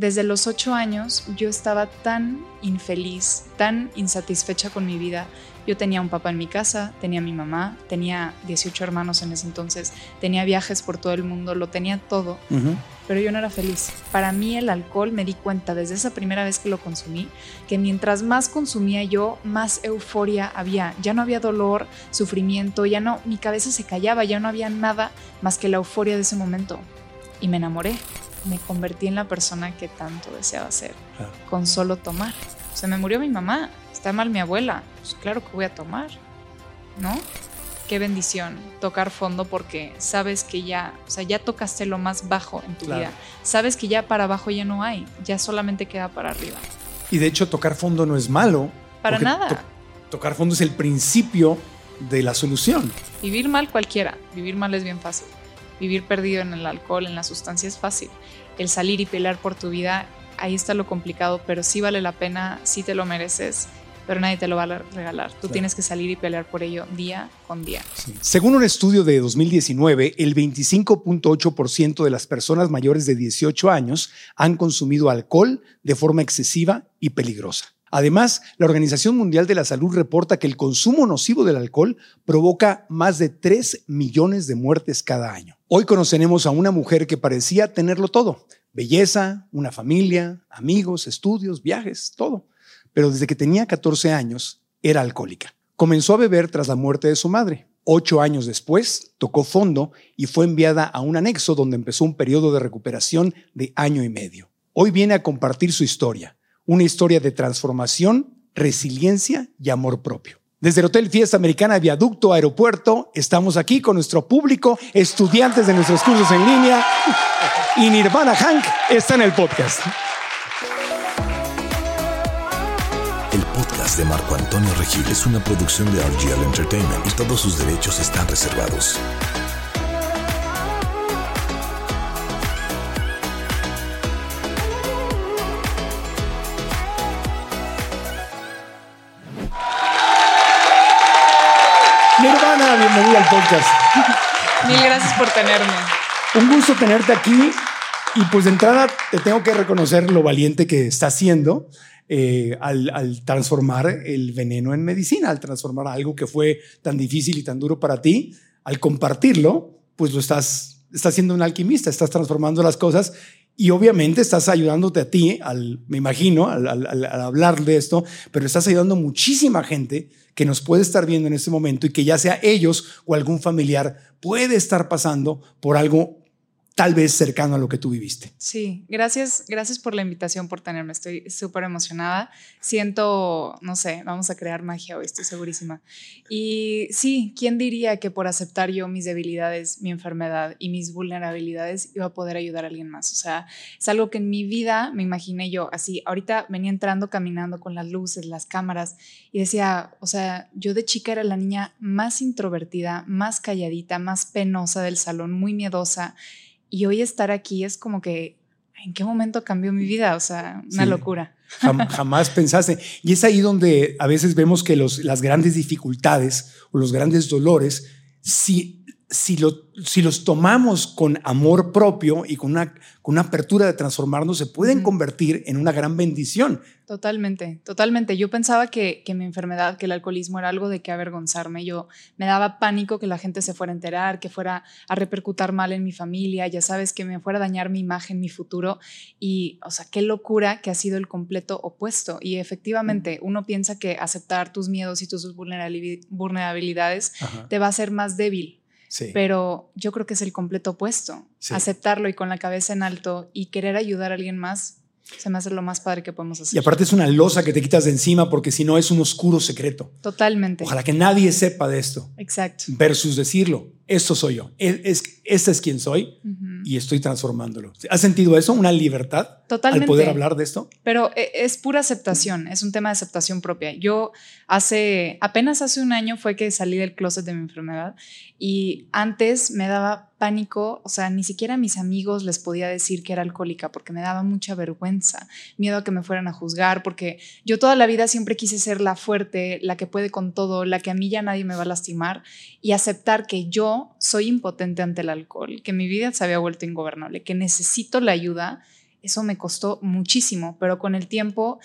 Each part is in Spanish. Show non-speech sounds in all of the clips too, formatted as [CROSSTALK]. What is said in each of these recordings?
desde los ocho años yo estaba tan infeliz, tan insatisfecha con mi vida. Yo tenía un papá en mi casa, tenía mi mamá, tenía 18 hermanos en ese entonces, tenía viajes por todo el mundo, lo tenía todo, pero yo no era feliz. Para mí el alcohol me di cuenta desde esa primera vez que lo consumí, que mientras más consumía yo, más euforia había. Ya no había dolor, sufrimiento, ya no, mi cabeza se callaba, ya no había nada más que la euforia de ese momento. Y me enamoré me convertí en la persona que tanto deseaba ser con solo tomar. Se me murió mi mamá, está mal mi abuela, pues claro que voy a tomar, ¿no? Qué bendición tocar fondo porque sabes que ya, o sea, ya tocaste lo más bajo en tu vida. Sabes que ya para abajo ya no hay, ya solamente queda para arriba. Y de hecho tocar fondo no es malo. Para nada. tocar fondo es el principio de la solución. Vivir mal cualquiera, vivir mal es bien fácil. Vivir perdido en el alcohol, en la sustancia es fácil. El salir y pelear por tu vida, ahí está lo complicado, pero sí vale la pena, sí te lo mereces, pero nadie te lo va a regalar. Tú tienes que salir y pelear por ello día con día. Según un estudio de 2019, el 25.8% de las personas mayores de 18 años han consumido alcohol de forma excesiva y peligrosa. Además, la Organización Mundial de la Salud reporta que el consumo nocivo del alcohol provoca más de 3 millones de muertes cada año. Hoy conoceremos a una mujer que parecía tenerlo todo. Belleza, una familia, amigos, estudios, viajes, todo. Pero desde que tenía 14 años era alcohólica. Comenzó a beber tras la muerte de su madre. Ocho años después, tocó fondo y fue enviada a un anexo donde empezó un periodo de recuperación de año y medio. Hoy viene a compartir su historia una historia de transformación, resiliencia y amor propio. Desde el Hotel Fiesta Americana Viaducto Aeropuerto, estamos aquí con nuestro público, estudiantes de nuestros cursos en línea y Nirvana Hank está en el podcast. El podcast de Marco Antonio Regil es una producción de RGL Entertainment y todos sus derechos están reservados. Bienvenida al podcast. Mil gracias por tenerme. Un gusto tenerte aquí y pues de entrada te tengo que reconocer lo valiente que está haciendo eh, al, transformar el veneno en medicina, al transformar algo que fue tan difícil y tan duro para ti, al compartirlo, pues lo estás, estás siendo un alquimista, estás transformando las cosas y obviamente estás ayudándote a ti, al, me imagino, al, hablar de esto, pero estás ayudando a muchísima gente que nos puede estar viendo en este momento y que ya sea ellos o algún familiar puede estar pasando por algo tal vez cercano a lo que tú viviste. Sí, gracias, gracias por la invitación, por tenerme. Estoy súper emocionada. Siento, no sé, vamos a crear magia hoy, estoy segurísima. Y sí, ¿quién diría que por aceptar yo mis debilidades, mi enfermedad y mis vulnerabilidades iba a poder ayudar a alguien más? O sea, es algo que en mi vida me imaginé yo así. Ahorita venía entrando caminando con las luces, las cámaras y decía, o sea, yo de chica era la niña más introvertida, más calladita, más penosa del salón, muy miedosa y hoy estar aquí es como que, ¿en qué momento cambió mi vida? O sea, una locura. [LAUGHS] jamás pensaste. Y es ahí donde a veces vemos que los, las grandes dificultades o los grandes dolores, si, si, lo, si los tomamos con amor propio y con una, con una apertura de transformarnos, se pueden convertir en una gran bendición. Totalmente, totalmente. Yo pensaba que, que, mi enfermedad, que el alcoholismo era algo de que avergonzarme. Yo me daba pánico que la gente se fuera a enterar, que fuera a repercutir mal en mi familia, ya sabes, que me fuera a dañar mi imagen, mi futuro. Y, o sea, qué locura que ha sido el completo opuesto. Y efectivamente, uno piensa que aceptar tus miedos y tus vulnerabilidades te va a hacer más débil. Sí. Pero yo creo que es el completo opuesto. Aceptarlo y con la cabeza en alto y querer ayudar a alguien más se me hace lo más padre que podemos hacer. Y aparte es una losa que te quitas de encima porque si no es un oscuro secreto. Totalmente. Ojalá que nadie sepa de esto. Exacto. Versus decirlo, esto soy yo, es, este es quien soy y estoy transformándolo. ¿Has sentido eso? ¿Una libertad? Totalmente. Al poder hablar de esto. Pero eh, es pura aceptación, es un tema de aceptación propia. Yo hace, apenas hace un año fue que salí del closet de mi enfermedad y antes me daba pánico, o sea, ni siquiera a mis amigos les podía decir que era alcohólica porque me daba mucha vergüenza, miedo a que me fueran a juzgar, porque yo toda la vida siempre quise ser la fuerte, la que puede con todo, la que a mí ya nadie me va a lastimar y aceptar que yo soy impotente ante el alcohol, que mi vida se había vuelto ingobernable, que necesito la ayuda eso me costó muchísimo, pero con el tiempo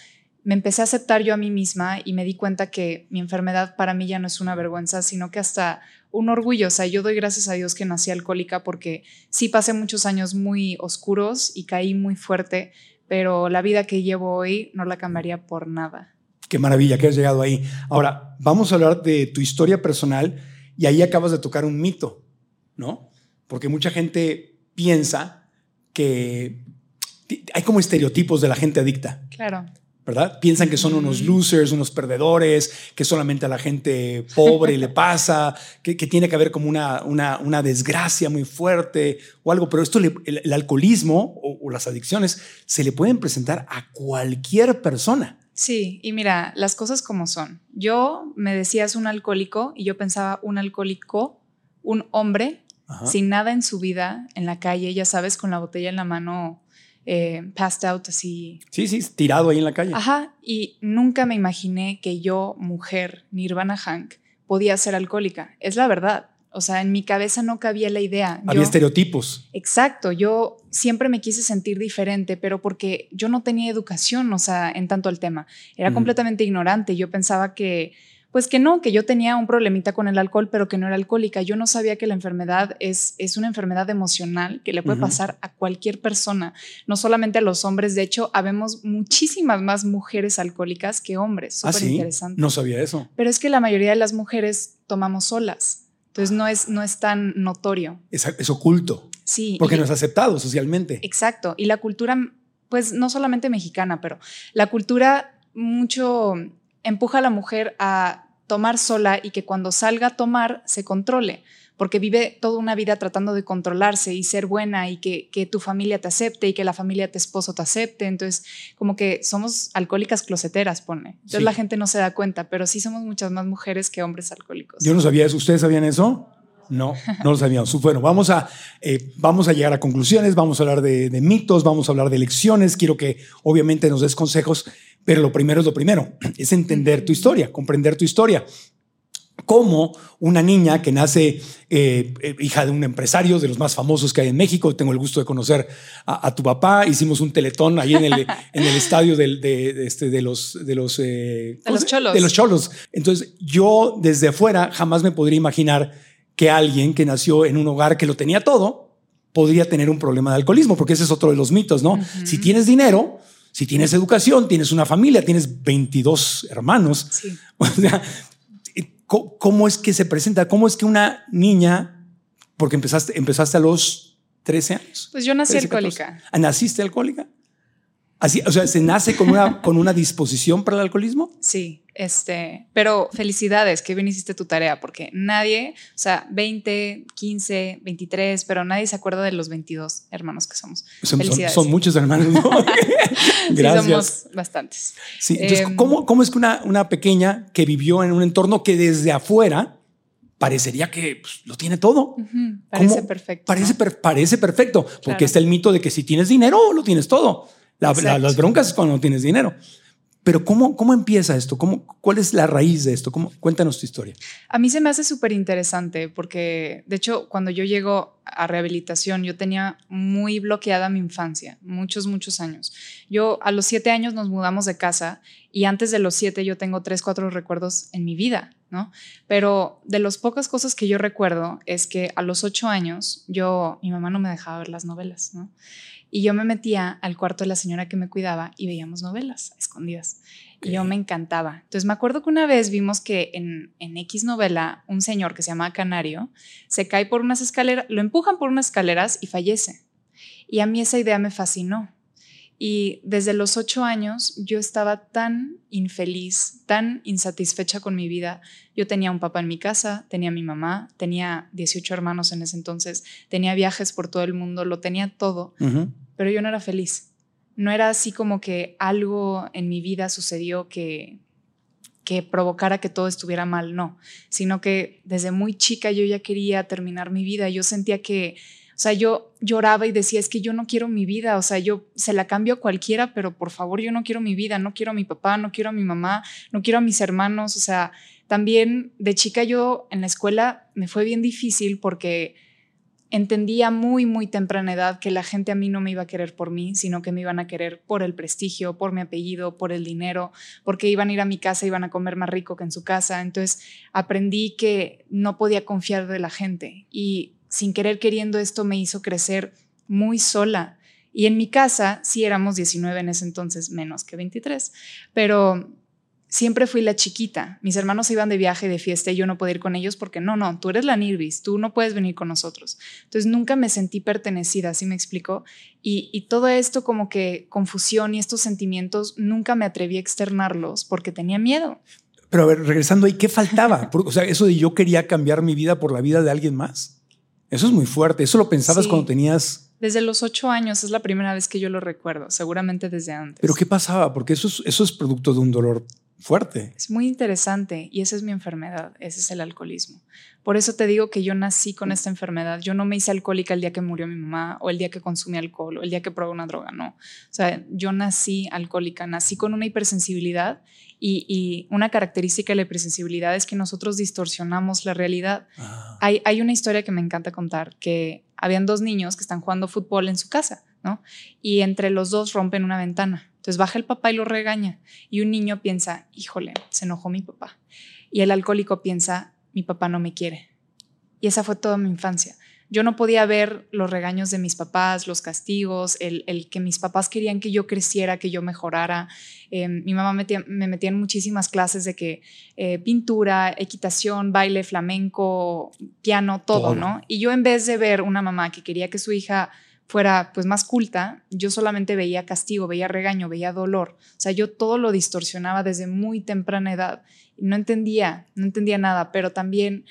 me empecé a aceptar yo a mí misma y me di cuenta que mi enfermedad para mí ya no es una vergüenza, sino que hasta un orgullo. O sea, yo doy gracias a Dios que nací alcohólica porque sí pasé muchos años muy oscuros y caí muy fuerte, pero la vida que llevo hoy no la cambiaría por nada. Qué maravilla que has llegado ahí. Ahora, vamos a hablar de tu historia personal y ahí acabas de tocar un mito, ¿no? Porque mucha gente piensa que hay como estereotipos de la gente adicta. Claro. ¿verdad? Piensan que son unos losers, unos perdedores, que solamente a la gente pobre le pasa, que, tiene que haber como una, una, desgracia muy fuerte o algo, pero esto, el, alcoholismo o, las adicciones se le pueden presentar a cualquier persona. Sí, y mira, las cosas como son. Yo me decías un alcohólico y yo pensaba un alcohólico, un hombre sin nada en su vida, en la calle, ya sabes, con la botella en la mano eh, passed out así. Sí, sí, tirado ahí en la calle. Ajá, y nunca me imaginé que yo, mujer, Nirvana Hank, podía ser alcohólica. Es la verdad. O sea, en mi cabeza no cabía la idea. Había estereotipos. Exacto, yo siempre me quise sentir diferente, pero porque yo no tenía educación, o sea, en tanto el tema. Era completamente ignorante. Yo pensaba que pues que no, que yo tenía un problemita con el alcohol, pero que no era alcohólica. Yo no sabía que la enfermedad es, es una enfermedad emocional que le puede pasar a cualquier persona, no solamente a los hombres. De hecho, habemos muchísimas más mujeres alcohólicas que hombres. Súper ¿Ah, interesante. No sabía eso. Pero es que la mayoría de las mujeres tomamos solas. Entonces no es, no es tan notorio. Es, es oculto. Sí. Porque no es aceptado socialmente. Exacto. Y la cultura, pues no solamente mexicana, pero la cultura mucho empuja a la mujer a tomar sola y que cuando salga a tomar se controle, porque vive toda una vida tratando de controlarse y ser buena y que, tu familia te acepte y que la familia de tu esposo te acepte. Entonces, como que somos alcohólicas closeteras, pone. Entonces la gente no se da cuenta, pero sí somos muchas más mujeres que hombres alcohólicos. Yo no sabía eso. ¿Ustedes sabían eso? No, no lo sabíamos. Bueno, vamos a, eh, vamos a llegar a conclusiones, vamos a hablar de, de, mitos, vamos a hablar de lecciones. Quiero que obviamente nos des consejos pero lo primero es lo primero, [CLEARS THROAT] es entender tu historia, comprender tu historia. Como una niña que nace eh, hija de un empresario de los más famosos que hay en México, tengo el gusto de conocer a, tu papá, hicimos un teletón ahí en el, en el estadio de, este, de los, de los, eh, los cholos. De los cholos. Entonces yo desde afuera jamás me podría imaginar que alguien que nació en un hogar que lo tenía todo podría tener un problema de alcoholismo, porque ese es otro de los mitos, ¿no? Si tienes dinero, si tienes educación, tienes una familia, tienes 22 hermanos. [LAUGHS] O sea, ¿cómo es que se presenta? ¿Cómo es que una niña, porque empezaste, empezaste a los 13 años? Pues yo nací alcohólica. ¿Naciste alcohólica? Así, o sea, ¿se nace con una, [LAUGHS] con una disposición para el alcoholismo? Sí. Este, pero felicidades, que bien hiciste tu tarea, porque nadie, o sea, 20, 15, 23, pero nadie se acuerda de los 22 hermanos que somos. Son, son, muchos hermanos, ¿no? [LAUGHS] [LAUGHS] Gracias. somos bastantes. Sí, entonces, em, ¿cómo, ¿cómo, es que una, una pequeña que vivió en un entorno que desde afuera parecería que pues, lo tiene todo. Parece perfecto. Parece, parece perfecto, porque está el mito de que si tienes dinero, lo tienes todo. Las broncas es cuando no tienes dinero. Pero ¿cómo, cómo empieza esto? ¿Cómo, ¿Cuál es la raíz de esto? ¿Cómo, cuéntanos tu historia. A mí se me hace súper interesante porque, de hecho, cuando yo llego a rehabilitación, yo tenía muy bloqueada mi infancia, muchos, muchos años. Yo a los siete años nos mudamos de casa y antes de los siete yo tengo tres, cuatro recuerdos en mi vida, ¿no? Pero de las pocas cosas que yo recuerdo es que a los ocho años yo, mi mamá no me dejaba ver las novelas, ¿no? Y yo me metía al cuarto de la señora que me cuidaba y veíamos novelas escondidas. Y yo me encantaba. Entonces me acuerdo que una vez vimos que en, en X novela un señor que se llama Canario se cae por unas escaleras, lo empujan por unas escaleras y fallece. Y a mí esa idea me fascinó. Y desde los ocho años yo estaba tan infeliz, tan insatisfecha con mi vida. Yo tenía un papá en mi casa, tenía mi mamá, tenía 18 hermanos en ese entonces, tenía viajes por todo el mundo, lo tenía todo, pero yo no era feliz. No era así como que algo en mi vida sucedió que, que provocara que todo estuviera mal, no, sino que desde muy chica yo ya quería terminar mi vida, yo sentía que, o sea, yo lloraba y decía, es que yo no quiero mi vida, o sea, yo se la cambio a cualquiera, pero por favor yo no quiero mi vida, no quiero a mi papá, no quiero a mi mamá, no quiero a mis hermanos, o sea, también de chica yo en la escuela me fue bien difícil porque entendía muy, muy temprana edad que la gente a mí no me iba a querer por mí, sino que me iban a querer por el prestigio, por mi apellido, por el dinero, porque iban a ir a mi casa, iban a comer más rico que en su casa. Entonces aprendí que no podía confiar de la gente y sin querer queriendo esto me hizo crecer muy sola. Y en mi casa sí éramos 19 en ese entonces, menos que 23, pero siempre fui la chiquita. Mis hermanos iban de viaje, de fiesta y yo no podía ir con ellos porque no, no, tú eres la Nirvis, tú no puedes venir con nosotros. Entonces nunca me sentí pertenecida, así me explico. Y, todo esto como que confusión y estos sentimientos nunca me atreví a externarlos porque tenía miedo. Pero a ver, regresando ahí, ¿qué faltaba? o sea, eso de yo quería cambiar mi vida por la vida de alguien más. Eso es muy fuerte. ¿Eso lo pensabas cuando tenías desde los ocho años es la primera vez que yo lo recuerdo, seguramente desde antes. ¿Pero qué pasaba? Porque eso es, eso es producto de un dolor fuerte. Es muy interesante y esa es mi enfermedad, ese es el alcoholismo. Por eso te digo que yo nací con esta enfermedad. Yo no me hice alcohólica el día que murió mi mamá o el día que consumí alcohol o el día que probé una droga, no. O sea, yo nací alcohólica, nací con una hipersensibilidad y, una característica de la hipersensibilidad es que nosotros distorsionamos la realidad. Ah. Hay, hay una historia que me encanta contar, que habían dos niños que están jugando fútbol en su casa, ¿no? Y entre los dos rompen una ventana. Entonces baja el papá y lo regaña. Y un niño piensa, híjole, se enojó mi papá. Y el alcohólico piensa, mi papá no me quiere. Y esa fue toda mi infancia. Yo no podía ver los regaños de mis papás, los castigos, el, que mis papás querían que yo creciera, que yo mejorara. Em, mi mamá me metía en muchísimas clases de que eh, pintura, equitación, baile, flamenco, piano, todo, ¿no? Y yo en vez de ver una mamá que quería que su hija fuera pues más culta, yo solamente veía castigo, veía regaño, veía dolor. O sea, yo todo lo distorsionaba desde muy temprana edad. No entendía, no entendía nada, pero también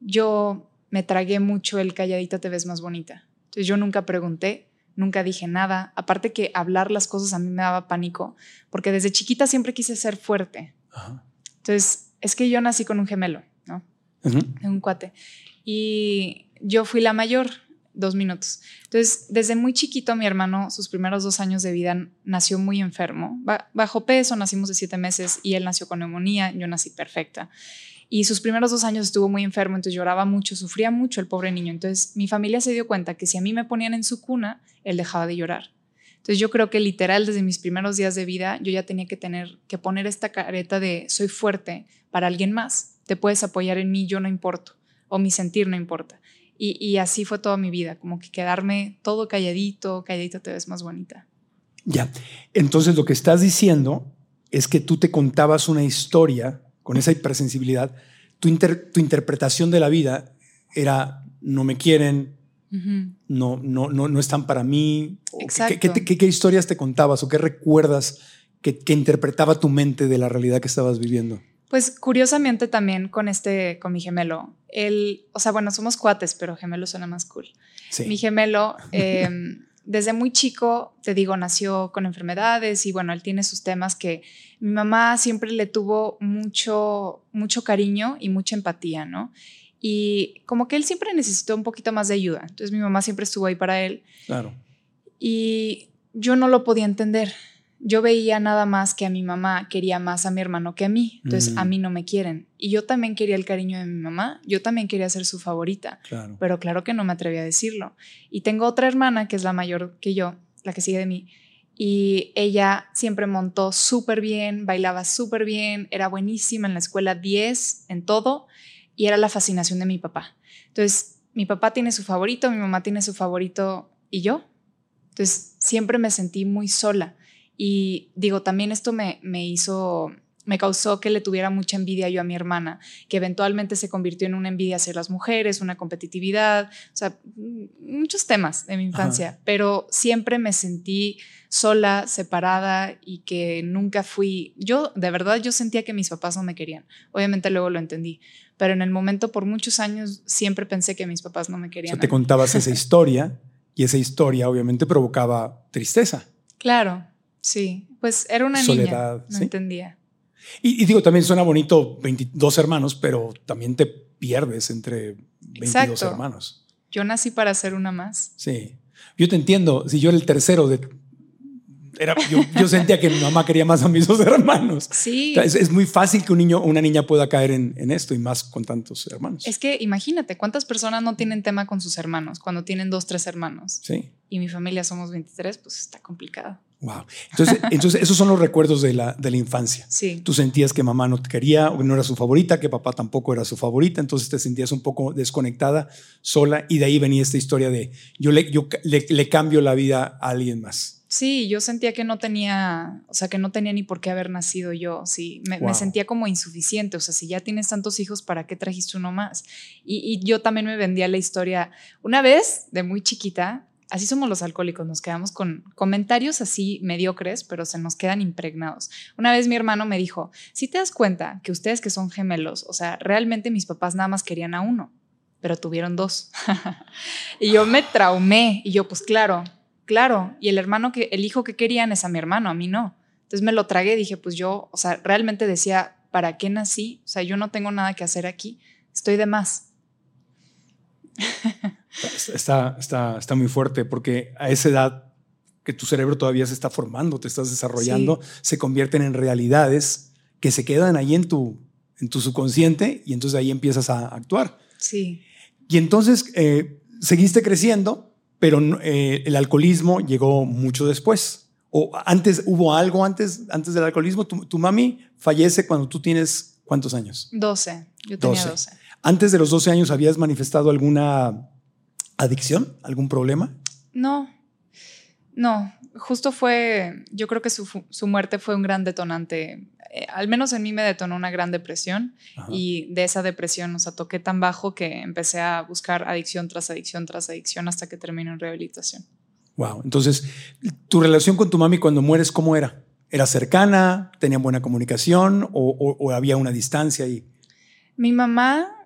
yo me tragué mucho el calladita te ves más bonita. Entonces yo nunca pregunté, nunca dije nada. Aparte que hablar las cosas a mí me daba pánico, porque desde chiquita siempre quise ser fuerte. Entonces es que yo nací con un gemelo, ¿no? Un cuate. Y yo fui la mayor dos minutos. Entonces, desde muy chiquito, mi hermano, sus primeros dos años de vida, nació muy enfermo. Bajo peso, nacimos de siete meses y él nació con neumonía, yo nací perfecta. Y sus primeros dos años estuvo muy enfermo, entonces lloraba mucho, sufría mucho el pobre niño. Entonces, mi familia se dio cuenta que si a mí me ponían en su cuna, él dejaba de llorar. Entonces, yo creo que literal, desde mis primeros días de vida, yo ya tenía que tener que poner esta careta de soy fuerte para alguien más. Te puedes apoyar en mí, yo no importo, o mi sentir no importa. Y, así fue toda mi vida, como que quedarme todo calladito, calladito te ves más bonita. Ya, entonces lo que estás diciendo es que tú te contabas una historia con esa hipersensibilidad, tu, tu interpretación de la vida era no me quieren, no, no, no, no están para mí. ¿Qué, qué, historias te contabas o qué recuerdas que, que interpretaba tu mente de la realidad que estabas viviendo? Pues curiosamente también con este, con mi gemelo, él, o sea, bueno, somos cuates, pero gemelo suena más cool. Mi gemelo, em, [LAUGHS] desde muy chico, te digo, nació con enfermedades y bueno, él tiene sus temas que mi mamá siempre le tuvo mucho, mucho cariño y mucha empatía, ¿no? Y como que él siempre necesitó un poquito más de ayuda. Entonces mi mamá siempre estuvo ahí para él. Claro. Y yo no lo podía entender yo veía nada más que a mi mamá quería más a mi hermano que a mí, entonces a mm. mí no me quieren. Y yo también quería el cariño de mi mamá, yo también quería ser su favorita, pero claro que no me atreví a decirlo. Y tengo otra hermana que es la mayor que yo, la que sigue de mí, y ella siempre montó súper bien, bailaba súper bien, era buenísima en la escuela, 10 en todo, y era la fascinación de mi papá. Entonces, mi papá tiene su favorito, mi mamá tiene su favorito y yo. Entonces, siempre me sentí muy sola. Y digo, también esto me, me hizo me causó que le tuviera mucha envidia yo a mi hermana, que eventualmente se convirtió en una envidia hacia las mujeres, una competitividad, o sea, muchos temas de mi infancia, pero siempre me sentí sola, separada y que nunca fui, yo de verdad yo sentía que mis papás no me querían, obviamente luego lo entendí, pero en el momento por muchos años siempre pensé que mis papás no me querían. O sea, te contabas esa [LAUGHS] historia y esa historia obviamente provocaba tristeza. Claro, Sí, pues era una niña, no entendía. Y, digo, también suena bonito 22 hermanos, pero también te pierdes entre 22 hermanos. Yo nací para ser una más. Sí. Yo te entiendo. Si yo era el tercero de era, yo, sentía que mi mamá quería más a mis dos hermanos. Sí. es, muy fácil que un niño o una niña pueda caer en, en, esto y más con tantos hermanos. Es que imagínate, ¿cuántas personas no tienen tema con sus hermanos cuando tienen dos, tres hermanos? Sí. Y mi familia somos 23, pues está complicado. Wow. Entonces, [LAUGHS] entonces esos son los recuerdos de la, de la infancia. Sí. Tú sentías que mamá no te quería, o no era su favorita, que papá tampoco era su favorita, entonces te sentías un poco desconectada, sola, y de ahí venía esta historia de yo le, yo le, cambio la vida a alguien más. Sí, yo sentía que no tenía, o sea, que no tenía ni por qué haber nacido yo, sí, me, me sentía como insuficiente, o sea, si ya tienes tantos hijos, ¿para qué trajiste uno más? Y, y yo también me vendía la historia, una vez, de muy chiquita, así somos los alcohólicos, nos quedamos con comentarios así mediocres, pero se nos quedan impregnados. Una vez mi hermano me dijo, si te das cuenta que ustedes que son gemelos, o sea, realmente mis papás nada más querían a uno, pero tuvieron dos. [LAUGHS] y yo me traumé y yo, pues claro, claro, y el hermano que, el hijo que querían es a mi hermano, a mí no. Entonces me lo tragué, dije, pues yo, o sea, realmente decía, ¿para qué nací? O sea, yo no tengo nada que hacer aquí, estoy de más. [LAUGHS] Está, está, está muy fuerte porque a esa edad que tu cerebro todavía se está formando, te estás desarrollando, se convierten en realidades que se quedan ahí en tu, en tu subconsciente y entonces ahí empiezas a actuar. Sí. Y entonces eh, seguiste creciendo, pero eh, el alcoholismo llegó mucho después. O antes, ¿hubo algo antes, antes del alcoholismo? Tu, mami fallece cuando tú tienes cuántos años? 12. Yo tenía 12. ¿Antes de los 12 años habías manifestado alguna adicción, algún problema? No, no, justo fue, yo creo que su, muerte fue un gran detonante, eh, al menos en mí me detonó una gran depresión y de esa depresión, o sea, toqué tan bajo que empecé a buscar adicción tras adicción tras adicción hasta que terminó en rehabilitación. Wow, entonces, ¿tu relación con tu mami cuando mueres cómo era? ¿Era cercana? ¿Tenían buena comunicación o, o había una distancia ahí? Mi mamá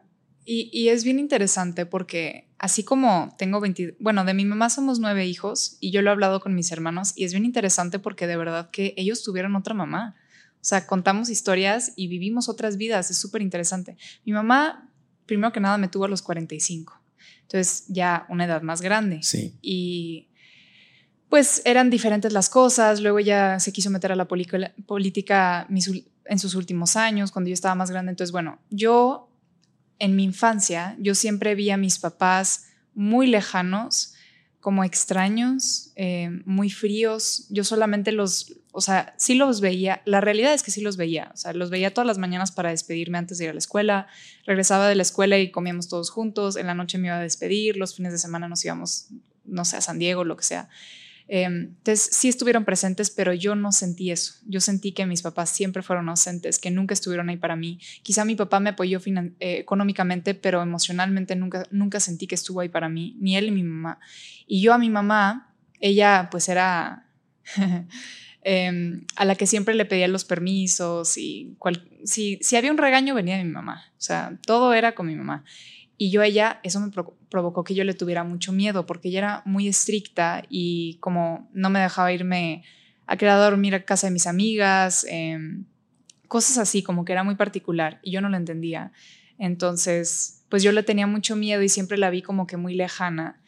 y, es bien interesante porque así como tengo 20, bueno, de mi mamá somos nueve hijos y yo lo he hablado con mis hermanos y es bien interesante porque de verdad que ellos tuvieron otra mamá. O sea, contamos historias y vivimos otras vidas, es súper interesante. Mi mamá, primero que nada, me tuvo a los 45, entonces ya una edad más grande. Sí. Y pues eran diferentes las cosas, luego ella se quiso meter a la política en sus últimos años, cuando yo estaba más grande, entonces bueno, yo en mi infancia yo siempre vi a mis papás muy lejanos, como extraños, eh, muy fríos. Yo solamente los, o sea, sí los veía. La realidad es que sí los veía. O sea, los veía todas las mañanas para despedirme antes de ir a la escuela. Regresaba de la escuela y comíamos todos juntos. En la noche me iba a despedir. Los fines de semana nos íbamos, no sé, a San Diego, lo que sea. Em, entonces sí estuvieron presentes, pero yo no sentí eso. Yo sentí que mis papás siempre fueron ausentes, que nunca estuvieron ahí para mí. Quizá mi papá me apoyó eh, económicamente, pero emocionalmente nunca, nunca sentí que estuvo ahí para mí, ni él ni mi mamá. Y yo a mi mamá, ella pues era... [LAUGHS] Em, a la que siempre le pedía los permisos y si, si había un regaño venía de mi mamá, o sea, todo era con mi mamá. Y yo a ella, eso me provocó que yo le tuviera mucho miedo, porque ella era muy estricta y como no me dejaba irme a quedar a dormir a casa de mis amigas, em, cosas así, como que era muy particular y yo no lo entendía. Entonces, pues yo le tenía mucho miedo y siempre la vi como que muy lejana.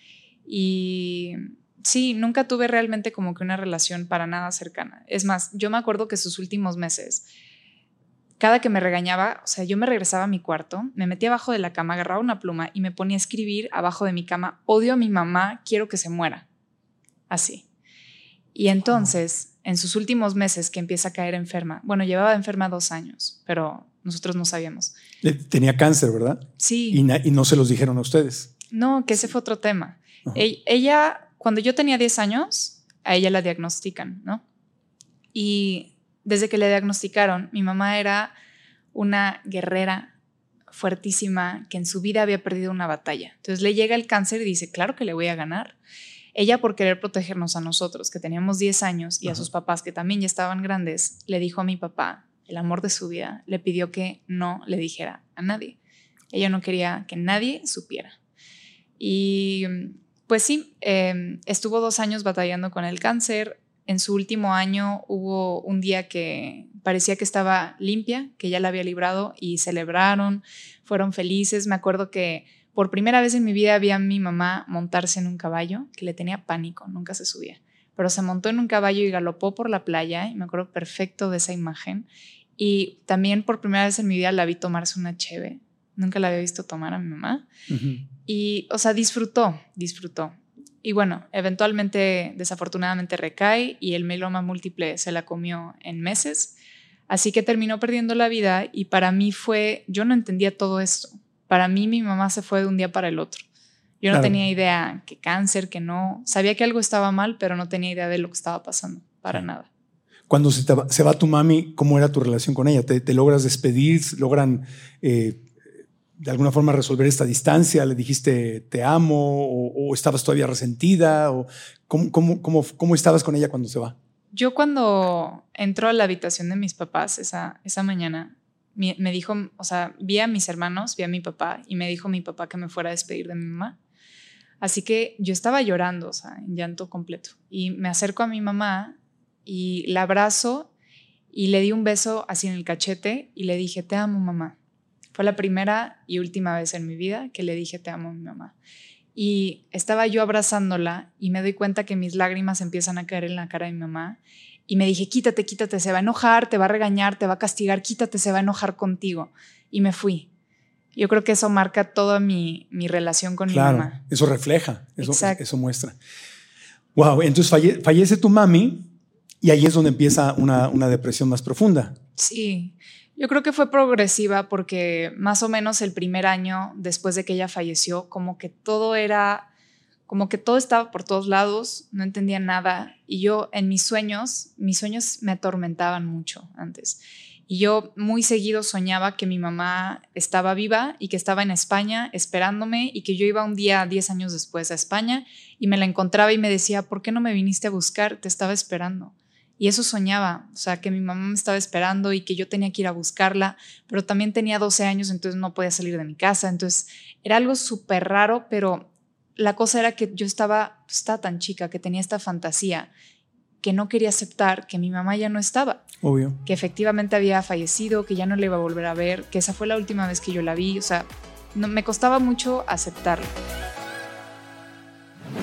Y sí, nunca tuve realmente como que una relación para nada cercana. Es más, yo me acuerdo que sus últimos meses, cada que me regañaba, o sea, yo me regresaba a mi cuarto, me metía abajo de la cama, agarraba una pluma y me ponía a escribir abajo de mi cama, odio a mi mamá, quiero que se muera. Así. Y entonces, en sus últimos meses que empieza a caer enferma, bueno, llevaba enferma dos años, pero nosotros no sabíamos. Tenía cáncer, ¿verdad? Sí. Y, no se los dijeron a ustedes. No, que ese fue otro tema. Ella, cuando yo tenía 10 años, a ella la diagnostican, ¿no? Y desde que le diagnosticaron, mi mamá era una guerrera fuertísima que en su vida había perdido una batalla. Entonces le llega el cáncer y dice, claro que le voy a ganar. Ella por querer protegernos a nosotros, que teníamos 10 años, y a sus papás, que también ya estaban grandes, le dijo a mi papá, el amor de su vida, le pidió que no le dijera a nadie. Ella no quería que nadie supiera. Y pues sí, em, estuvo dos años batallando con el cáncer, en su último año hubo un día que parecía que estaba limpia, que ya la había librado y celebraron, fueron felices. Me acuerdo que por primera vez en mi vida vi a mi mamá montarse en un caballo, que le tenía pánico, nunca se subía. pero se montó en un caballo y galopó por la playa, y me acuerdo perfecto de esa imagen. Y también por primera vez en mi vida la vi tomarse una cheve. Nunca la había visto tomar a mi mamá. Y, o sea, disfrutó, disfrutó. Y bueno, eventualmente, desafortunadamente, recae y el meloma múltiple se la comió en meses. Así que terminó perdiendo la vida y para mí fue, yo no entendía todo esto. Para mí mi mamá se fue de un día para el otro. Yo no tenía idea que cáncer, que no. Sabía que algo estaba mal, pero no tenía idea de lo que estaba pasando, para nada. Cuando se, se, va tu mami, ¿cómo era tu relación con ella? ¿Te, logras despedir? ¿Logran eh, de alguna forma resolver esta distancia? ¿Le dijiste te amo? ¿O, estabas todavía resentida? ¿O cómo, cómo, cómo, cómo, estabas con ella cuando se va? Yo cuando entró a la habitación de mis papás esa, esa mañana, me dijo, o sea, vi a mis hermanos, vi a mi papá y me dijo mi papá que me fuera a despedir de mi mamá. Así que yo estaba llorando, o sea, en llanto completo. Y me acerco a mi mamá y la abrazo y le di un beso así en el cachete y le dije, te amo mamá. Fue la primera y última vez en mi vida que le dije, te amo a mi mamá. Y estaba yo abrazándola y me doy cuenta que mis lágrimas empiezan a caer en la cara de mi mamá. Y me dije, quítate, quítate, se va a enojar, te va a regañar, te va a castigar, quítate, se va a enojar contigo. Y me fui. Yo creo que eso marca toda mi, mi relación con mi mamá. Eso refleja, eso, eso muestra. Wow, entonces fallece tu mami y ahí es donde empieza una, una depresión más profunda. Sí, yo creo que fue progresiva porque más o menos el primer año después de que ella falleció, como que todo era, como que todo estaba por todos lados, no entendía nada y yo en mis sueños, mis sueños me atormentaban mucho antes. Y yo muy seguido soñaba que mi mamá estaba viva y que estaba en España esperándome y que yo iba un día, 10 años después, a España y me la encontraba y me decía, ¿por qué no me viniste a buscar? Te estaba esperando. Y eso soñaba, o sea, que mi mamá me estaba esperando y que yo tenía que ir a buscarla, pero también tenía 12 años, entonces no podía salir de mi casa. Entonces era algo súper raro, pero la cosa era que yo estaba, estaba tan chica que tenía esta fantasía que no quería aceptar que mi mamá ya no estaba. Obvio. Que efectivamente había fallecido, que ya no le iba a volver a ver, que esa fue la última vez que yo la vi. O sea, no, me costaba mucho aceptarlo.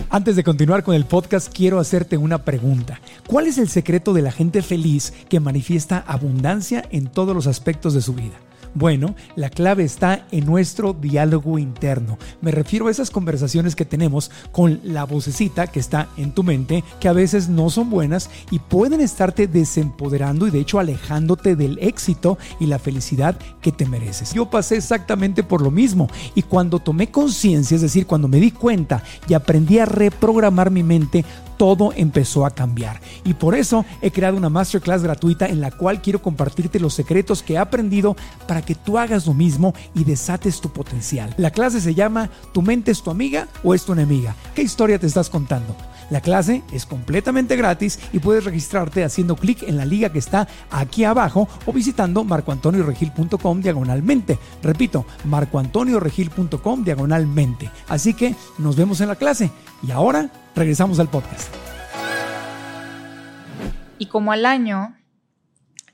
Antes de continuar con el podcast, quiero hacerte una pregunta. ¿Cuál es el secreto de la gente feliz que manifiesta abundancia en todos los aspectos de su vida? Bueno, la clave está en nuestro diálogo interno. Me refiero a esas conversaciones que tenemos con la vocecita que está en tu mente, que a veces no son buenas y pueden estarte desempoderando y de hecho alejándote del éxito y la felicidad que te mereces. Yo pasé exactamente por lo mismo y cuando tomé conciencia, es decir, cuando me di cuenta y aprendí a reprogramar mi mente, todo empezó a cambiar. Y por eso he creado una masterclass gratuita en la cual quiero compartirte los secretos que he aprendido para que tú hagas lo mismo y desates tu potencial. La clase se llama ¿Tu mente es tu amiga o es tu enemiga? ¿Qué historia te estás contando? La clase es completamente gratis y puedes registrarte haciendo clic en la liga que está aquí abajo o visitando marcoantonioregil.com diagonalmente. Repito, marcoantonioregil.com diagonalmente. Así que nos vemos en la clase. Y ahora regresamos al podcast. Y como al año,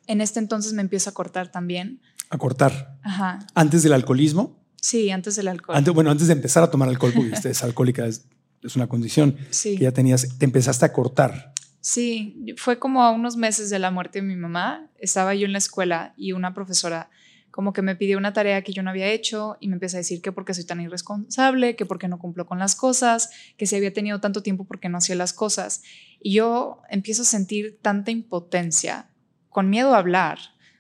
en este entonces me empiezo a cortar también. A cortar. Ajá. ¿Antes del alcoholismo? Sí, antes del alcohol. Antes, bueno, antes de empezar a tomar alcohol, porque usted es [LAUGHS] alcohólica es una condición que ya tenías, te empezaste a cortar. Sí, fue como a unos meses de la muerte de mi mamá, estaba yo en la escuela y una profesora como que me pidió una tarea que yo no había hecho y me empieza a decir que porque soy tan irresponsable, que porque no cumplo con las cosas, que si había tenido tanto tiempo porque no hacía las cosas. Y yo empiezo a sentir tanta impotencia, con miedo a hablar,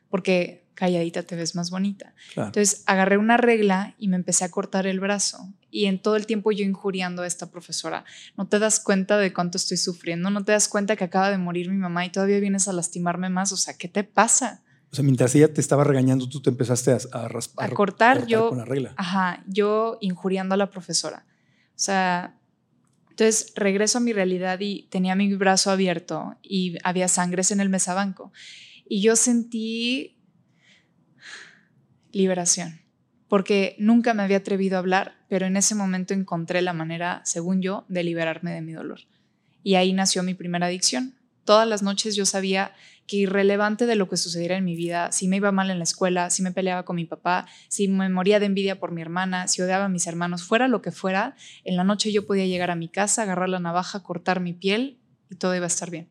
porque calladita te ves más bonita. Entonces agarré una regla y me empecé a cortar el brazo. Y en todo el tiempo yo injuriando a esta profesora. No te das cuenta de cuánto estoy sufriendo, no te das cuenta que acaba de morir mi mamá y todavía vienes a lastimarme más. O sea, ¿qué te pasa? O sea, mientras ella te estaba regañando, tú te empezaste a, raspar. A cortar, yo. Con la regla. Ajá, yo injuriando a la profesora. O sea, entonces regreso a mi realidad y tenía mi brazo abierto y había sangres en el mesabanco. Y yo sentí liberación, porque nunca me había atrevido a hablar, pero en ese momento encontré la manera, según yo, de liberarme de mi dolor. Y ahí nació mi primera adicción. Todas las noches yo sabía que irrelevante de lo que sucediera en mi vida, si me iba mal en la escuela, si me peleaba con mi papá, si me moría de envidia por mi hermana, si odiaba a mis hermanos, fuera lo que fuera, en la noche yo podía llegar a mi casa, agarrar la navaja, cortar mi piel y todo iba a estar bien.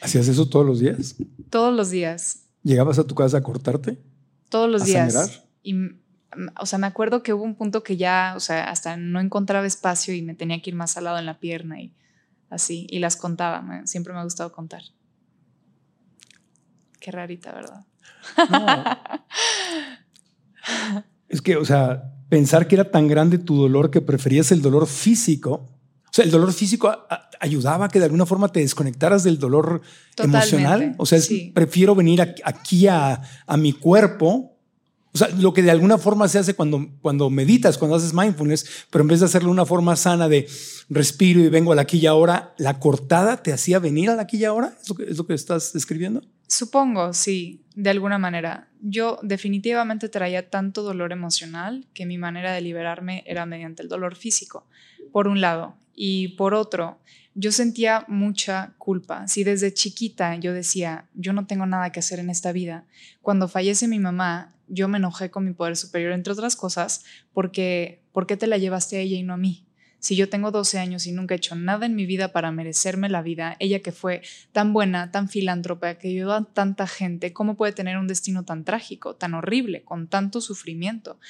¿Hacías eso todos los días? Todos los días. ¿Llegabas a tu casa a cortarte? Todos los ¿A días. sangrar? Y, mm, o sea, me acuerdo que hubo un punto que ya, o sea, hasta no encontraba espacio y me tenía que ir más al lado en la pierna y así. Y las contaba. me- siempre me ha gustado contar. Qué rarita, ¿verdad? No. es que, o sea, pensar que era tan grande tu dolor que preferías el dolor físico. O sea, el dolor físico a- a- ayudaba a que de alguna forma te desconectaras del dolor Totalmente, emocional. O sea, es- sí. prefiero venir aquí, a, a mi cuerpo. O sea, lo que de alguna forma se hace cuando, cuando meditas, cuando haces mindfulness, pero en vez de hacerlo de una forma sana de respiro y vengo al aquí y ahora, la cortada te hacía venir al aquí y ahora. ¿Es lo que, es lo que estás describiendo? Supongo, sí, de alguna manera. Yo definitivamente traía tanto dolor emocional que mi manera de liberarme era mediante el dolor físico, por un lado. Y por otro, yo sentía mucha culpa. Si desde chiquita yo decía, yo no tengo nada que hacer en esta vida, cuando fallece mi mamá, yo me enojé con mi poder superior, entre otras cosas, porque ¿por qué te la llevaste a ella y no a mí? Si yo tengo 12 años y nunca he hecho nada en mi vida para merecerme la vida, ella que fue tan buena, tan filántropa, que ayudó a tanta gente, ¿cómo puede tener un destino tan trágico, tan horrible, con tanto sufrimiento?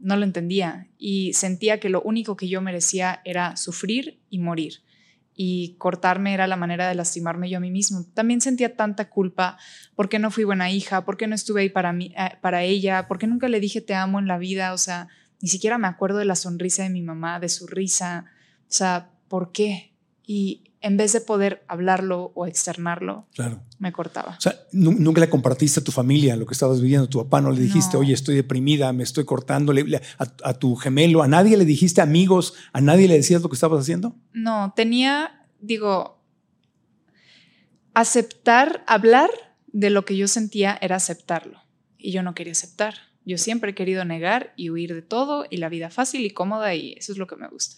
No lo entendía y sentía que lo único que yo merecía era sufrir y morir. Y cortarme era la manera de lastimarme yo a mí mismo. También sentía tanta culpa porque no fui buena hija, porque no estuve ahí para, mí, eh, para ella, porque nunca le dije te amo en la vida. O sea, ni siquiera me acuerdo de la sonrisa de mi mamá, de su risa. O sea, ¿por qué? Y en vez de poder hablarlo o externarlo, Claro. me cortaba. O sea, nu- nunca le compartiste a tu familia lo que estabas viviendo. Tu papá no le dijiste, No. oye, estoy deprimida, me estoy cortando. A, a tu gemelo, a nadie le dijiste amigos, a nadie le decías lo que estabas haciendo. No, tenía, digo, aceptar, hablar de lo que yo sentía era aceptarlo. Y yo no quería aceptar. Yo siempre he querido negar y huir de todo y la vida fácil y cómoda y eso es lo que me gusta.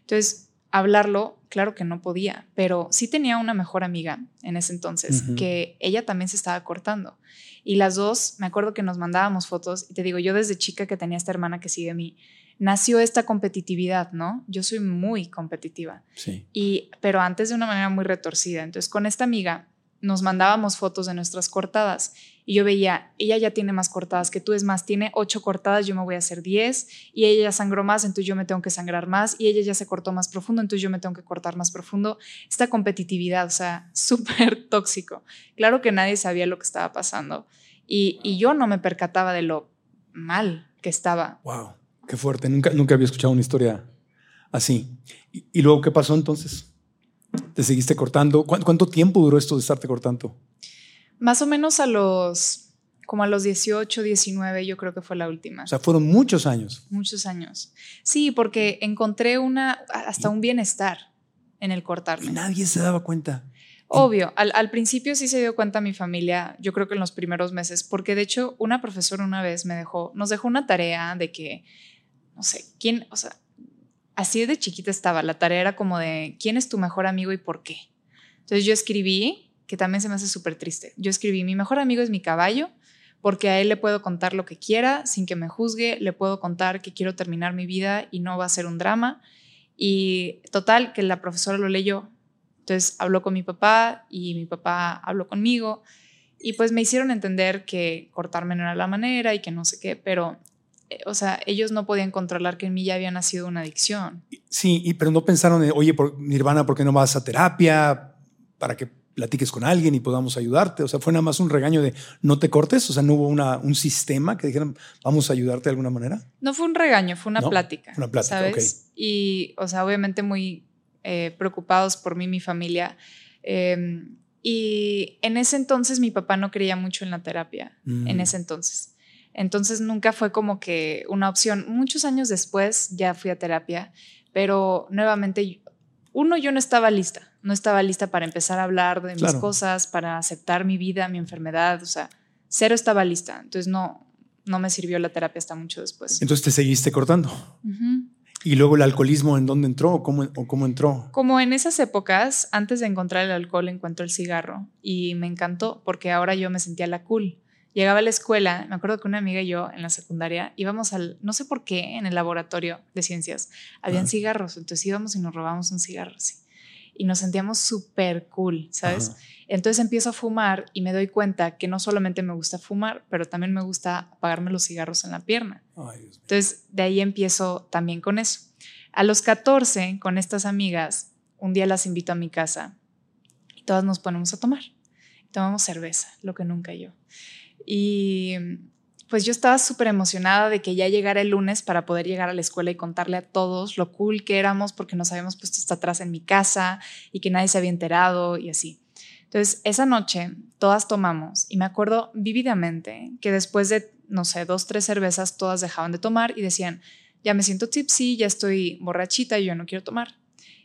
Entonces, hablarlo, claro que no podía, pero sí tenía una mejor amiga en ese entonces que ella también se estaba cortando. Y las dos, me acuerdo que nos mandábamos fotos y te digo, yo desde chica que tenía esta hermana que sigue a mí, nació esta competitividad, ¿no? Yo soy muy competitiva. Sí. Y, pero antes de una manera muy retorcida. Entonces, con esta amiga nos mandábamos fotos de nuestras cortadas y yo veía, ella ya tiene más cortadas que tú, es más, tiene ocho cortadas, yo me voy a hacer diez y ella ya sangró más, entonces yo me tengo que sangrar más y ella ya se cortó más profundo, entonces yo me tengo que cortar más profundo. Esta competitividad, o sea, [LAUGHS] súper tóxico. Claro que nadie sabía lo que estaba pasando y, y yo no me percataba de lo mal que estaba. Wow, qué fuerte. Nunca, nunca había escuchado una historia así. ¿Y, y luego qué pasó entonces? ¿Te seguiste cortando? ¿Cuánto, cuánto tiempo duró esto de estarte cortando? Más o menos a los, como a los 18, 19, yo creo que fue la última. O sea, fueron muchos años. Muchos años. Sí, porque encontré una, hasta un bienestar en el Y cortarme. nadie se daba cuenta. Obvio, al, al principio sí se dio cuenta mi familia, yo creo que en los primeros meses, porque de hecho una profesora una vez me dejó, nos dejó una tarea de que, no sé, quién, o sea, así de chiquita estaba, la tarea era como de, ¿quién es tu mejor amigo y por qué? Entonces yo escribí, que también se me hace súper triste, yo escribí, mi mejor amigo es mi caballo, porque a él le puedo contar lo que quiera sin que me juzgue, le puedo contar que quiero terminar mi vida y no va a ser un drama. Y total, que la profesora lo leyó. Entonces habló con mi papá y mi papá habló conmigo y pues me hicieron entender que cortarme no era la manera y que no sé qué, pero, eh, o sea, ellos no podían controlar que en mí ya había nacido una adicción. Sí, y, pero no pensaron, en, oye, por, Nirvana, ¿por qué no vas a terapia para que platiques con alguien y podamos ayudarte? O sea, fue nada más un regaño de no te cortes. O sea, no hubo una, un sistema que dijeran, vamos a ayudarte de alguna manera. No fue un regaño, fue una No, plática. una plática, ¿sabes? Y, o sea, obviamente muy eh, preocupados por mí, mi familia. Eh, y en ese entonces mi papá no creía mucho en la terapia, Mm. en ese entonces. Entonces nunca fue como que una opción. Muchos años después ya fui a terapia, pero nuevamente, uno, yo no estaba lista, no estaba lista para empezar a hablar de mis cosas, para aceptar mi vida, mi enfermedad, o sea, cero estaba lista. Entonces no, no me sirvió la terapia hasta mucho después. Entonces te seguiste cortando. Y luego el alcoholismo, ¿en dónde entró o cómo, o cómo entró? Como en esas épocas, antes de encontrar el alcohol, encontré el cigarro y me encantó porque ahora yo me sentía la cool. Llegaba a la escuela, me acuerdo que una amiga y yo en la secundaria íbamos al, no sé por qué, en el laboratorio de ciencias, habían Ah. cigarros, entonces íbamos y nos robábamos un cigarro así. Y nos sentíamos súper cool, ¿sabes? Entonces empiezo a fumar y me doy cuenta que no solamente me gusta fumar, pero también me gusta apagarme los cigarros en la pierna. Entonces de ahí empiezo también con eso. A los 14, con estas amigas, un día las invito a mi casa y todas nos ponemos a tomar. Tomamos cerveza, lo que nunca yo. Y pues yo estaba súper emocionada de que ya llegara el lunes para poder llegar a la escuela y contarle a todos lo cool que éramos porque nos habíamos puesto hasta atrás en mi casa y que nadie se había enterado y así. Entonces, esa noche todas tomamos y me acuerdo vívidamente que después de, no sé, dos, tres cervezas, todas dejaban de tomar y decían, ya me siento tipsy, ya estoy borrachita y yo no quiero tomar.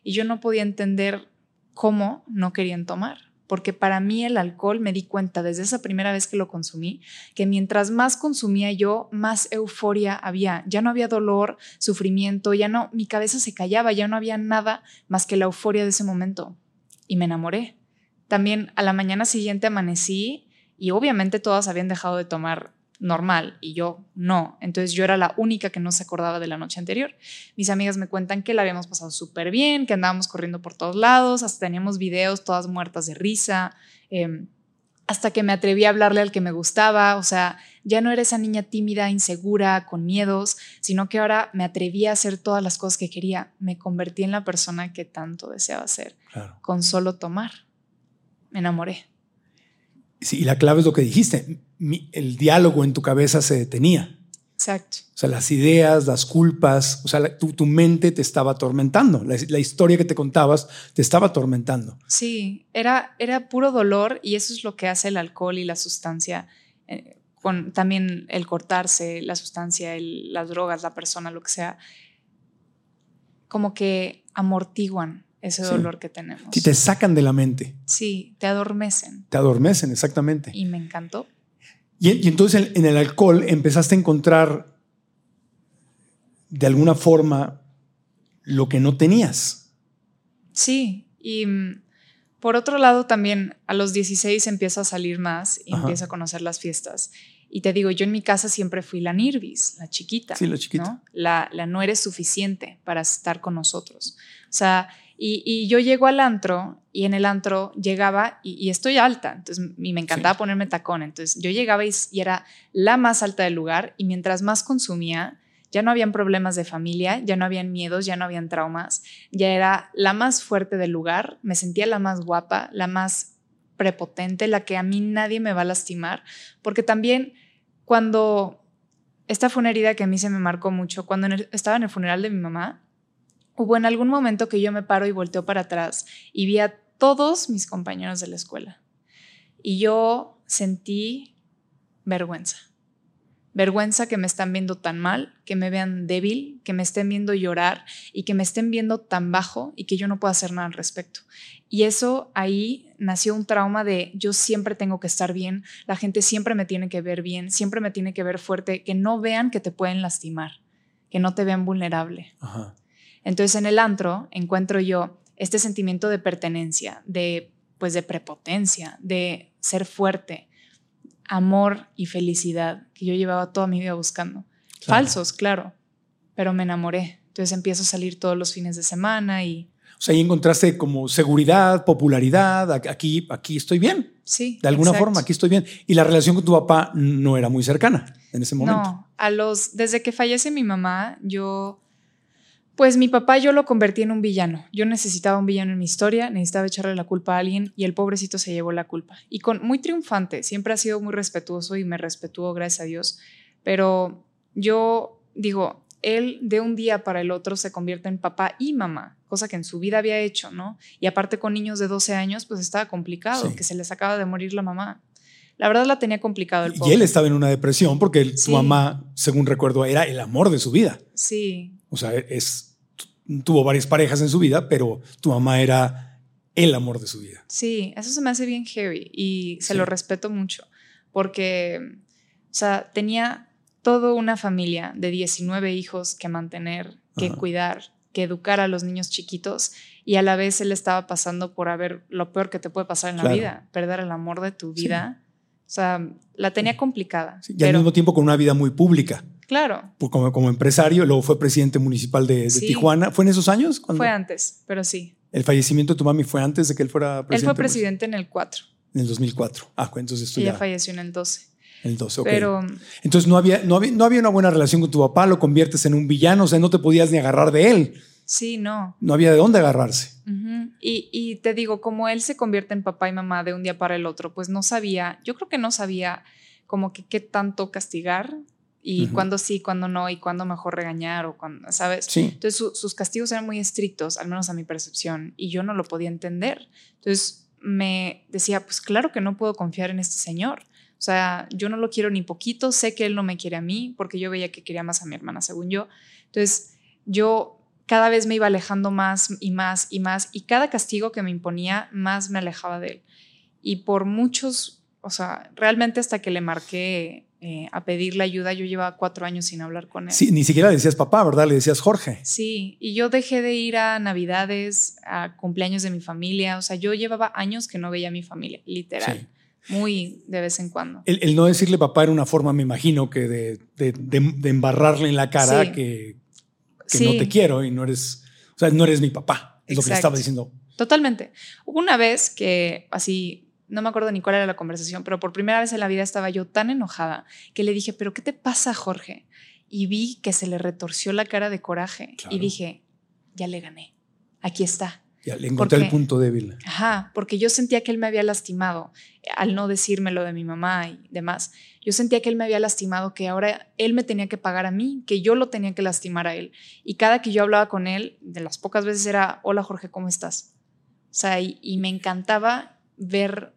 Y yo no podía entender cómo no querían tomar porque para mí el alcohol me di cuenta desde esa primera vez que lo consumí, que mientras más consumía yo, más euforia había. Ya no había dolor, sufrimiento, ya no, mi cabeza se callaba, ya no había nada más que la euforia de ese momento. Y me enamoré. También a la mañana siguiente amanecí y obviamente todas habían dejado de tomar normal y yo no. Entonces yo era la única que no se acordaba de la noche anterior. Mis amigas me cuentan que la habíamos pasado súper bien, que andábamos corriendo por todos lados, hasta teníamos videos todas muertas de risa, em, hasta que me atreví a hablarle al que me gustaba, o sea, ya no era esa niña tímida, insegura, con miedos, sino que ahora me atreví a hacer todas las cosas que quería. Me convertí en la persona que tanto deseaba ser, con solo tomar. Me enamoré. Y la clave es lo que dijiste, el diálogo en tu cabeza se detenía. Exacto. O sea, las ideas, las culpas, o sea, tu, mente te estaba atormentando. La, historia que te contabas te estaba atormentando. Sí, era, era puro dolor y eso es lo que hace el alcohol y la sustancia, eh, con también el cortarse, la sustancia, las drogas, la persona, lo que sea, como que amortiguan ese dolor que tenemos. Sí, te sacan de la mente. Sí, te adormecen. Te adormecen, exactamente. Y me encantó. Y, entonces en el alcohol empezaste a encontrar de alguna forma lo que no tenías. Sí, y mm, por otro lado también a los 16 empiezo a salir más y empiezo a conocer las fiestas. Y te digo, yo en mi casa siempre fui la Nirvis, la chiquita. Sí, la chiquita. La, la no eres suficiente para estar con nosotros. O sea, y, yo llego al antro y en el antro llegaba y, estoy alta, entonces y me encantaba ponerme tacón, entonces yo llegaba y, era la más alta del lugar y mientras más consumía, ya no habían problemas de familia, ya no habían miedos, ya no habían traumas, ya era la más fuerte del lugar, me sentía la más guapa, la más prepotente, la que a mí nadie me va a lastimar, porque también cuando esta fue una herida que a mí se me marcó mucho, cuando estaba en el funeral de mi mamá, hubo en algún momento que yo me paro y volteo para atrás y vi a todos mis compañeros de la escuela. Y yo sentí vergüenza. Vergüenza que me están viendo tan mal, que me vean débil, que me estén viendo llorar y que me estén viendo tan bajo y que yo no puedo hacer nada al respecto. Y eso ahí nació un trauma de yo siempre tengo que estar bien, la gente siempre me tiene que ver bien, siempre me tiene que ver fuerte, que no vean que te pueden lastimar, que no te vean vulnerable. Ajá. Entonces en el antro encuentro yo este sentimiento de pertenencia, de pues de prepotencia, de ser fuerte, amor y felicidad que yo llevaba toda mi vida buscando. Falsos, claro, pero me enamoré. Entonces empiezo a salir todos los fines de semana y... O sea, ahí encontraste como seguridad, popularidad, aquí, aquí estoy bien. Sí. De alguna forma, aquí estoy bien. Y la relación con tu papá no era muy cercana en ese momento. No, a los, desde que fallece mi mamá, yo pues mi papá yo lo convertí en un villano. Yo necesitaba un villano en mi historia, necesitaba echarle la culpa a alguien y el pobrecito se llevó la culpa. Y con muy triunfante, siempre ha sido muy respetuoso y me respetuó, gracias a Dios. Pero yo digo, él de un día para el otro se convierte en papá y mamá, cosa que en su vida había hecho, ¿no? Y aparte con niños de 12 años, pues estaba complicado, que se les acaba de morir la mamá. La verdad la tenía complicado el pobre. Y él estaba en una depresión porque su mamá, según recuerdo, era el amor de su vida. Sí. O sea, es, tuvo varias parejas en su vida, pero tu mamá era el amor de su vida. Sí, eso se me hace bien heavy y se lo respeto mucho porque, o sea, tenía toda una familia de 19 hijos que mantener, que cuidar, que educar a los niños chiquitos y a la vez él estaba pasando por haber lo peor que te puede pasar en la vida, perder el amor de tu vida. O sea, la tenía complicada. y al mismo tiempo con una vida muy pública. Claro. Como, como empresario, luego fue presidente municipal de, Tijuana. ¿Fue en esos años? Fue antes, pero sí. ¿El fallecimiento de tu mami fue antes de que él fuera presidente? Él fue presidente en el 4. En el 2004. Ah, entonces esto Ella ya. falleció en el 12. El 12, ok. Pero Entonces no había, no, había, no había una buena relación con tu papá, lo conviertes en un villano, o sea, no te podías ni agarrar de él. sí, no. No había de dónde agarrarse. Y, y te digo, como él se convierte en papá y mamá de un día para el otro, pues no sabía, yo creo que no sabía como que qué tanto castigar y Ujú. cuándo sí, cuándo no y cuándo mejor regañar o cuándo, ¿sabes? Sí. Entonces su- sus castigos eran muy estrictos, al menos a mi percepción, y yo no lo podía entender. Entonces me decía, pues claro que no puedo confiar en este señor. O sea, yo no lo quiero ni poquito, sé que él no me quiere a mí, porque yo veía que quería más a mi hermana, según yo. Entonces yo cada vez me iba alejando más y más y más, y cada castigo que me imponía, más me alejaba de él. Y por muchos, o sea, realmente hasta que le marqué eh, a pedirle ayuda, yo llevaba cuatro años sin hablar con él. Sí, ni siquiera le decías papá, ¿verdad? Le decías Jorge. Sí, y yo dejé de ir a navidades, a cumpleaños de mi familia, o sea, yo llevaba años que no veía a mi familia, literal, muy de vez en cuando. El, el no decirle papá era una forma, me imagino, que de, de- de- de embarrarle en la cara Sí. que, que Sí. no te quiero y no eres, o sea, no eres mi papá. Es lo que le estaba diciendo. Totalmente. Hubo una vez que así, no me acuerdo ni cuál era la conversación, pero por primera vez en la vida estaba yo tan enojada que le dije, pero ¿qué te pasa, Jorge? Y vi que se le retorció la cara de coraje Claro. y dije, ya le gané, aquí está. Ya le encontré qué? el punto débil. Ajá, porque yo sentía que él me había lastimado eh, al no decirme lo de mi mamá y demás. Yo sentía que él me había lastimado, que ahora él me tenía que pagar a mí, que yo lo tenía que lastimar a él. Y cada que yo hablaba con él, de las pocas veces era, hola Jorge, ¿cómo estás? O sea, y, y me encantaba ver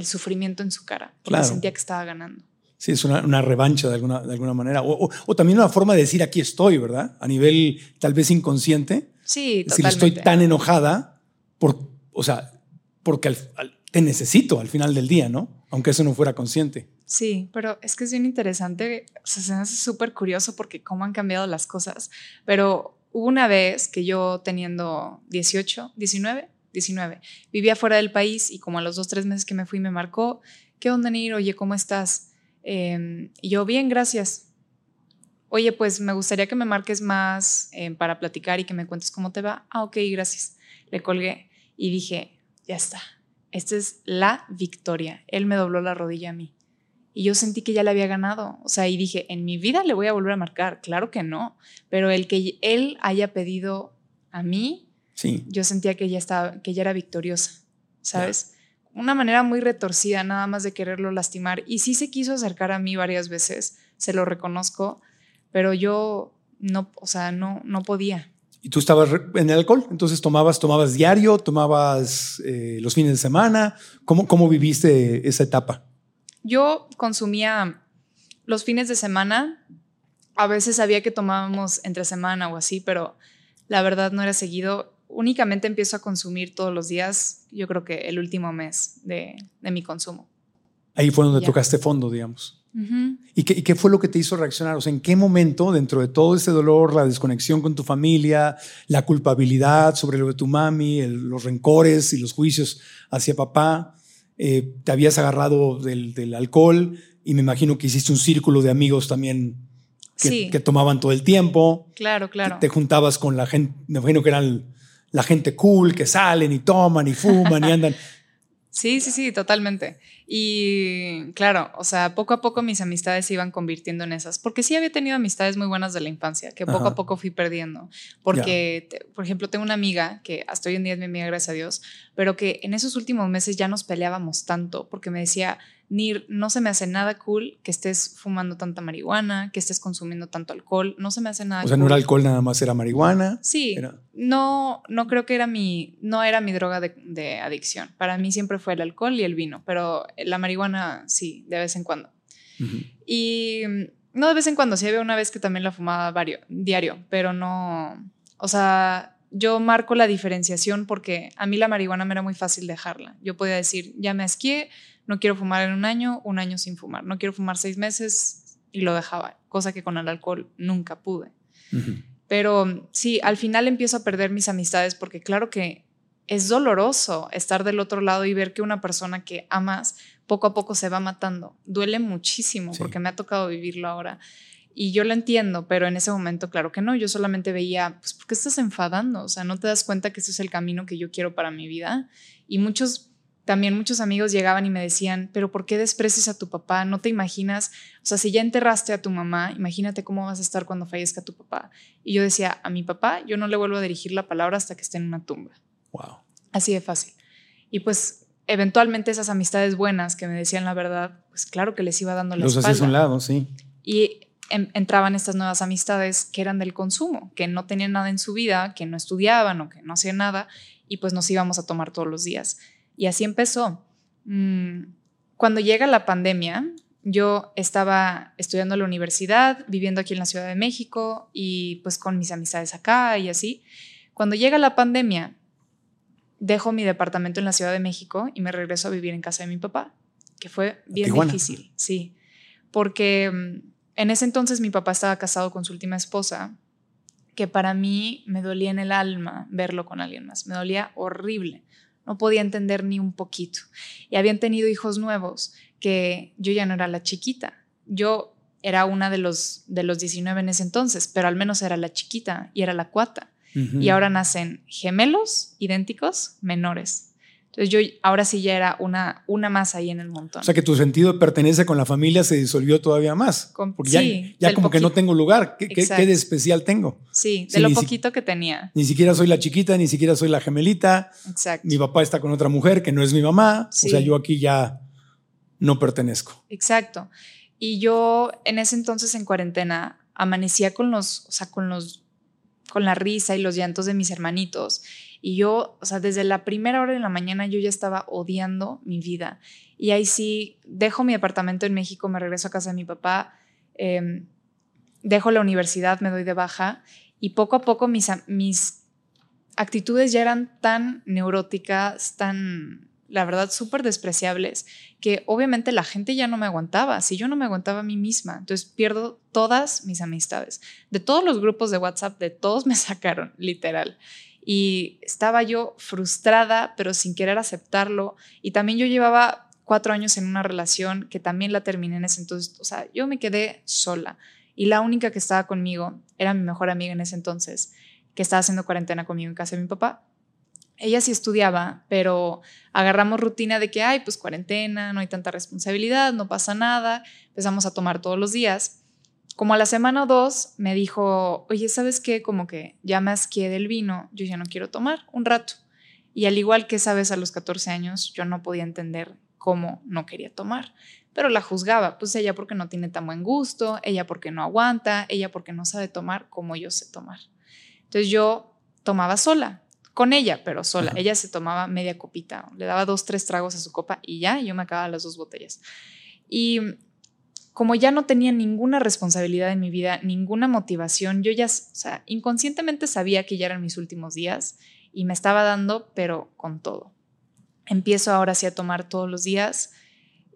el sufrimiento en su cara, porque Claro. sentía que estaba ganando. Sí, es una, una revancha de alguna, de alguna manera. O, o- o también una forma de decir aquí estoy, ¿verdad? A nivel tal vez inconsciente. Sí, Es decir, estoy tan enojada por, o sea, porque al- al- te necesito al final del día, ¿no? Aunque eso no fuera consciente. Sí, pero es que es bien interesante, o sea, se me hace súper curioso porque cómo han cambiado las cosas. Pero hubo una vez que yo teniendo 18, 19, 19, vivía fuera del país y como a los dos, tres meses que me fui me marcó, ¿qué onda, Nir? Oye, ¿cómo estás? Eh, y yo, bien, gracias. Oye, pues me gustaría que me marques más eh, para platicar y que me cuentes cómo te va. Ah, ok, gracias. Le colgué y dije, ya está, esta es la victoria. Él me dobló la rodilla a mí. Y yo sentí que ya le había ganado. O sea, y dije, en mi vida le voy a volver a marcar. Claro que no. Pero el que él haya pedido a mí, Sí. yo sentía que ya, estaba, que ya era victoriosa. ¿Sabes? Una manera muy retorcida, nada más de quererlo lastimar. Y sí se quiso acercar a mí varias veces, se lo reconozco, pero yo no, o sea, no, no podía. Y tú estabas en el alcohol, entonces tomabas, tomabas diario, tomabas eh, los fines de semana. ¿Cómo, ¿Cómo viviste esa etapa? Yo consumía los fines de semana. A veces sabía que tomábamos entre semana o así, pero la verdad no era seguido. Únicamente empiezo a consumir todos los días, yo creo que el último mes de, de mi consumo. Ahí fue donde Ya. tocaste fondo, digamos. ¿Y qué, y qué fue lo que te hizo reaccionar? O sea, ¿en qué momento, dentro de todo ese dolor, la desconexión con tu familia, la culpabilidad sobre lo de tu mami, el- los rencores y los juicios hacia papá, eh, te habías agarrado del, del alcohol y me imagino que hiciste un círculo de amigos también que, Sí. que tomaban todo el tiempo? Claro, claro. Te juntabas con la gente, me imagino que eran la gente cool, que salen y toman y fuman y [LAUGHS] andan. Sí, sí, sí, totalmente. Y claro, o sea, poco a poco mis amistades se iban convirtiendo en esas, porque sí había tenido amistades muy buenas de la infancia, que poco Ajá. a poco fui perdiendo. Porque, te- por ejemplo, tengo una amiga que hasta hoy en día es mi amiga, gracias a Dios, pero que en esos últimos meses ya nos peleábamos tanto, porque me decía, Nir, no se me hace nada cool que estés fumando tanta marihuana, que estés consumiendo tanto alcohol, no se me hace nada O sea, no era cool". alcohol nada más, era marihuana. Sí, Era- no, no creo que era mi, no era mi droga de, de adicción. Para mí siempre fue el alcohol y el vino, pero la marihuana sí, de vez en cuando. Y no de vez en cuando, sí había una vez que también la fumaba vario, diario, pero no, o sea, yo marco la diferenciación porque a mí la marihuana me era muy fácil dejarla. Yo podía decir, ya me asqué, no quiero fumar en un año, un año sin fumar, no quiero fumar seis meses y lo dejaba, cosa que con el alcohol nunca pude. Pero sí, al final empiezo a perder mis amistades porque claro que es doloroso estar del otro lado y ver que una persona que amas poco a poco se va matando. Duele muchísimo Sí. porque me ha tocado vivirlo ahora. Y yo lo entiendo, pero en ese momento, claro que no. Yo solamente veía, pues, ¿por qué estás enfadando? O sea, no te das cuenta que ese es el camino que yo quiero para mi vida. Y muchos, también muchos amigos llegaban y me decían, pero ¿por qué desprecias a tu papá? No te imaginas, o sea, si ya enterraste a tu mamá, imagínate cómo vas a estar cuando fallezca tu papá. Y yo decía, a mi papá yo no le vuelvo a dirigir la palabra hasta que esté en una tumba. Wow. Así de fácil. Y pues eventualmente esas amistades buenas que me decían la verdad, pues claro que les iba dando la Los espalda. a un lado, sí. Y en- entraban estas nuevas amistades que eran del consumo, que no tenían nada en su vida, que no estudiaban o que no hacían nada, y pues nos íbamos a tomar todos los días. Y así empezó. Mm, Cuando llega la pandemia, yo estaba estudiando en la universidad, viviendo aquí en la Ciudad de México y pues con mis amistades acá y así. Cuando llega la pandemia, dejo mi departamento en la Ciudad de México y me regreso a vivir en casa de mi papá, que fue bien Tijuana. difícil, sí, porque mm, en ese entonces mi papá estaba casado con su última esposa, que para mí me dolía en el alma verlo con alguien más, me dolía horrible, no podía entender ni un poquito. Y habían tenido hijos nuevos, que yo ya no era la chiquita, yo era una de los, de los 19 en ese entonces, pero al menos era la chiquita y era la cuata y ahora nacen gemelos idénticos menores. Entonces yo ahora sí ya era una, una más ahí en el montón. O sea que tu sentido de pertenencia con la familia se disolvió todavía más. Con- porque ya, sí, ya del como que no poquito. tengo lugar. ¿Qué, qué- qué de especial tengo? sí, de sí, lo ni si- poquito que tenía. Ni siquiera soy la chiquita, ni siquiera soy la gemelita. Exacto. Mi papá está con otra mujer que no es mi mamá. Sí. O sea, yo aquí ya no pertenezco. Exacto. Y yo en ese entonces en cuarentena amanecía con los, o sea, con los, con la risa y los llantos de mis hermanitos. Y yo, o sea, desde la primera hora de la mañana yo ya estaba odiando mi vida. Y ahí sí, dejo mi departamento en México, me regreso a casa de mi papá, eh, dejo la universidad, me doy de baja y poco a poco mis, mis actitudes ya eran tan neuróticas, tan, la verdad, súper despreciables, que obviamente la gente ya no me aguantaba, si yo no me aguantaba a mí misma, entonces pierdo todas mis amistades. De todos los grupos de WhatsApp, de todos me [LAUGHS] sacaron, literal. Y estaba yo frustrada, pero sin querer aceptarlo. Y también yo llevaba cuatro años en una relación que también la terminé en ese entonces. O sea, yo me quedé sola. Y la única que estaba conmigo era mi mejor amiga en ese entonces, que estaba haciendo cuarentena conmigo en casa de mi papá. Ella sí estudiaba, pero agarramos rutina de que, ay, pues cuarentena, no hay tanta responsabilidad, no pasa nada. Empezamos a tomar todos los días. Como a la semana o dos me dijo, oye, ¿sabes qué? Como que ya me asqué del vino, yo ya no quiero tomar un rato. Y al igual que sabes, a los 14 años yo no podía entender cómo no quería tomar, pero la juzgaba, pues ella porque no tiene tan buen gusto, ella porque no aguanta, ella porque no sabe tomar como yo sé tomar. Entonces yo tomaba sola, con ella, pero sola. Ella se tomaba media copita, le daba dos, tres tragos a su copa y ya, yo me acababa las dos botellas. Y como ya no tenía ninguna responsabilidad en mi vida, ninguna motivación, yo ya, inconscientemente sabía que ya eran mis últimos días y me estaba dando, pero con todo. Empiezo ahora sí a tomar todos los días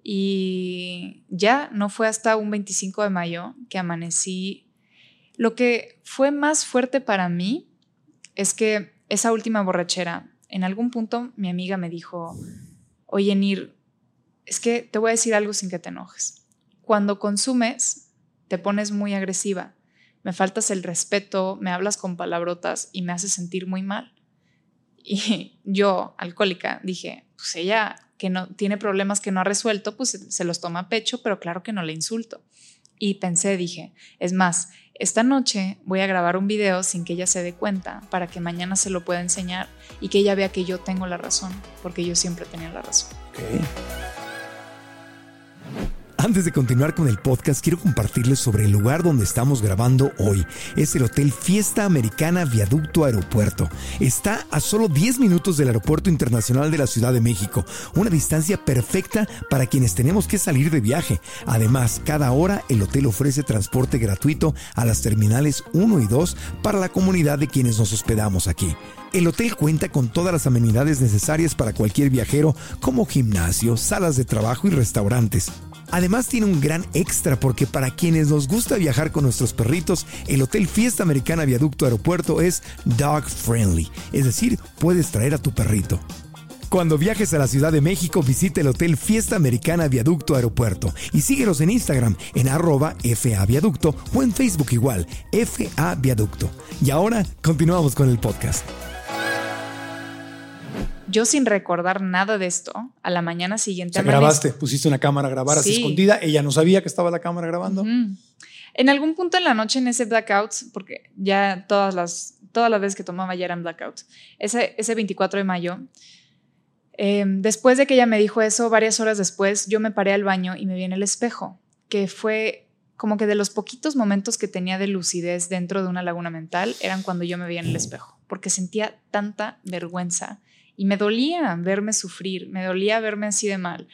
y ya no fue hasta un 25 de mayo que amanecí. Lo que fue más fuerte para mí es que esa última borrachera, en algún punto mi amiga me dijo, oye Nir, es que te voy a decir algo sin que te enojes. Cuando consumes, te pones muy agresiva, me faltas el respeto, me hablas con palabrotas y me haces sentir muy mal. Y [LAUGHS] yo, alcohólica, dije, pues ella que no tiene problemas que no ha resuelto, pues se- los toma a pecho, pero claro que no le insulto. Y pensé, dije, es más, esta noche voy a grabar un video sin que ella se dé cuenta para que mañana se lo pueda enseñar y que ella vea que yo tengo la razón, porque yo siempre tenía la razón. Ok. Antes de continuar con el podcast, quiero compartirles sobre el lugar donde estamos grabando hoy. Es el Hotel Fiesta Americana Viaducto Aeropuerto. Está a solo 10 minutos del Aeropuerto Internacional de la Ciudad de México, una distancia perfecta para quienes tenemos que salir de viaje. Además, cada hora el hotel ofrece transporte gratuito a las terminales 1 y 2 para la comunidad de quienes nos hospedamos aquí. El hotel cuenta con todas las amenidades necesarias para cualquier viajero, como gimnasio, salas de trabajo y restaurantes. Además tiene un gran extra porque para quienes nos gusta viajar con nuestros perritos, el Hotel Fiesta Americana Viaducto Aeropuerto es dog friendly, es decir, puedes traer a tu perrito. Cuando viajes a la Ciudad de México, visite el Hotel Fiesta Americana Viaducto Aeropuerto y síguenos en Instagram en arroba FA Viaducto o en Facebook igual, FA Viaducto. Y ahora continuamos con el podcast. Yo sin recordar nada de esto, a la mañana siguiente... O sea, grabaste, pusiste una cámara a grabar así escondida, ella no sabía que estaba la cámara grabando. En algún punto en la noche en ese blackout, porque ya todas las, todas las veces que tomaba ya eran blackouts, ese, ese 24 de mayo, em, después de que ella me dijo eso, varias horas después, yo me paré al baño y me vi en el espejo, que fue como que de los poquitos momentos que tenía de lucidez dentro de una laguna mental, eran cuando yo me veía en el espejo, porque sentía tanta vergüenza y me dolía verme sufrir, me dolía verme así de mal.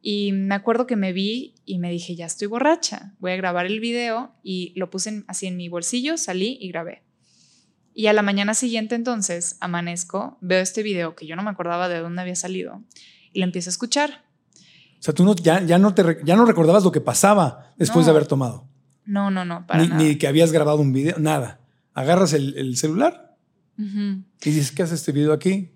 Y me acuerdo que me vi y me dije, ya estoy borracha, voy a grabar el video y lo puse así en mi bolsillo, salí y grabé. Y a la mañana siguiente entonces amanezco, veo este video que yo no me acordaba de dónde había salido y lo empiezo a escuchar. O sea, tú no, ya, ya, no te, ya no recordabas lo que pasaba después de haber tomado. No, no, no, para ni, nada. Ni que habías grabado un video, nada. Agarras el, celular y dices, ¿qué hace este video aquí?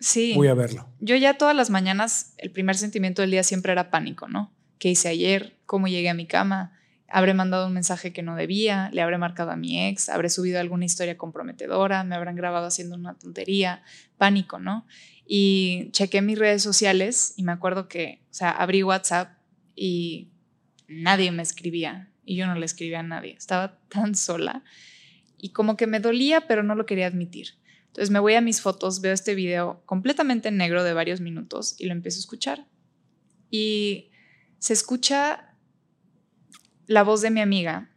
Sí. Voy a verlo. Yo ya todas las mañanas, el primer sentimiento del día siempre era pánico, ¿no? ¿Qué hice ayer? ¿Cómo llegué a mi cama? ¿Habré mandado un mensaje que no debía? ¿Le habré marcado a mi ex? ¿Habré subido alguna historia comprometedora? ¿Me habrán grabado haciendo una tontería? Pánico, ¿no? Y chequé mis redes sociales y me acuerdo que, o sea, abrí WhatsApp y nadie me escribía y yo no le escribía a nadie. Estaba tan sola y como que me dolía, pero no lo quería admitir. Entonces me voy a mis fotos, veo este video completamente negro de varios minutos y lo empiezo a escuchar. Y se escucha la voz de mi amiga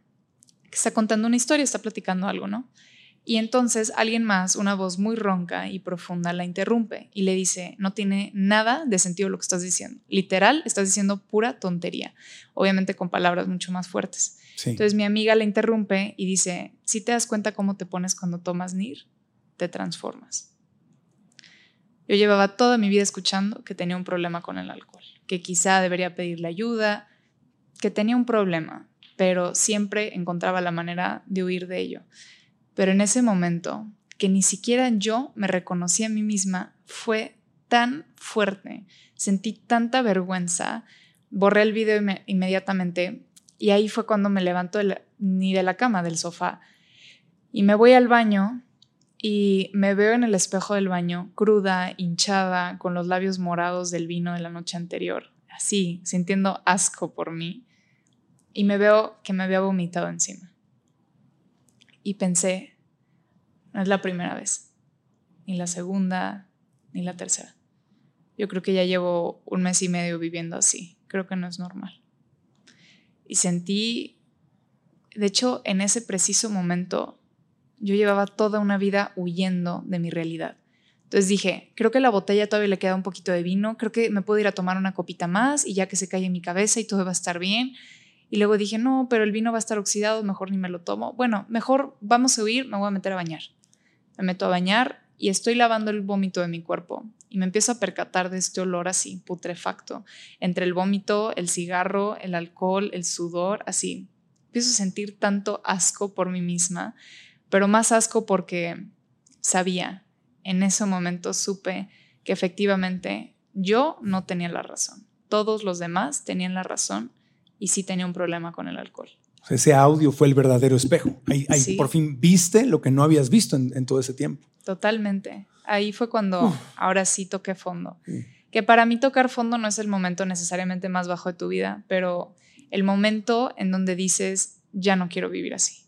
que está contando una historia, está platicando algo, ¿no? Y entonces alguien más, una voz muy ronca y profunda, la interrumpe y le dice, no tiene nada de sentido lo que estás diciendo. Literal, estás diciendo pura tontería, obviamente con palabras mucho más fuertes. Entonces mi amiga la interrumpe y dice, si te das cuenta cómo te pones cuando tomas NIR, te transformas. Yo llevaba toda mi vida escuchando que tenía un problema con el alcohol, que quizá debería pedirle ayuda, que tenía un problema, pero siempre encontraba la manera de huir de ello. Pero en ese momento, que ni siquiera yo me reconocí a mí misma, fue tan fuerte, sentí tanta vergüenza, borré el video inmediatamente y ahí fue cuando me levanto ni de la cama, del sofá, y me voy al baño y me veo en el espejo del baño, cruda, hinchada, con los labios morados del vino de la noche anterior, así, sintiendo asco por mí, y me veo que me había vomitado encima. Y pensé, no es la primera vez, ni la segunda, ni la tercera. Yo creo que ya llevo un mes y medio viviendo así, creo que no es normal. Y sentí, de hecho, en ese preciso momento, yo llevaba toda una vida huyendo de mi realidad. Entonces dije, creo que la botella todavía le queda un poquito de vino, creo que me puedo ir a tomar una copita más y ya que se en mi cabeza y todo va a estar bien. Y luego dije, no, pero el vino va a estar oxidado, mejor ni me lo tomo. Bueno, mejor vamos a huir, me voy a meter a bañar. Me meto a bañar y estoy lavando el vómito de mi cuerpo y me empiezo a percatar de este olor así, putrefacto, entre el vómito, el cigarro, el alcohol, el sudor, así. Empiezo a sentir tanto asco por mí misma pero más asco porque sabía, en ese momento supe que efectivamente yo no tenía la razón. Todos los demás tenían la razón y sí tenía un problema con el alcohol. Ese audio fue el verdadero espejo. Ahí, por fin viste lo que no habías visto en, todo ese tiempo. Totalmente. Ahí fue cuando ahora sí toqué fondo. Que para mí tocar fondo no es el momento necesariamente más bajo de tu vida, pero el momento en donde dices, ya no quiero vivir así.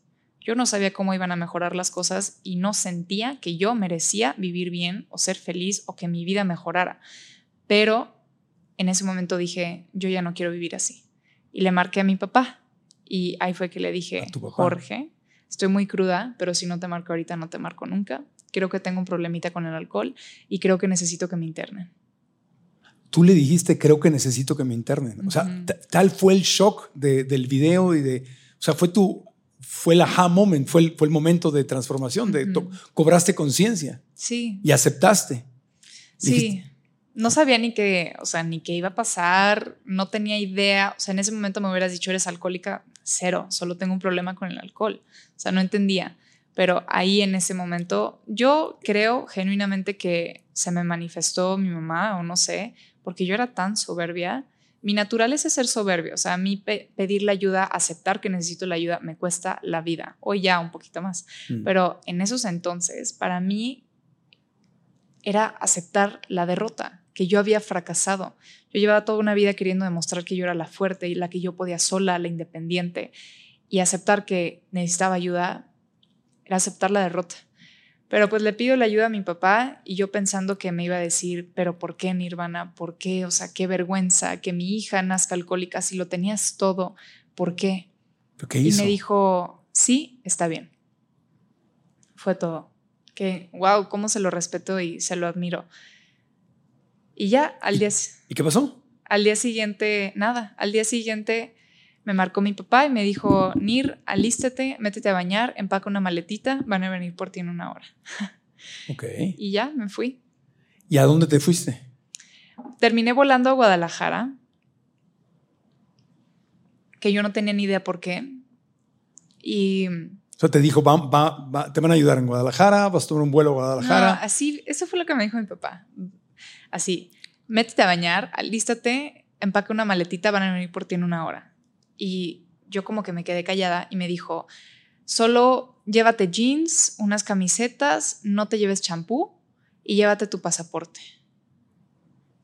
Yo no sabía cómo iban a mejorar las cosas y no sentía que yo merecía vivir bien o ser feliz o que mi vida mejorara. Pero en ese momento dije, yo ya no quiero vivir así. Y le marqué a mi papá. Y ahí fue que le dije, Jorge, estoy muy cruda, pero si no te marco ahorita, no te marco nunca. Creo que tengo un problemita con el alcohol y creo que necesito que me internen. Tú le dijiste, creo que necesito que me internen. O sea, tal fue el shock del video y de, o sea, fue tu fue el aha moment, fue el, fue el momento de transformación, de cobraste conciencia. Sí. Y aceptaste. Sí. no sabía ni qué, o sea, ni qué iba a pasar, no tenía idea, o sea, en ese momento me hubieras dicho, eres alcohólica, cero, solo tengo un problema con el alcohol, o sea, no entendía. Pero ahí en ese momento, yo creo genuinamente que se me manifestó mi mamá, o no sé, porque yo era tan soberbia. Mi naturaleza es ser soberbio, o sea, a mí pedir la ayuda, aceptar que necesito la ayuda, me cuesta la vida. Hoy ya un poquito más. Mm. Pero en esos entonces, para mí era aceptar la derrota, que yo había fracasado. Yo llevaba toda una vida queriendo demostrar que yo era la fuerte y la que yo podía sola, la independiente. Y aceptar que necesitaba ayuda era aceptar la derrota. Pero pues le pido la ayuda a mi papá y yo pensando que me iba a decir, pero ¿por qué Nirvana? ¿Por qué? O sea, qué vergüenza que mi hija nazca alcohólica si lo tenías todo. ¿Por qué? ¿Qué y me dijo, sí, está bien. Fue todo. Que, wow, cómo se lo respeto y se lo admiro. Y ya, al día, ¿Y qué pasó? al día siguiente, nada, al día siguiente me marcó mi papá y me dijo, Nir, alístate, métete a bañar, empaca una maletita, van a venir por ti en una hora. [LAUGHS] Ok. Y ya, me fui. ¿Y a dónde te fuiste? Terminé volando a Guadalajara, que yo no tenía ni idea por qué. Y O sea, te dijo, va, va- va- te van a ayudar en Guadalajara, vas a tomar un vuelo a no, Guadalajara. así, eso fue lo que me dijo mi papá. Así, métete a bañar, alístate, empaca una maletita, van a venir por ti en una hora. Y yo como que me quedé callada y me dijo, solo llévate jeans, unas camisetas, no te lleves champú y llévate tu pasaporte.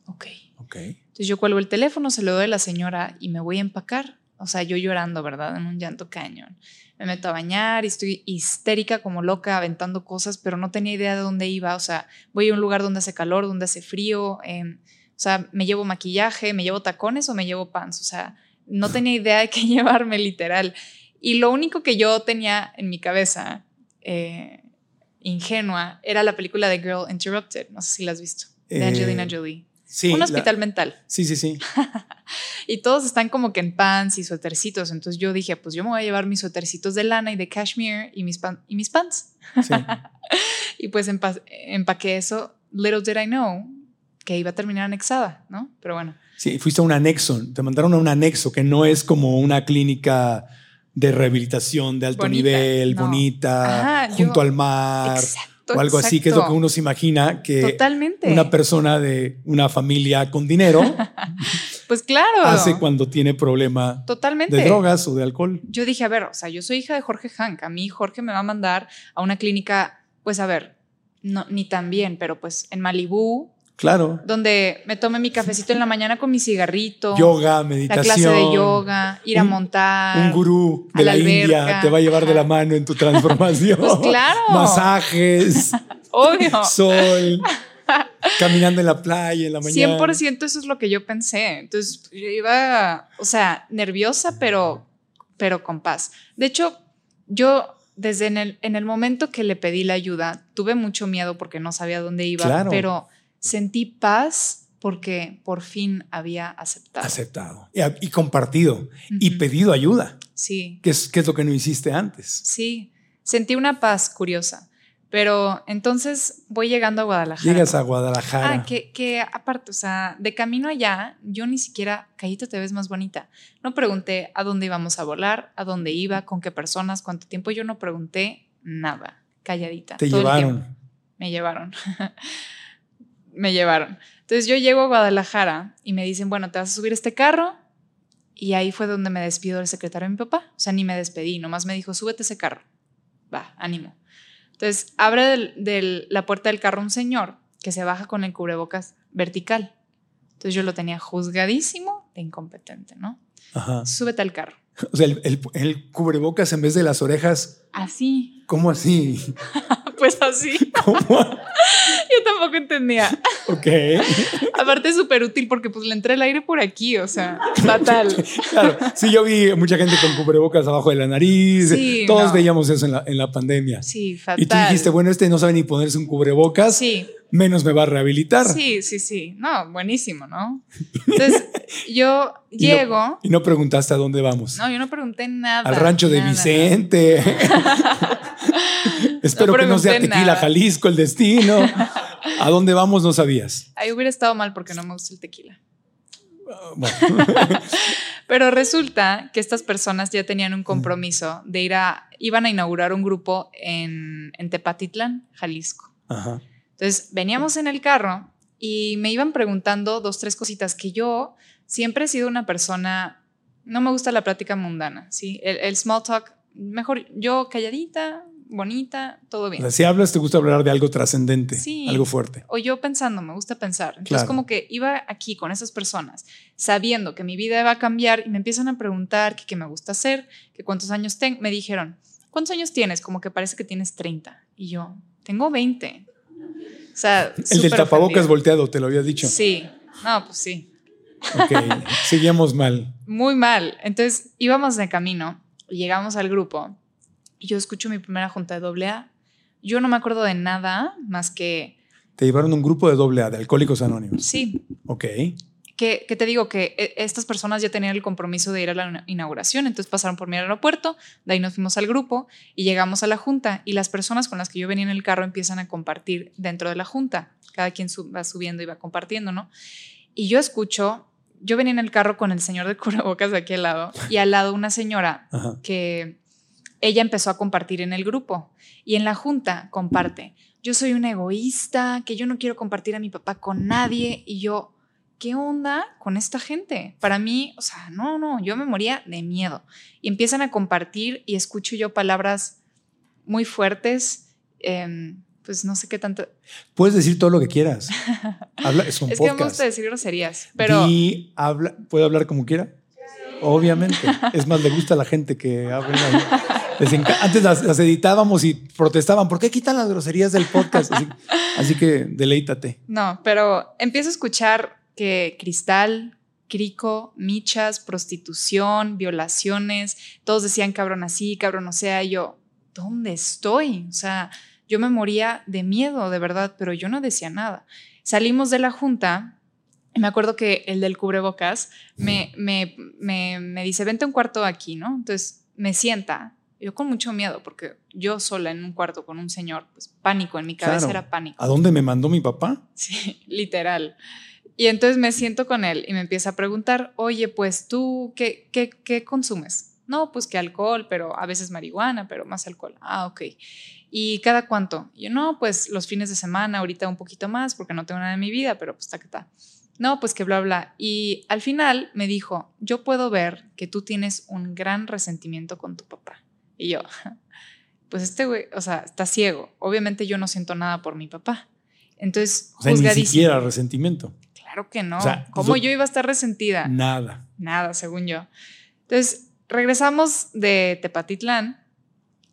Ok. ok. Entonces yo cuelgo el teléfono, se lo doy a la señora y me voy a empacar. O sea, yo llorando, ¿verdad? En un llanto cañón. Me meto a bañar y estoy histérica como loca, aventando cosas, pero no tenía idea de dónde iba. O sea, voy a un lugar donde hace calor, donde hace frío. em, o sea, me llevo maquillaje, me llevo tacones o me llevo pants. O sea, no tenía idea de qué [LAUGHS] llevarme literal. Y lo único que yo tenía en mi cabeza, eh, ingenua, era la película de Girl Interrupted. No sé si la has visto. De Eh, Angelina Jolie. Sí. un la- hospital mental. sí, sí, sí. [LAUGHS] Y todos están como que en pants y suétercitos. Entonces yo dije, pues yo me voy a llevar mis suétercitos de lana y de cashmere y mis, pan- y mis pants. sí. [LAUGHS] Y pues empa- empaqué eso. Little did I know que iba a terminar anexada, ¿no? Pero bueno. Sí, fuiste a un anexo, te mandaron a un anexo que no es como una clínica de rehabilitación de alto Bonita, nivel, no. bonita, Ajá, junto yo- al mar Exacto. o algo así, que es lo que uno se imagina que Totalmente. una persona de una familia con dinero [LAUGHS] Pues claro. hace cuando tiene problema Totalmente. de drogas o de alcohol. yo dije, a ver, o sea, yo soy hija de Jorge Hank. A mí Jorge me va a mandar a una clínica, pues a ver, no, ni tan bien, pero pues en Malibú, Claro. donde me tome mi cafecito en la mañana con mi cigarrito. Yoga, la meditación. clase de yoga, ir a Un- montar. Un gurú de la la, India te va a llevar de la mano en tu [LAUGHS] transformación. Pues claro. Masajes, [LAUGHS] Obvio. sol, [LAUGHS] caminando en la playa en la mañana. 100% eso es lo que yo pensé. Entonces yo iba, o sea, nerviosa, pero, pero con paz. De hecho, yo desde en el, en el momento que le pedí la ayuda, tuve mucho miedo porque no sabía dónde iba, Claro. pero sentí paz porque por fin había aceptado. Aceptado y, y compartido y pedido ayuda, Sí, que es, que es lo que no hiciste antes. sí. Sentí una paz curiosa. Pero entonces voy llegando a Guadalajara. Llegas a Guadalajara. Ah, que, que aparte, o sea, de camino allá, yo ni siquiera, Cayito, te ves más bonita. No pregunté a dónde íbamos a volar, a dónde iba, con qué personas, cuánto tiempo. Yo no pregunté nada, calladita. Te todo llevaron. Me llevaron. [LAUGHS] me llevaron. Entonces yo llego a Guadalajara y me dicen, bueno, te vas a subir este carro. Y ahí fue donde me despido del secretario de mi papá. O sea, ni me despedí, nomás me dijo, súbete ese carro. Va, ánimo. Entonces abre del- del- la puerta del carro un señor que se baja con el cubrebocas vertical. Entonces yo lo tenía juzgadísimo de incompetente, ¿no? Ajá. Súbete al carro. [LAUGHS] O sea, el, el- el cubrebocas en vez de las orejas, Así, ¿cómo así? [LAUGHS] pues así. [LAUGHS] ¿Cómo? [LAUGHS] Yo tampoco entendía. ok. Aparte es súper útil porque pues le entra el aire por aquí, o sea, fatal. Claro, sí, yo vi mucha gente con cubrebocas abajo de la nariz. Sí, Todos no. veíamos eso en la, en la pandemia. Sí, fatal. Y tú dijiste, bueno, este no sabe ni ponerse un cubrebocas, Sí, menos me va a rehabilitar. sí, sí, sí. No, buenísimo, ¿no? Entonces yo Y no- llego. Y no preguntaste a dónde vamos. No, yo no pregunté nada. Al rancho de nada. [LAUGHS] Espero No que no sea tequila nada. Jalisco el destino. [LAUGHS] ¿A dónde vamos? No sabías. Ahí hubiera estado mal porque no me gusta el tequila. Bueno, [LAUGHS] Pero resulta que estas personas ya tenían un compromiso de ir a iban a inaugurar un grupo en, en Tepatitlán, Jalisco. Ajá. Entonces veníamos en el carro y me iban preguntando dos, tres cositas que yo siempre he sido una persona, no me gusta la plática mundana, ¿sí? El, el small talk, mejor yo calladita, bonita, todo O bien. sea, si hablas, te gusta hablar de algo trascendente, Sí. algo fuerte. O yo pensando, me gusta pensar. Entonces Claro. como que iba aquí con esas personas, sabiendo que mi vida va a cambiar y me empiezan a preguntar qué me gusta hacer, que cuántos años tengo. Me dijeron, ¿cuántos años tienes? Como que parece que tienes 30. Y yo, tengo 20. O sea, [LAUGHS] El del tapabocas ofendida. volteado, te lo había dicho. Sí, no, pues sí. Ok, [LAUGHS] seguíamos mal. Muy mal. Entonces íbamos de camino y llegamos al grupo y yo escucho mi primera junta de doble A. Yo no me acuerdo de nada más que, Te llevaron un grupo de doble A, de alcohólicos anónimos. sí, Ok. que, que te digo que eh, estas personas ya tenían el compromiso de ir a la ina- inauguración, entonces pasaron por mi aeropuerto, de ahí nos fuimos al grupo y llegamos a la junta y las personas con las que yo venía en el carro empiezan a compartir dentro de la junta, cada quien su- va subiendo y va compartiendo, ¿no? Y yo escucho, yo venía en el carro con el señor de [LAUGHS] cubrebocas de aquí al lado y al lado una señora Ajá. que ella empezó a compartir en el grupo y en la junta comparte, yo soy una egoísta, que yo no quiero compartir a mi papá con nadie y yo, ¿qué onda con esta gente? Para mí, o sea, no, no, yo me moría de miedo y empiezan a compartir y escucho yo palabras muy fuertes, em, pues no sé qué tanto, Puedes decir todo lo que quieras. [LAUGHS] Habla, es un es que me gusta decir groserías, pero... Habla, ¿Puedo hablar como quiera? Obviamente. Es más, le gusta a la gente que hable. [LAUGHS] Antes las, editábamos y protestaban. ¿Por qué quitan las groserías del podcast? Así, que deleítate. No, pero empiezo a escuchar que cristal, crico, michas, prostitución, violaciones, todos decían cabrón así, cabrón o sea, y yo, ¿dónde estoy? O sea, yo me moría de miedo, de verdad, pero yo no decía nada. Salimos de la junta y me acuerdo que el del cubrebocas me, me, me, me dice, vente un cuarto aquí, ¿no? Entonces me sienta. Yo con mucho miedo, porque yo sola en un cuarto con un señor, pues pánico, en mi cabeza Claro. era pánico. ¿A dónde me mandó mi papá? Sí, [LAUGHS] literal. Y entonces me siento con él y me empieza a preguntar, oye, pues tú, ¿qué, qué, qué consumes? No, pues que alcohol, pero a veces marihuana, pero más alcohol. Ah, ok. ¿Y cada cuánto? Y yo, no, pues los fines de semana, ahorita un poquito más, porque no tengo nada en mi vida, pero pues está que está. No, pues que bla, bla. Y al final me dijo, yo puedo ver que tú tienes un gran resentimiento con tu papá. Y yo, pues este güey, o sea, está ciego. Obviamente yo no siento nada por mi papá. Entonces, O sea, ni siquiera resentimiento. Claro que no. O sea, ¿Cómo yo- yo iba a estar resentida? Nada. Nada, según yo. Entonces, regresamos de Tepatitlán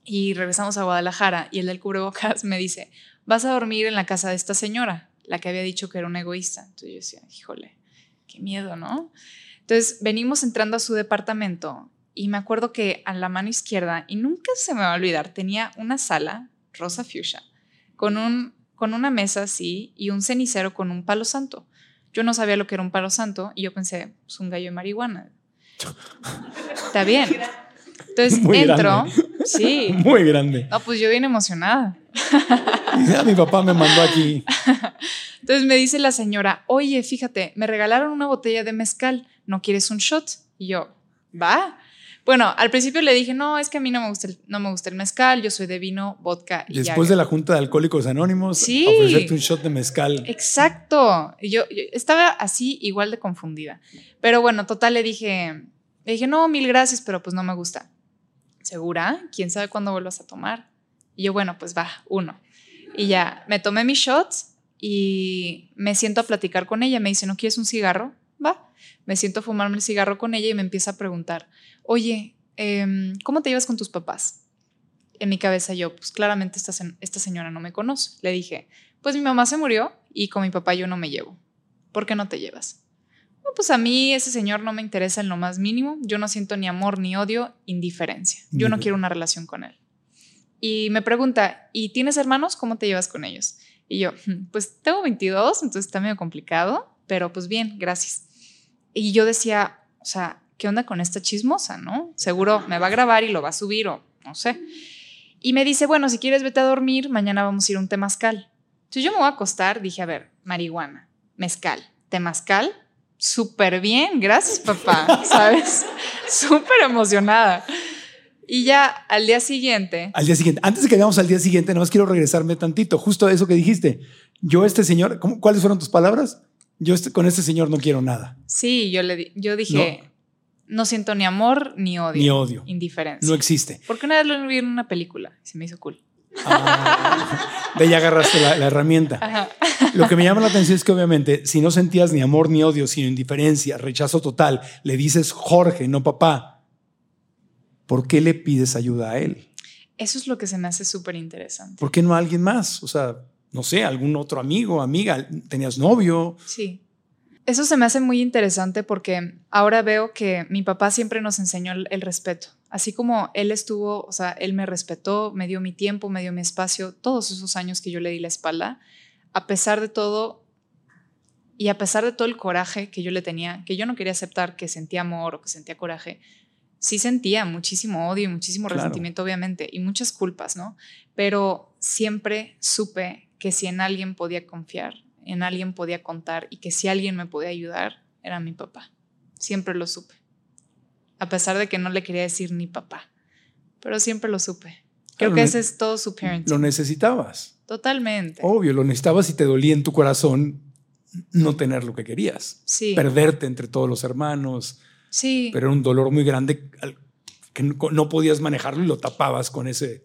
y regresamos a Guadalajara y el del cubrebocas me dice, vas a dormir en la casa de esta señora, la que había dicho que era una egoísta. Entonces yo decía, híjole, qué miedo, ¿no? Entonces, venimos entrando a su departamento y me acuerdo que a la mano izquierda, y nunca se me va a olvidar, tenía una sala rosa fuchsia con, un, con una mesa así y un cenicero con un palo santo. Yo no sabía lo que era un palo santo y yo pensé, pues un gallo de marihuana. Está bien. [LAUGHS] Entonces Muy entro. grande. Sí. [LAUGHS] Muy grande. No, pues yo bien emocionada. [LAUGHS] "Ah, mi papá me mandó aquí. Entonces me dice la señora, oye, fíjate, me regalaron una botella de mezcal, ¿no quieres un shot? Y yo, va. Bueno, al principio le dije, no, es que a mí no me gusta el, no me gusta el mezcal, yo soy de vino, vodka y Después Jagger". de la Junta de Alcohólicos Anónimos, Sí. ofrecerte un shot de mezcal. Exacto. Yo, yo estaba así igual de confundida. Pero bueno, total le dije, le dije, no, mil gracias, pero pues no me gusta. ¿Segura? ¿Quién sabe cuándo vuelvas a tomar? Y yo, bueno, pues va, uno. Y ya, me tomé mis shots y me siento a platicar con ella. Me dice, ¿no quieres un cigarro? Va. Me siento a fumarme el cigarro con ella y me empieza a preguntar, oye, em, ¿cómo te llevas con tus papás? En mi cabeza yo, pues claramente esta, esta señora no me conoce. Le dije, pues mi mamá se murió y con mi papá yo no me llevo. ¿Por qué no te llevas? No, pues a mí ese señor no me interesa en lo más mínimo. Yo no siento ni amor ni odio, indiferencia. Yo no quiero una relación con él. Y me pregunta, ¿y tienes hermanos? ¿Cómo te llevas con ellos? Y yo, "Hmm, pues tengo 22, entonces está medio complicado, pero pues bien, gracias. Y yo decía, o sea, ¿qué onda con esta chismosa, no? Seguro me va a grabar y lo va a subir o no sé. Y me dice, bueno, si quieres vete a dormir, mañana vamos a ir a un temazcal. Entonces yo me voy a acostar, dije, a ver, marihuana, mezcal, temazcal, súper bien, gracias papá, [LAUGHS] ¿sabes? Súper emocionada. Y ya al día siguiente. Al día siguiente. Antes de que vayamos al día siguiente, nada más quiero regresarme tantito, justo a eso que dijiste. Yo, este señor, ¿cuáles fueron tus palabras? Yo este, con este señor no quiero nada. Sí, yo, le, yo dije, no. Siento ni amor ni odio. Ni odio. Indiferencia. No existe. Porque una vez lo vi en una película y se me hizo cool. Ah, de ahí agarraste la, herramienta. Lo que me llama la atención es que obviamente si no sentías ni amor ni odio, sino indiferencia, rechazo total, le dices Jorge, no papá, ¿por qué le pides ayuda a él? Eso es lo que se me hace súper interesante. ¿Por qué no a alguien más? O sea, no sé, algún otro amigo, amiga, tenías novio. Sí. Eso se me hace muy interesante porque ahora veo que mi papá siempre nos enseñó el, respeto. Así como él estuvo, o sea, él me respetó, me dio mi tiempo, me dio mi espacio, todos esos años que yo le di la espalda, a pesar de todo y a pesar de todo el coraje que yo le tenía, que yo no quería aceptar que sentía amor o que sentía coraje, sí sentía muchísimo odio y muchísimo resentimiento, obviamente, y muchas culpas, ¿no? Pero siempre supe que si en alguien podía confiar, en alguien podía contar y que si alguien me podía ayudar, era mi papá. Siempre lo supe. A pesar de que no le quería decir ni papá, pero siempre lo supe. Creo que ese es todo su parenting. Lo necesitabas. Totalmente. Obvio, lo necesitabas y te dolía en tu corazón no tener lo que querías. Sí. Perderte entre todos los hermanos. Sí. Pero era un dolor muy grande que no podías manejarlo y lo tapabas con ese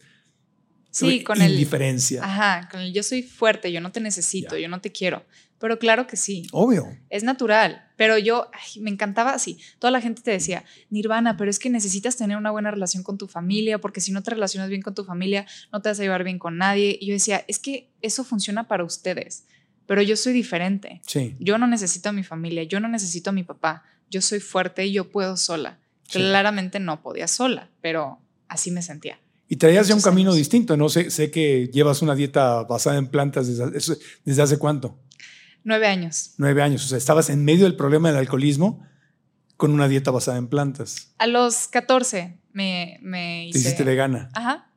Sí, con indiferencia. el. Ajá, con el yo soy fuerte, yo no te necesito, yo no te quiero. Pero claro que sí. Obvio. Es natural. Pero yo me encantaba así. Toda la gente te decía, Nirvana, pero es que necesitas tener una buena relación con tu familia, porque si no te relacionas bien con tu familia, no te vas a llevar bien con nadie. Y yo decía, es que eso funciona para ustedes, pero yo soy diferente. Sí. Yo no necesito a mi familia, yo no necesito a mi papá. Yo soy fuerte y yo puedo sola. Claramente no podía sola, pero así me sentía. Y traías ya un camino distinto, ¿no? Sé, sé que llevas una dieta basada en plantas desde, desde hace cuánto. Nueve años. Nueve años. O sea, estabas en medio del problema del alcoholismo con una dieta basada en plantas. A los 14 me, me hice. Te hiciste vegana. Ajá.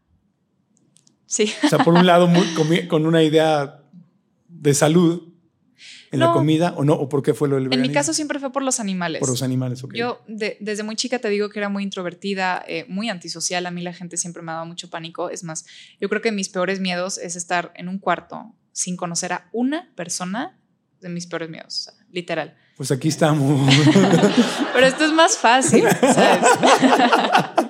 Sí. O sea, por un lado, [LAUGHS] con una idea de salud, en la comida o no? ¿O por qué fue lo del En mi caso siempre fue por los animales. Por los animales, ok. Yo desde muy chica te digo que era muy introvertida, eh, muy antisocial. A mí la gente siempre me dado mucho pánico. Es más, yo creo que mis peores miedos es estar en un cuarto sin conocer a una persona de mis peores miedos, literal. Pues aquí estamos. [LAUGHS] Pero esto es más fácil, ¿sabes? [LAUGHS]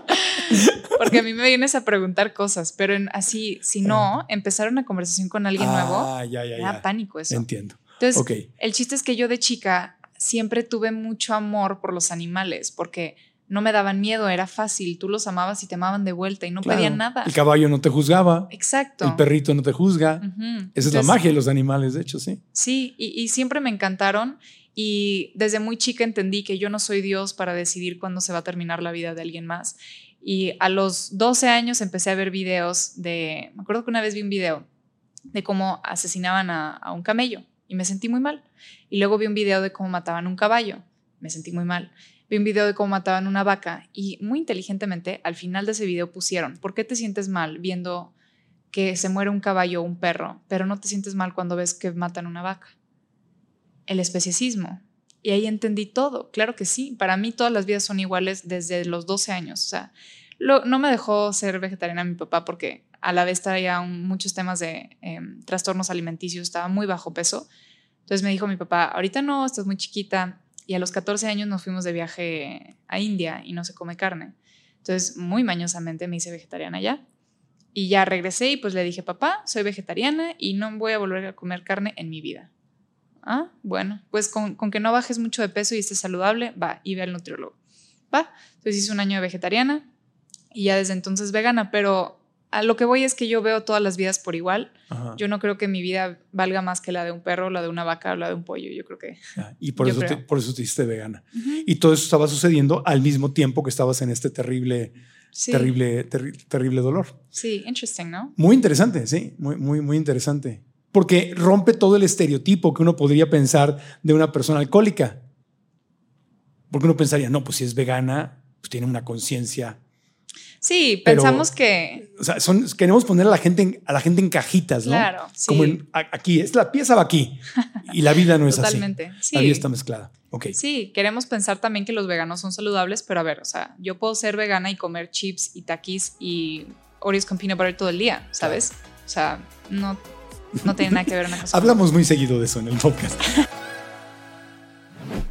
Porque a mí me vienes a preguntar cosas, pero en, así, si no, empezar una conversación con alguien nuevo, ah, ya, ya, era pánico eso. Entiendo. Entonces, el chiste es que yo de chica siempre tuve mucho amor por los animales, porque no me daban miedo, era fácil, tú los amabas y te amaban de vuelta y no pedían nada. El caballo no te juzgaba. Exacto. El perrito no te juzga. Esa es la magia de los animales, de hecho, sí. Sí, y, y, siempre me encantaron y desde muy chica entendí que yo no soy Dios para decidir cuándo se va a terminar la vida de alguien más. Y a los 12 años empecé a ver videos de, me acuerdo que una vez vi un video de cómo asesinaban a, a un camello y me sentí muy mal. Y luego vi un video de cómo mataban un caballo, me sentí muy mal. Vi un video de cómo mataban una vaca y muy inteligentemente al final de ese video pusieron, ¿por qué te sientes mal viendo que se muere un caballo o un perro, pero no te sientes mal cuando ves que matan una vaca? El especiesismo. Y ahí entendí todo, claro que sí, para mí todas las vidas son iguales desde los 12 años, o sea, no me dejó ser vegetariana mi papá porque a la vez traía muchos temas de em, trastornos alimenticios, estaba muy bajo peso. Entonces me dijo mi papá, ahorita no, estás muy chiquita. Y a los 14 años nos fuimos de viaje a India y no se come carne. Entonces, muy mañosamente me hice vegetariana ya. Y ya regresé y pues le dije, papá, soy vegetariana y no voy a volver a comer carne en mi vida. Ah, bueno, pues con, con que no bajes mucho de peso y estés saludable, va, y ve al nutriólogo. Va. Entonces hice un año de vegetariana y ya desde entonces vegana, pero a lo que voy es que yo veo todas las vidas por igual. Yo no creo que mi vida valga más que la de un perro, la de una vaca o la de un pollo. Yo creo que. y por, eso te, por eso te hiciste vegana. Y todo eso estaba sucediendo al mismo tiempo que estabas en este terrible, terrible, terrible dolor. Sí, interesting, ¿no? Muy interesante, sí, muy, muy, muy interesante. Porque rompe todo el estereotipo que uno podría pensar de una persona alcohólica. Porque uno pensaría, no, pues si es vegana, pues tiene una conciencia Sí, Pero- pensamos que. O sea, son, queremos poner a la gente en, a la gente en cajitas, ¿no? Claro, sí. Como en, aquí, es la pieza va aquí. Y la vida no es Totalmente. así. Sí. La vida está mezclada. Ok. Sí, queremos pensar también que los veganos son saludables, pero a ver, o sea, yo puedo ser vegana y comer chips y taquis y Oreos con peanut butter todo el día, ¿sabes? O sea, no, no tiene nada que ver una [LAUGHS] cosa. Hablamos muy seguido de eso en el podcast. [LAUGHS]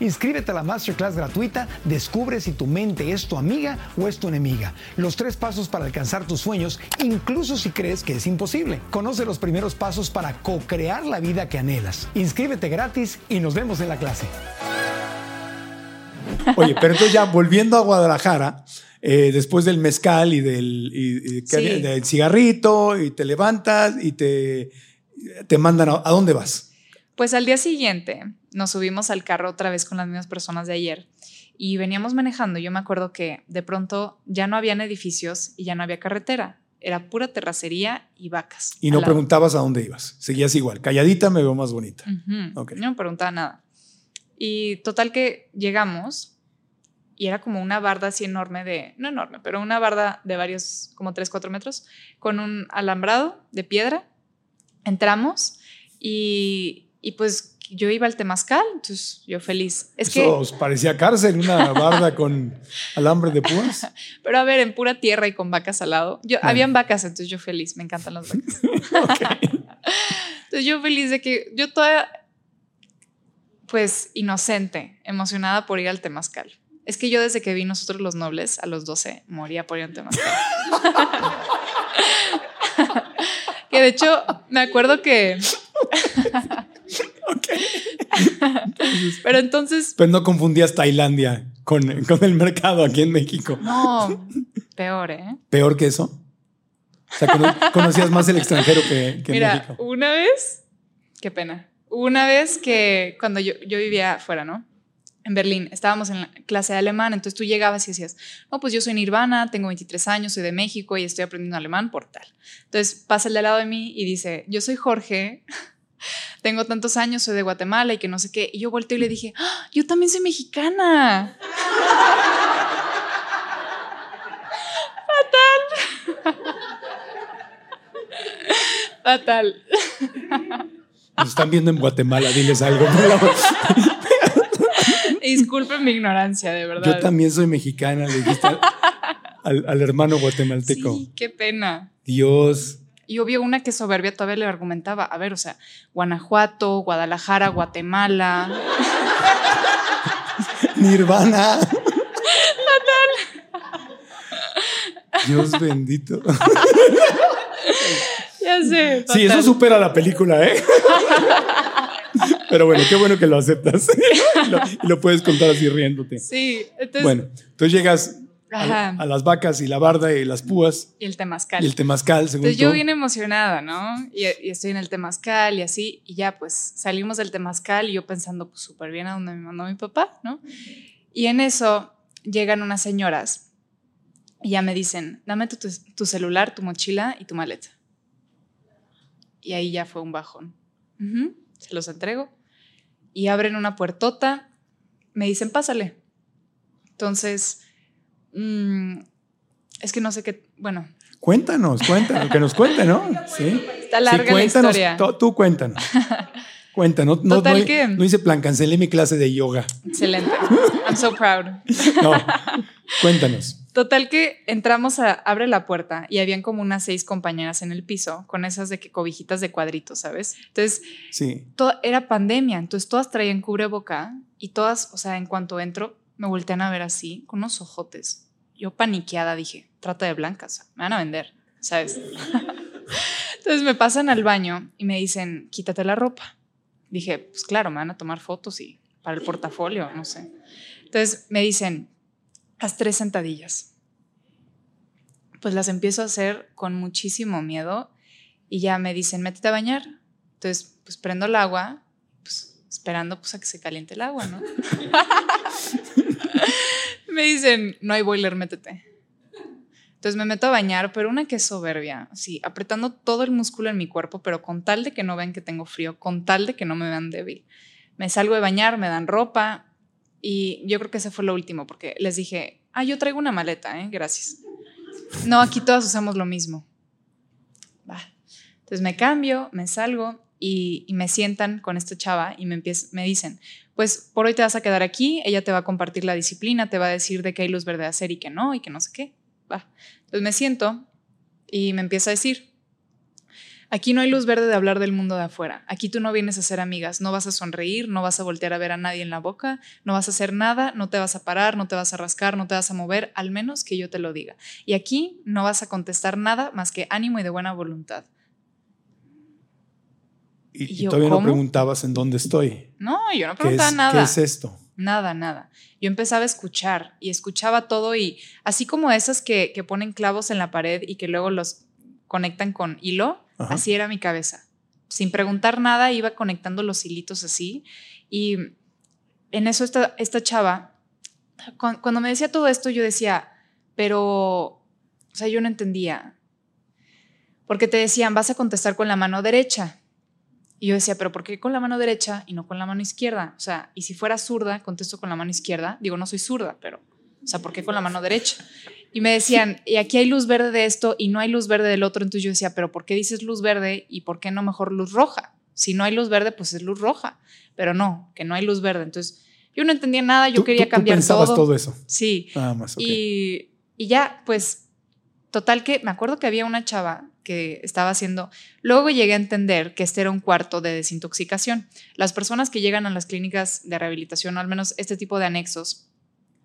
Inscríbete a la masterclass gratuita, descubre si tu mente es tu amiga o es tu enemiga. Los tres pasos para alcanzar tus sueños, incluso si crees que es imposible. Conoce los primeros pasos para co-crear la vida que anhelas. Inscríbete gratis y nos vemos en la clase. Oye, pero entonces ya volviendo a Guadalajara, eh, después del mezcal y del, y- y- ¿qué Sí. había? del cigarrito, y te levantas y te, te mandan a, ¿a dónde vas? Pues al día siguiente nos subimos al carro otra vez con las mismas personas de ayer y veníamos manejando. Yo me acuerdo que de pronto ya no habían edificios y ya no había carretera. Era pura terracería y vacas. Y no lado. preguntabas a dónde ibas. Seguías igual. Calladita me veo más bonita. No me preguntaba nada. Y total que llegamos y era como una barda así enorme de, no enorme, pero una barda de varios, como 3, 4 metros, con un alambrado de piedra. Entramos y, y pues yo iba al temazcal, entonces yo feliz. Es que, Eso os parecía cárcel, una [LAUGHS] barda con alambre de púas. pero a ver, en pura tierra y con vacas al lado. Yo, Claro. Habían vacas, entonces yo feliz, me encantan las vacas. [LAUGHS] Entonces yo feliz de que yo toda, pues inocente, emocionada por ir al temazcal. Es que yo desde que vi nosotros los nobles a los 12 moría por ir al temazcal. [LAUGHS] que de hecho me acuerdo que... [LAUGHS] Pero entonces, Pero no confundías Tailandia con, con el mercado aquí en México. no, peor, ¿eh? Peor que eso. O sea, cono- conocías más el extranjero que, que Mira, México. una vez, qué pena, una vez que cuando yo, yo vivía afuera, ¿no? En Berlín, estábamos en la clase de alemán, entonces tú llegabas y decías, no, pues yo soy Nirvana, tengo 23 años, soy de México y estoy aprendiendo alemán por tal. Entonces pasa el de al lado de mí y dice, yo soy Jorge, [LAUGHS] tengo tantos años, soy de Guatemala y que no sé qué. Y yo volteo y le dije, "Ah, yo también soy mexicana. [LAUGHS] Fatal. [LAUGHS] Fatal. Nos están viendo en Guatemala, diles algo. Disculpen mi ignorancia, de verdad. Yo también soy mexicana, le dijiste al, al- al hermano guatemalteco. Sí, qué pena. Dios. Y obvio, una que soberbia todavía le argumentaba. A ver, o sea, Guanajuato, Guadalajara, Guatemala. [LAUGHS] Nirvana. Dios bendito. Ya sé. Sí, eso supera la película, ¿eh? Pero bueno, qué bueno que lo aceptas. Y [LAUGHS] lo, y lo puedes contar así riéndote. Sí, entonces. Bueno, entonces llegas a, las vacas y la barda y las púas Y el temazcal. y el temazcal, según Entonces yo tú. bien emocionada, ¿no? Y, y estoy en el temazcal y así, y ya pues salimos del temazcal y yo pensando pues súper bien a donde me mandó mi papá, ¿no? Y en eso llegan unas señoras y ya me dicen, dame tu, tu celular, tu mochila y tu maleta. Y ahí ya fue un bajón. Se los entrego y abren una puertota, me dicen, pásale. Entonces, mm, es que no sé qué, bueno, Cuéntanos, cuéntanos, que nos cuente, ¿no? [LAUGHS] Sí. está larga la cuéntanos, historia. to- Tú cuéntanos. [LAUGHS] Cuéntanos. No, Total no, que- no hice plan, cancelé mi clase de yoga. Excelente. [LAUGHS] I'm so proud. No, cuéntanos. Total que entramos a, abre la puerta y habían como unas seis compañeras en el piso con esas de que cobijitas de cuadritos, ¿sabes? Entonces, Sí. todo, era pandemia, entonces todas traían cubreboca y todas, o sea, en cuanto entro, me voltean a ver así, con unos ojotes. Yo paniqueada dije, trata de blancas, me van a vender, ¿sabes? [LAUGHS] entonces me pasan al baño y me dicen, quítate la ropa. Dije, pues claro, me van a tomar fotos y para el portafolio, no sé. Entonces me dicen, haz tres sentadillas. pues las empiezo a hacer con muchísimo miedo y ya me dicen, métete a bañar. Entonces, pues prendo el agua, pues esperando pues a que se caliente el agua, ¿no? [LAUGHS] me dicen, no hay boiler, métete. Entonces me meto a bañar, pero una que es soberbia, así, apretando todo el músculo en mi cuerpo, pero con tal de que no vean que tengo frío, con tal de que no me vean débil. Me salgo de bañar, me dan ropa y yo creo que ese fue lo último, porque les dije, ah, yo traigo una maleta, ¿eh? Gracias. No, aquí todos usamos lo mismo. Va. Entonces me cambio, me salgo y, me sientan con esta chava y me, me dicen, pues por hoy te vas a quedar aquí, ella te va a compartir la disciplina, te va a decir de qué hay luz verde a hacer y que no, y que no sé qué. Va. Entonces me siento y me empieza a decir, aquí no hay luz verde de hablar del mundo de afuera, aquí tú no vienes a ser amigas, no vas a sonreír, no vas a voltear a ver a nadie en la boca, no vas a hacer nada, no te vas a parar, no te vas a rascar, no te vas a mover, al menos que yo te lo diga. Y aquí no vas a contestar nada más que ánimo y de buena voluntad. Y, todavía no preguntabas en dónde estoy. No, yo no preguntaba nada. ¿Qué es esto? Nada, nada. Yo empezaba a escuchar y escuchaba todo y así como esas que, ponen clavos en la pared y que luego los conectan con hilo, así era mi cabeza. Sin preguntar nada iba conectando los hilitos así y en eso esta, esta chava, cuando me decía todo esto yo decía, pero, o sea, yo no entendía. Porque te decían, vas a contestar con la mano derecha. Y yo decía, pero ¿por qué con la mano derecha y no con la mano izquierda? O sea, y si fuera zurda, contesto con la mano izquierda. Digo, no soy zurda, pero, o sea, ¿por qué con la mano derecha? Y me decían, y aquí hay luz verde de esto y no hay luz verde del otro. Entonces yo decía, pero ¿por qué dices luz verde y por qué no mejor luz roja? Si no hay luz verde, pues es luz roja. Pero no, que no hay luz verde. Entonces yo no entendía nada, yo quería cambiar tú todo. todo eso. Sí. y, y ya, pues, total que me acuerdo que había una chava que estaba haciendo. Luego llegué a entender que este era un cuarto de desintoxicación. Las personas que llegan a las clínicas de rehabilitación, o al menos este tipo de anexos,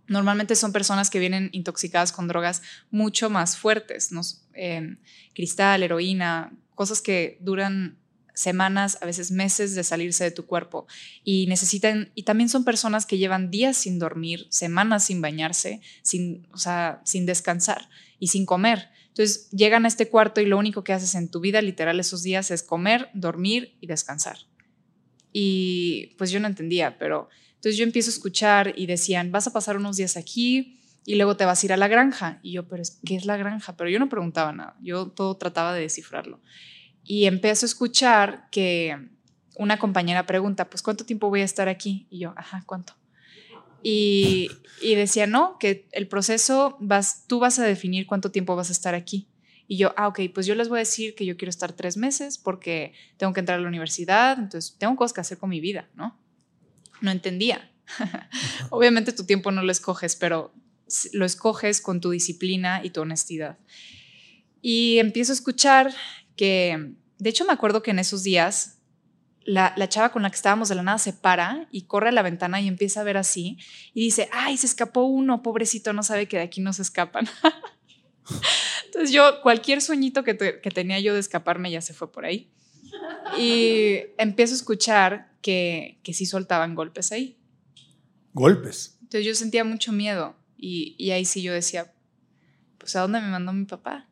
normalmente son personas que vienen intoxicadas con drogas mucho más fuertes, ¿no? Em, cristal, heroína, cosas que duran semanas, a veces meses de salirse de tu cuerpo y necesitan, y también son personas que llevan días sin dormir, semanas sin bañarse, sin, o sea, sin descansar y sin comer. Entonces llegan a este cuarto y lo único que haces en tu vida literal esos días es comer, dormir y descansar. Y pues yo no entendía, pero entonces yo empiezo a escuchar y decían, vas a pasar unos días aquí y luego te vas a ir a la granja. Y yo, pero ¿qué es la granja? Pero yo no preguntaba nada, yo todo trataba de descifrarlo. Y empiezo a escuchar que una compañera pregunta, pues ¿cuánto tiempo voy a estar aquí? Y yo, ajá, ¿cuánto? Y, decía, no, que el proceso, vas, tú vas a definir cuánto tiempo vas a estar aquí. Y yo, ah, ok, pues yo les voy a decir que yo quiero estar tres meses porque tengo que entrar a la universidad, entonces tengo cosas que hacer con mi vida, ¿no? No entendía. [LAUGHS] Obviamente tu tiempo no lo escoges, pero lo escoges con tu disciplina y tu honestidad. Y empiezo a escuchar que, de hecho me acuerdo que en esos días la, chava con la que estábamos de la nada se para y corre a la ventana y empieza a ver así y dice, ay, se escapó uno, pobrecito, no sabe que de aquí no se escapan. [LAUGHS] Entonces yo, cualquier sueñito que, tenía yo de escaparme ya se fue por ahí. Y empiezo a escuchar que, que sí soltaban golpes ahí. ¿Golpes? Entonces yo sentía mucho miedo y, y ahí sí yo decía, pues ¿a dónde me mandó mi papá?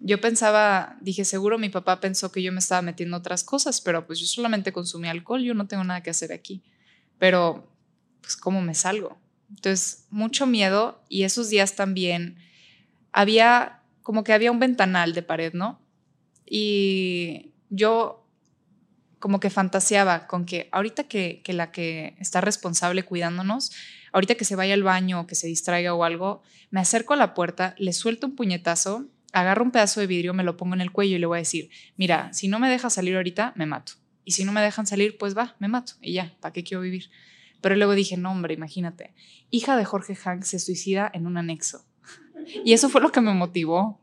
Yo pensaba, dije, seguro mi papá pensó que yo me estaba metiendo otras cosas, pero pues yo solamente consumí alcohol, yo no tengo nada que hacer aquí. Pero, pues, ¿cómo me salgo? Entonces, mucho miedo y esos días también había, como que había un ventanal de pared, ¿no? Y yo como que fantaseaba con que ahorita que, que la que está responsable cuidándonos, ahorita que se vaya al baño o que se distraiga o algo, me acerco a la puerta, le suelto un puñetazo agarro un pedazo de vidrio, me lo pongo en el cuello y le voy a decir, mira, si no me dejas salir ahorita, me mato. Y si no me dejan salir, pues va, me mato. Y ya, ¿para qué quiero vivir? Pero luego dije, no, hombre, imagínate, hija de Jorge Hank se suicida en un anexo. [LAUGHS] Y eso fue lo que me motivó.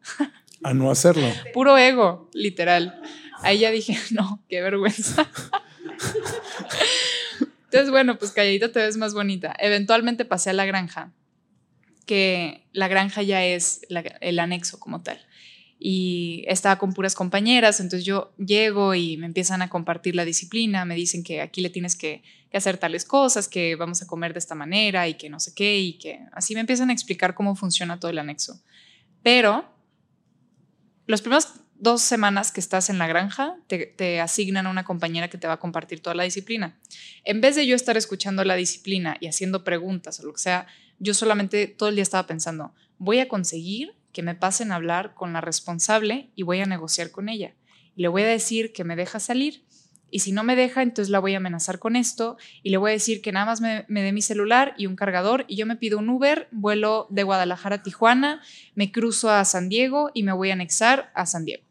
A no hacerlo. [LAUGHS] Puro ego, literal. Ahí ya dije, [LAUGHS] no, qué vergüenza. Entonces, bueno, pues calladita te ves más bonita. Eventualmente pasé a la granja que la granja ya es el anexo como tal. Y estaba con puras compañeras, entonces yo llego y me empiezan a compartir la disciplina, me dicen que aquí le tienes que, hacer tales cosas, que vamos a comer de esta manera y que no sé qué, y que así me empiezan a explicar cómo funciona todo el anexo. Pero los primeros dos semanas que estás en la granja, te, te, asignan a una compañera que te va a compartir toda la disciplina. En vez de yo estar escuchando la disciplina y haciendo preguntas o lo que sea, yo solamente todo el día estaba pensando, voy a conseguir que me pasen a hablar con la responsable y voy a negociar con ella. Le voy a decir que me deja salir. Y si no me deja, entonces la voy a amenazar con esto y le voy a decir que nada más me, me dé mi celular y un cargador y yo me pido un Uber, vuelo de Guadalajara a Tijuana, me cruzo a San Diego y me voy a anexar a San Diego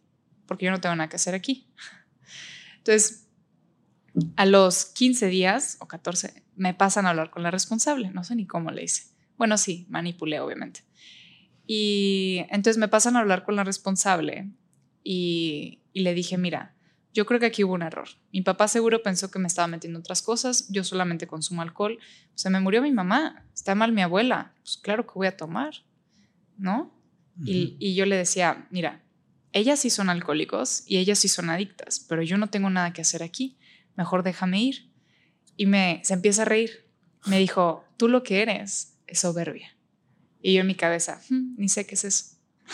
porque yo no tengo nada que hacer aquí. [LAUGHS] Entonces, a los 15 días o 14 me pasan a hablar con la responsable, no sé ni cómo le hice. Bueno, sí, manipulé, obviamente. Y entonces me pasan a hablar con la responsable y, y le dije, mira, yo creo que aquí hubo un error. Mi papá seguro pensó que me estaba metiendo otras cosas, yo solamente consumo alcohol. Se me murió mi mamá, está mal mi abuela, pues claro que voy a tomar, ¿no? y, y yo le decía, mira, ellas sí son alcohólicos y ellas sí son adictas, pero yo no tengo nada que hacer aquí, mejor déjame ir. Y me, se empieza a reír. Me dijo, tú lo que eres soberbia. Y yo en mi cabeza, hmm, ni sé qué es eso.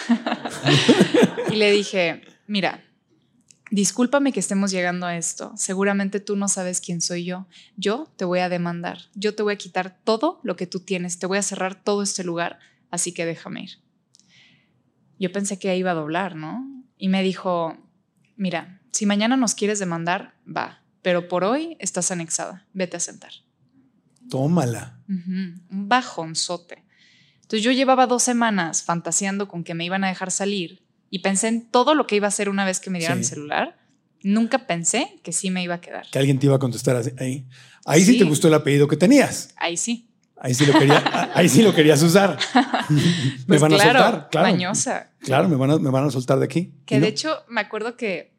[LAUGHS] y le dije, mira, discúlpame que estemos llegando a esto. Seguramente tú no sabes quién soy yo. Yo te voy a demandar. Yo te voy a quitar todo lo que tú tienes. Te voy a cerrar todo este lugar. Así que déjame ir yo pensé que iba a doblar, ¿no? Y me dijo, mira, si mañana nos quieres demandar, va, pero por hoy estás anexada, vete a sentar. Tómala. Un bajonzote. Entonces yo llevaba dos semanas fantaseando con que me iban a dejar salir y pensé en todo lo que iba a hacer una vez que me dieran mi celular. Nunca pensé que sí me iba a quedar. Que alguien te iba a contestar ahí. Ahí sí te gustó el apellido que tenías. Ahí sí. Ahí sí lo, quería, [LAUGHS] ahí sí lo querías usar. [LAUGHS] me pues van claro, a soltar, claro. Mañosa. Claro, me van a, me van a soltar de aquí. Que de hecho, me acuerdo que,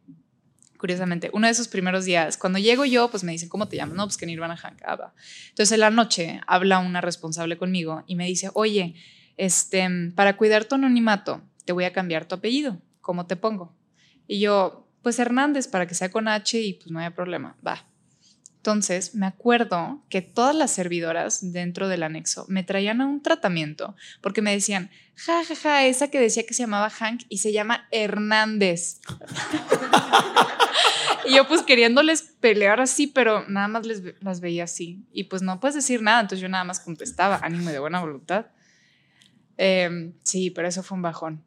curiosamente, uno de esos primeros días, cuando llego yo, pues me dicen, ¿cómo te llamas? No, pues que Nirvana Hank. Ah, Entonces, en la noche habla una responsable conmigo y me dice, oye, este, para cuidar tu anonimato, te voy a cambiar tu apellido. ¿Cómo te pongo? Y yo, pues Hernández, para que sea con H y pues no haya problema. Va. Entonces, me acuerdo que todas las servidoras dentro del anexo me traían a un tratamiento porque me decían, ja, ja, ja, esa que decía que se llamaba Hank y se llama Hernández. [LAUGHS] [LAUGHS] y yo pues queriéndoles pelear así, pero nada más les, las veía así. Y pues no puedes decir nada, entonces yo nada más contestaba, ánimo de buena voluntad. Eh, sí, pero eso fue un bajón.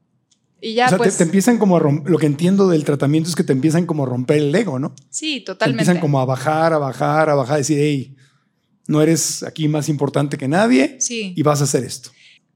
Y ya, o sea, pues, te, te, empiezan como a romper, lo que entiendo del tratamiento es que te empiezan como a romper el ego, ¿no? Sí, Te totalmente. empiezan como a bajar, a bajar, a bajar, a decir, hey, no eres aquí más importante que nadie sí. y vas a hacer esto.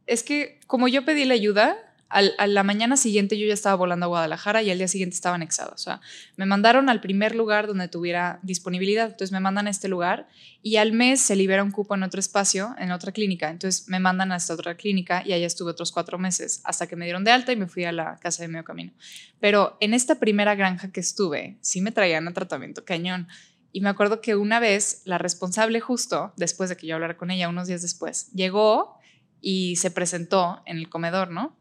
Es que como yo pedí la ayuda, al, a la mañana siguiente yo ya estaba volando a Guadalajara y al día siguiente estaba anexado. O sea, me mandaron al primer lugar donde tuviera disponibilidad. Entonces me mandan a este lugar y al mes se libera un cupo en otro espacio, en otra clínica. Entonces me mandan a esta otra clínica y allá estuve otros cuatro meses hasta que me dieron de alta y me fui a la casa de medio camino. Pero en esta primera granja que estuve, sí me traían a tratamiento cañón. Y me acuerdo que una vez la responsable justo, después de que yo hablara con ella, unos días después, llegó y se presentó en el comedor, ¿no?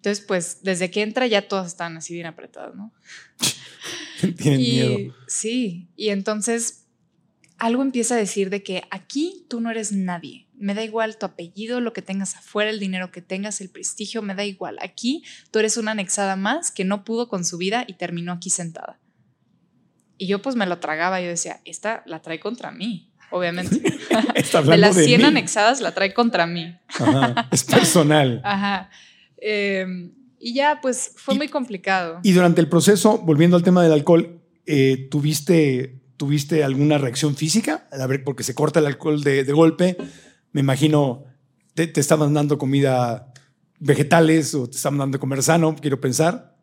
Entonces, pues desde que entra ya todas están así bien apretadas, ¿no? [LAUGHS] Tienen y, miedo. Sí, y entonces algo empieza a decir de que aquí tú no eres nadie. Me da igual tu apellido, lo que tengas afuera, el dinero que tengas, el prestigio, me da igual. Aquí tú eres una anexada más que no pudo con su vida y terminó aquí sentada. Y yo pues me lo tragaba, yo decía, esta la trae contra mí, obviamente. [LAUGHS] [LAUGHS] De las de 100 mí. anexadas la trae contra mí. Ajá, es personal. Ajá. Eh, y ya, pues fue Y- muy complicado. Y durante el proceso, volviendo al tema del alcohol, eh, ¿tuviste, ¿tuviste alguna reacción física? A ver, porque se corta el alcohol de, de golpe. Me imagino, te, te estaban dando comida vegetales o te estaban dando comer sano, quiero pensar.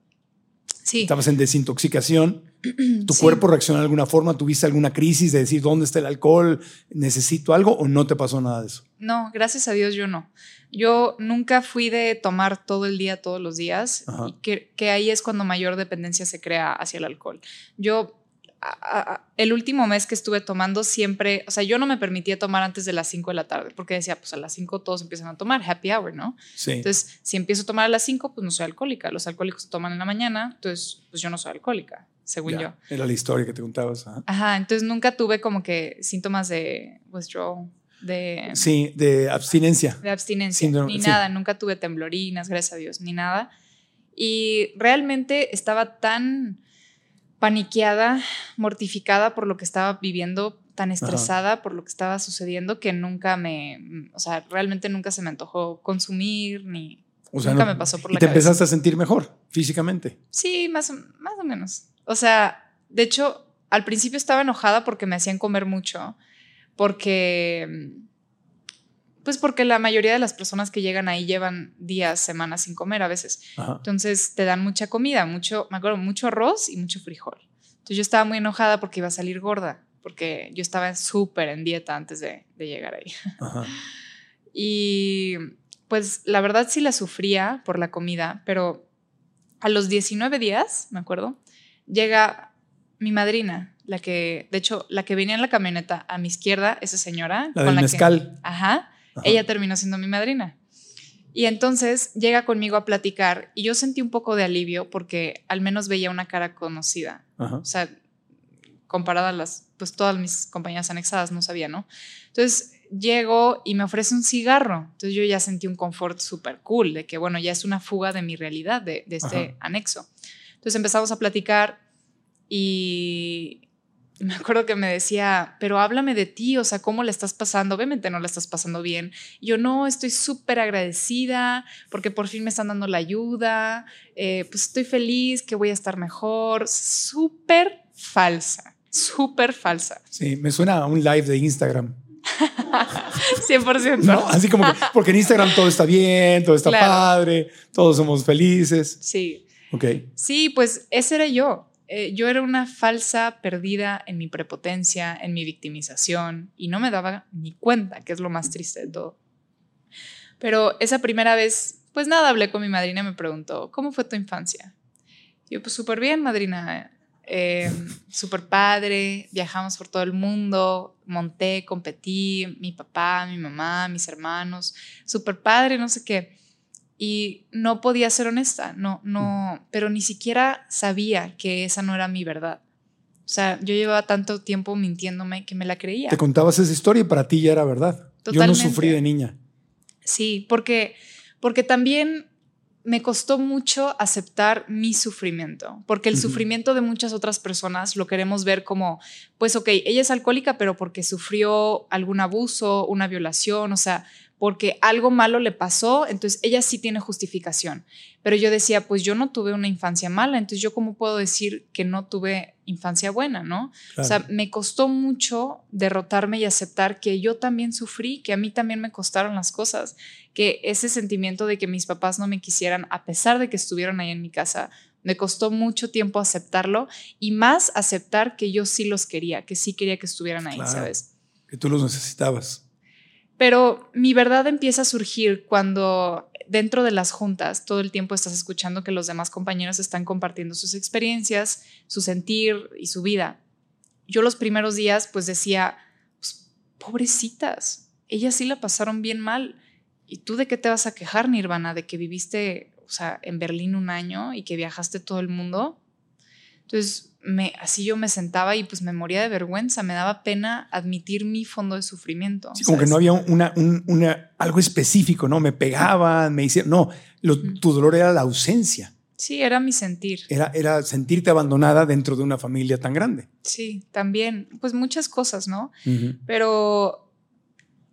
sí. Estabas en desintoxicación. ¿Tu Sí. cuerpo reaccionó de alguna forma? ¿Tuviste alguna crisis de decir dónde está el alcohol? ¿Necesito algo o no te pasó nada de eso? No, gracias a Dios yo no. Yo nunca fui de tomar todo el día, todos los días, y que, que ahí es cuando mayor dependencia se crea hacia el alcohol. Yo, a- a- a- el último mes que estuve tomando siempre, o sea, yo no me permitía tomar antes de las 5 de la tarde, porque decía, pues a las 5 todos empiezan a tomar, happy hour, ¿no? Sí. Entonces, si empiezo a tomar a las 5, pues no soy alcohólica. Los alcohólicos toman en la mañana, entonces, pues yo no soy alcohólica, según Ya, yo. Era la historia que te contabas. ajá. Ajá, entonces nunca tuve como que síntomas de withdrawal, de, Sí, de abstinencia. de abstinencia, Síndrome- ni sí. nada, nunca tuve temblorinas, gracias a Dios, ni nada. Y realmente estaba tan paniqueada, mortificada por lo que estaba viviendo, tan estresada por lo que estaba sucediendo que nunca me, o sea, realmente nunca se me antojó consumir ni nunca me pasó por la ¿Y te empezaste a sentir mejor físicamente? Sí, más, más o menos. O sea, de hecho, al principio estaba enojada porque me hacían comer mucho, porque pues porque la mayoría de las personas que llegan ahí llevan días, semanas sin comer a veces. Entonces te dan mucha comida, mucho, me acuerdo, mucho arroz y mucho frijol. Entonces yo estaba muy enojada porque iba a salir gorda, porque yo estaba súper en dieta antes de, llegar ahí. [LAUGHS] Y pues la verdad sí la sufría por la comida, pero a los 19 días, me acuerdo, llega mi madrina, la que, de hecho, la que venía en la camioneta a mi izquierda, esa señora. La con la mezcal. Que, ajá ella terminó siendo mi madrina. Y entonces llega conmigo a platicar y yo sentí un poco de alivio porque al menos veía una cara conocida. O sea, comparada a las, pues todas mis compañeras anexadas, no sabía, ¿no? Entonces llego y me ofrece un cigarro. Entonces yo ya sentí un confort súper cool de que, bueno, ya es una fuga de mi realidad, de, de este anexo. Entonces empezamos a platicar y, me acuerdo que me decía, pero háblame de ti, o sea, ¿cómo le estás pasando? Obviamente no le estás pasando bien. yo no, estoy súper agradecida porque por fin me están dando la ayuda, eh, pues estoy feliz que voy a estar mejor. Súper falsa, súper falsa. Sí, me suena a un live de Instagram. [LAUGHS] 100%. No, así como que, porque en Instagram todo está bien, todo está padre, todos somos felices. Sí. Ok. Sí, pues ese era yo. Eh, yo era una falsa perdida en mi prepotencia, en mi victimización, y no me daba ni cuenta, que es lo más triste de todo. Pero esa primera vez, pues nada, hablé con mi madrina y me preguntó, ¿cómo fue tu infancia? yo, pues súper bien, madrina, eh, súper padre, viajamos por todo el mundo, monté, competí, mi papá, mi mamá, mis hermanos, súper padre, no sé qué y no podía ser honesta, no, no, pero ni siquiera sabía que esa no era mi verdad. O sea, yo llevaba tanto tiempo mintiéndome que me la creía. Te contabas esa historia y para ti ya era verdad. Yo no sufrí de niña. Sí, porque, porque también me costó mucho aceptar mi sufrimiento, porque el sufrimiento de muchas otras personas lo queremos ver como, pues ok, ella es alcohólica, pero porque sufrió algún abuso, una violación, o sea, porque algo malo le pasó, entonces ella sí tiene justificación. Pero yo decía, pues yo no tuve una infancia mala, entonces yo cómo puedo decir que no tuve infancia buena, ¿no? O sea, me costó mucho derrotarme y aceptar que yo también sufrí, que a mí también me costaron las cosas, que ese sentimiento de que mis papás no me quisieran, a pesar de que estuvieron ahí en mi casa, me costó mucho tiempo aceptarlo y más aceptar que yo sí los quería, que sí quería que estuvieran ahí, ¿sabes? Que tú los necesitabas. Pero mi verdad empieza a surgir cuando dentro de las juntas todo el tiempo estás escuchando que los demás compañeros están compartiendo sus experiencias, su sentir y su vida. Yo los primeros días pues decía, pues, pobrecitas, ellas sí la pasaron bien mal. ¿Y tú de qué te vas a quejar, Nirvana? ¿De que viviste, o sea, en Berlín un año y que viajaste todo el mundo? Entonces, me, así yo me sentaba y pues me moría de vergüenza, me daba pena admitir mi fondo de sufrimiento. Sí, como que no había una, una, algo específico, ¿no? Me pegaban, me hicieron, no, tu dolor era la ausencia. Sí, era mi sentir. Era, era sentirte abandonada dentro de una familia tan grande. Sí, también, pues muchas cosas, ¿no? Pero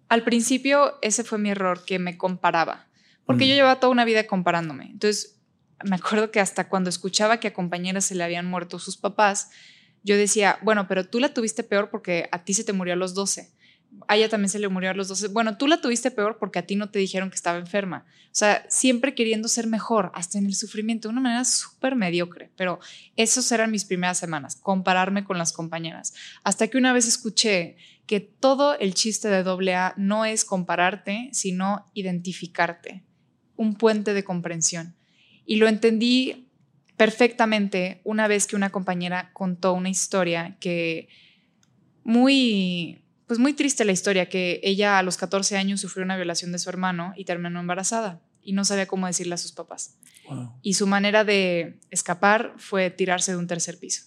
al principio ese fue mi error, que me comparaba, porque yo llevaba toda una vida comparándome. Entonces, me acuerdo que hasta cuando escuchaba que a compañeras se le habían muerto sus papás, yo decía, bueno, pero tú la tuviste peor porque a ti se te murió a los 12. A ella también se le murió a los 12. Bueno, tú la tuviste peor porque a ti no te dijeron que estaba enferma. O sea, siempre queriendo ser mejor, hasta en el sufrimiento, de una manera súper mediocre. Pero esas eran mis primeras semanas, compararme con las compañeras. Hasta que una vez escuché que todo el chiste de AA no es compararte, sino identificarte. Un puente de comprensión. Y lo entendí perfectamente una vez que una compañera contó una historia que muy, pues muy triste la historia, que ella a los 14 años sufrió una violación de su hermano y terminó embarazada y no sabía cómo decirle a sus papás. Y su manera de escapar fue tirarse de un tercer piso.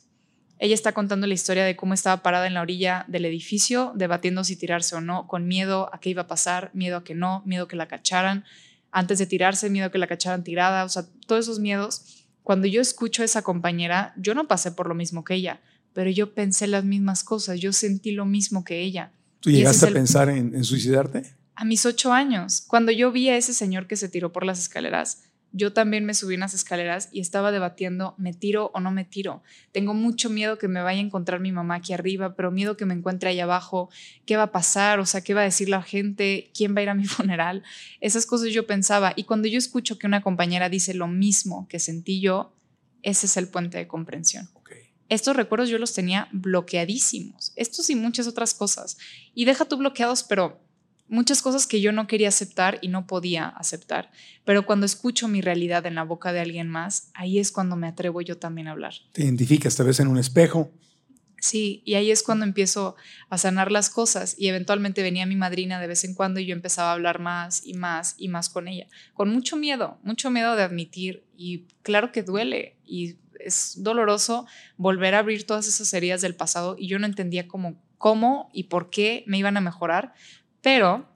Ella está contando la historia de cómo estaba parada en la orilla del edificio, debatiendo si tirarse o no, con miedo a qué iba a pasar, miedo a que no, miedo a que la cacharan, antes de tirarse, miedo que la cacharan tirada, o sea, todos esos miedos. Cuando yo escucho a esa compañera, yo no pasé por lo mismo que ella, pero yo pensé las mismas cosas, yo sentí lo mismo que ella. ¿Tú llegaste a pensar en, en suicidarte? A mis ocho años, cuando yo vi a ese señor que se tiró por las escaleras, yo también me subí unas escaleras y estaba debatiendo, ¿me tiro o no me tiro? Tengo mucho miedo que me vaya a encontrar mi mamá aquí arriba, pero miedo que me encuentre ahí abajo. ¿Qué va a pasar? O sea, ¿qué va a decir la gente? ¿Quién va a ir a mi [LAUGHS] funeral? Esas cosas yo pensaba. Y cuando yo escucho que una compañera dice lo mismo que sentí yo, ese es el puente de comprensión. Estos recuerdos yo los tenía bloqueadísimos. Estos y muchas otras cosas. Y deja tú bloqueados, pero muchas cosas que yo no quería aceptar y no podía aceptar. Pero cuando escucho mi realidad en la boca de alguien más, ahí es cuando me atrevo yo también a hablar. Te identificas, te ves en un espejo. Sí, y ahí es cuando empiezo a sanar las cosas y eventualmente venía mi madrina de vez en cuando y yo empezaba a hablar más y más y más con ella, con mucho miedo, mucho miedo de admitir y claro que duele y es doloroso volver a abrir todas esas heridas del pasado y yo no entendía cómo, cómo y por qué me iban a mejorar, pero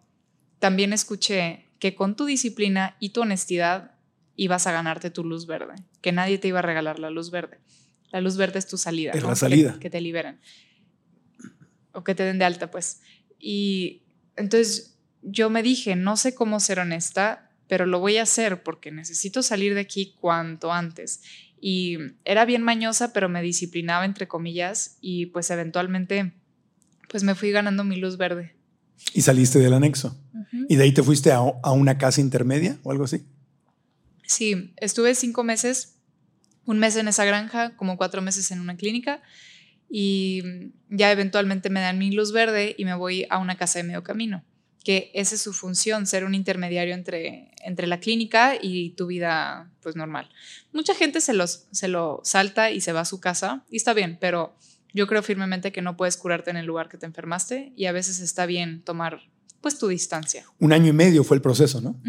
también escuché que con tu disciplina y tu honestidad ibas a ganarte tu luz verde, que nadie te iba a regalar la luz verde. La luz verde es tu salida. Es la salida. Que, te liberen. O que te den de alta, pues. Y entonces yo me dije, no sé cómo ser honesta, pero lo voy a hacer porque necesito salir de aquí cuanto antes. Y era bien mañosa, pero me disciplinaba, entre comillas, y pues eventualmente, pues me fui ganando mi luz verde. Y saliste del anexo. ¿Y de ahí te fuiste a, a, una casa intermedia o algo así? Sí, estuve cinco meses, un mes en esa granja, como cuatro meses en una clínica y ya eventualmente me dan mi luz verde y me voy a una casa de medio camino, que esa es su función, ser un intermediario entre, entre la clínica y tu vida pues normal. Mucha gente se, los, se lo salta y se va a su casa y está bien, pero yo creo firmemente que no puedes curarte en el lugar que te enfermaste y a veces está bien tomar pues tu distancia. Un año y medio fue el proceso, ¿no?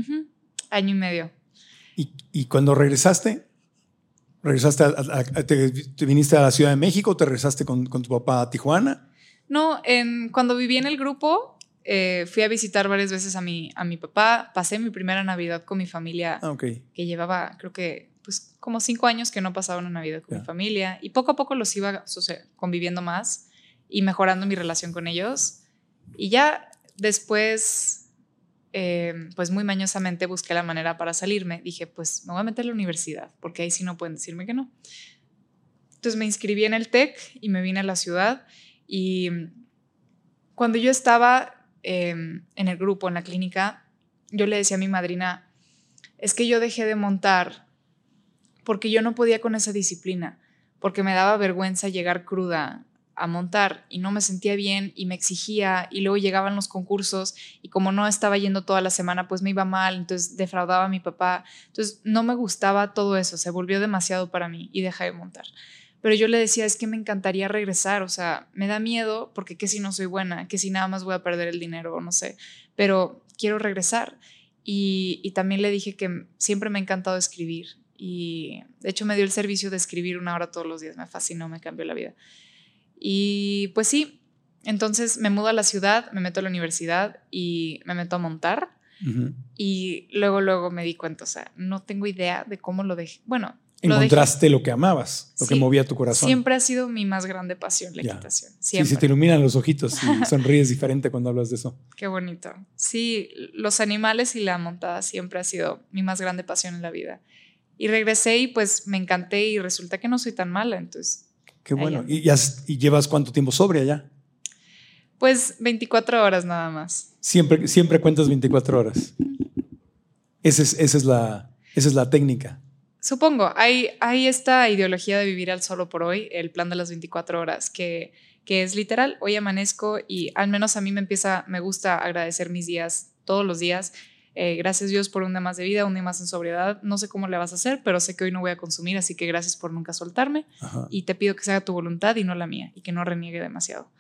Año y medio. ¿Y, y cuando regresaste, regresaste a, te, viniste a la Ciudad de México te regresaste con, con tu papá a Tijuana? No, en, cuando viví en el grupo, eh, fui a visitar varias veces a mi, a mi papá. Pasé mi primera Navidad con mi familia, ah, okay. que llevaba, creo que pues como cinco años que no pasaba una Navidad con mi familia y poco a poco los iba conviviendo más y mejorando mi relación con ellos. Y ya después, eh, pues muy mañosamente busqué la manera para salirme. Dije, pues me voy a meter a la universidad, porque ahí sí no pueden decirme que no. Entonces me inscribí en el TEC y me vine a la ciudad y cuando yo estaba eh, en el grupo, en la clínica, yo le decía a mi madrina, es que yo dejé de montar porque yo no podía con esa disciplina, porque me daba vergüenza llegar cruda a montar y no me sentía bien y me exigía y luego llegaban los concursos y como no estaba yendo toda la semana pues me iba mal, entonces defraudaba a mi papá, entonces no me gustaba todo eso, se volvió demasiado para mí y dejé de montar. Pero yo le decía, es que me encantaría regresar, o sea, me da miedo porque qué si no soy buena, que si nada más voy a perder el dinero, no sé, pero quiero regresar. Y también le dije que siempre me ha encantado escribir y de hecho me dio el servicio de escribir una hora todos los días, me fascinó, me cambió la vida. Y pues sí, entonces me mudo a la ciudad, me meto a la universidad y me meto a montar. Y luego, luego me di cuenta, o sea, no tengo idea de cómo lo dejé. Bueno, encontraste lo, que amabas, lo que movía tu corazón. Siempre ha sido mi más grande pasión, la equitación. Siempre. Sí, se te iluminan los ojitos y [LAUGHS] sonríes diferente cuando hablas de eso. Qué bonito. Sí, los animales y la montada siempre ha sido mi más grande pasión en la vida. Y regresé y pues me encanté y resulta que no soy tan mala, entonces. Qué bueno. ¿Y, ¿Y, llevas cuánto tiempo sobria ya? Pues 24 horas nada más. Siempre, siempre cuentas 24 horas. Esa es, esa es, la, esa es la técnica. Supongo, hay, hay esta ideología de vivir al solo por hoy, el plan de las 24 horas, que, que es literal, hoy amanezco y al menos a mí me empieza, me gusta agradecer mis días todos los días eh, gracias Dios por un día más de vida, un día más en sobriedad. No sé cómo le vas a hacer, pero sé que hoy no voy a consumir, así que gracias por nunca soltarme. Y te pido que sea tu voluntad y no la mía, y que no reniegue demasiado.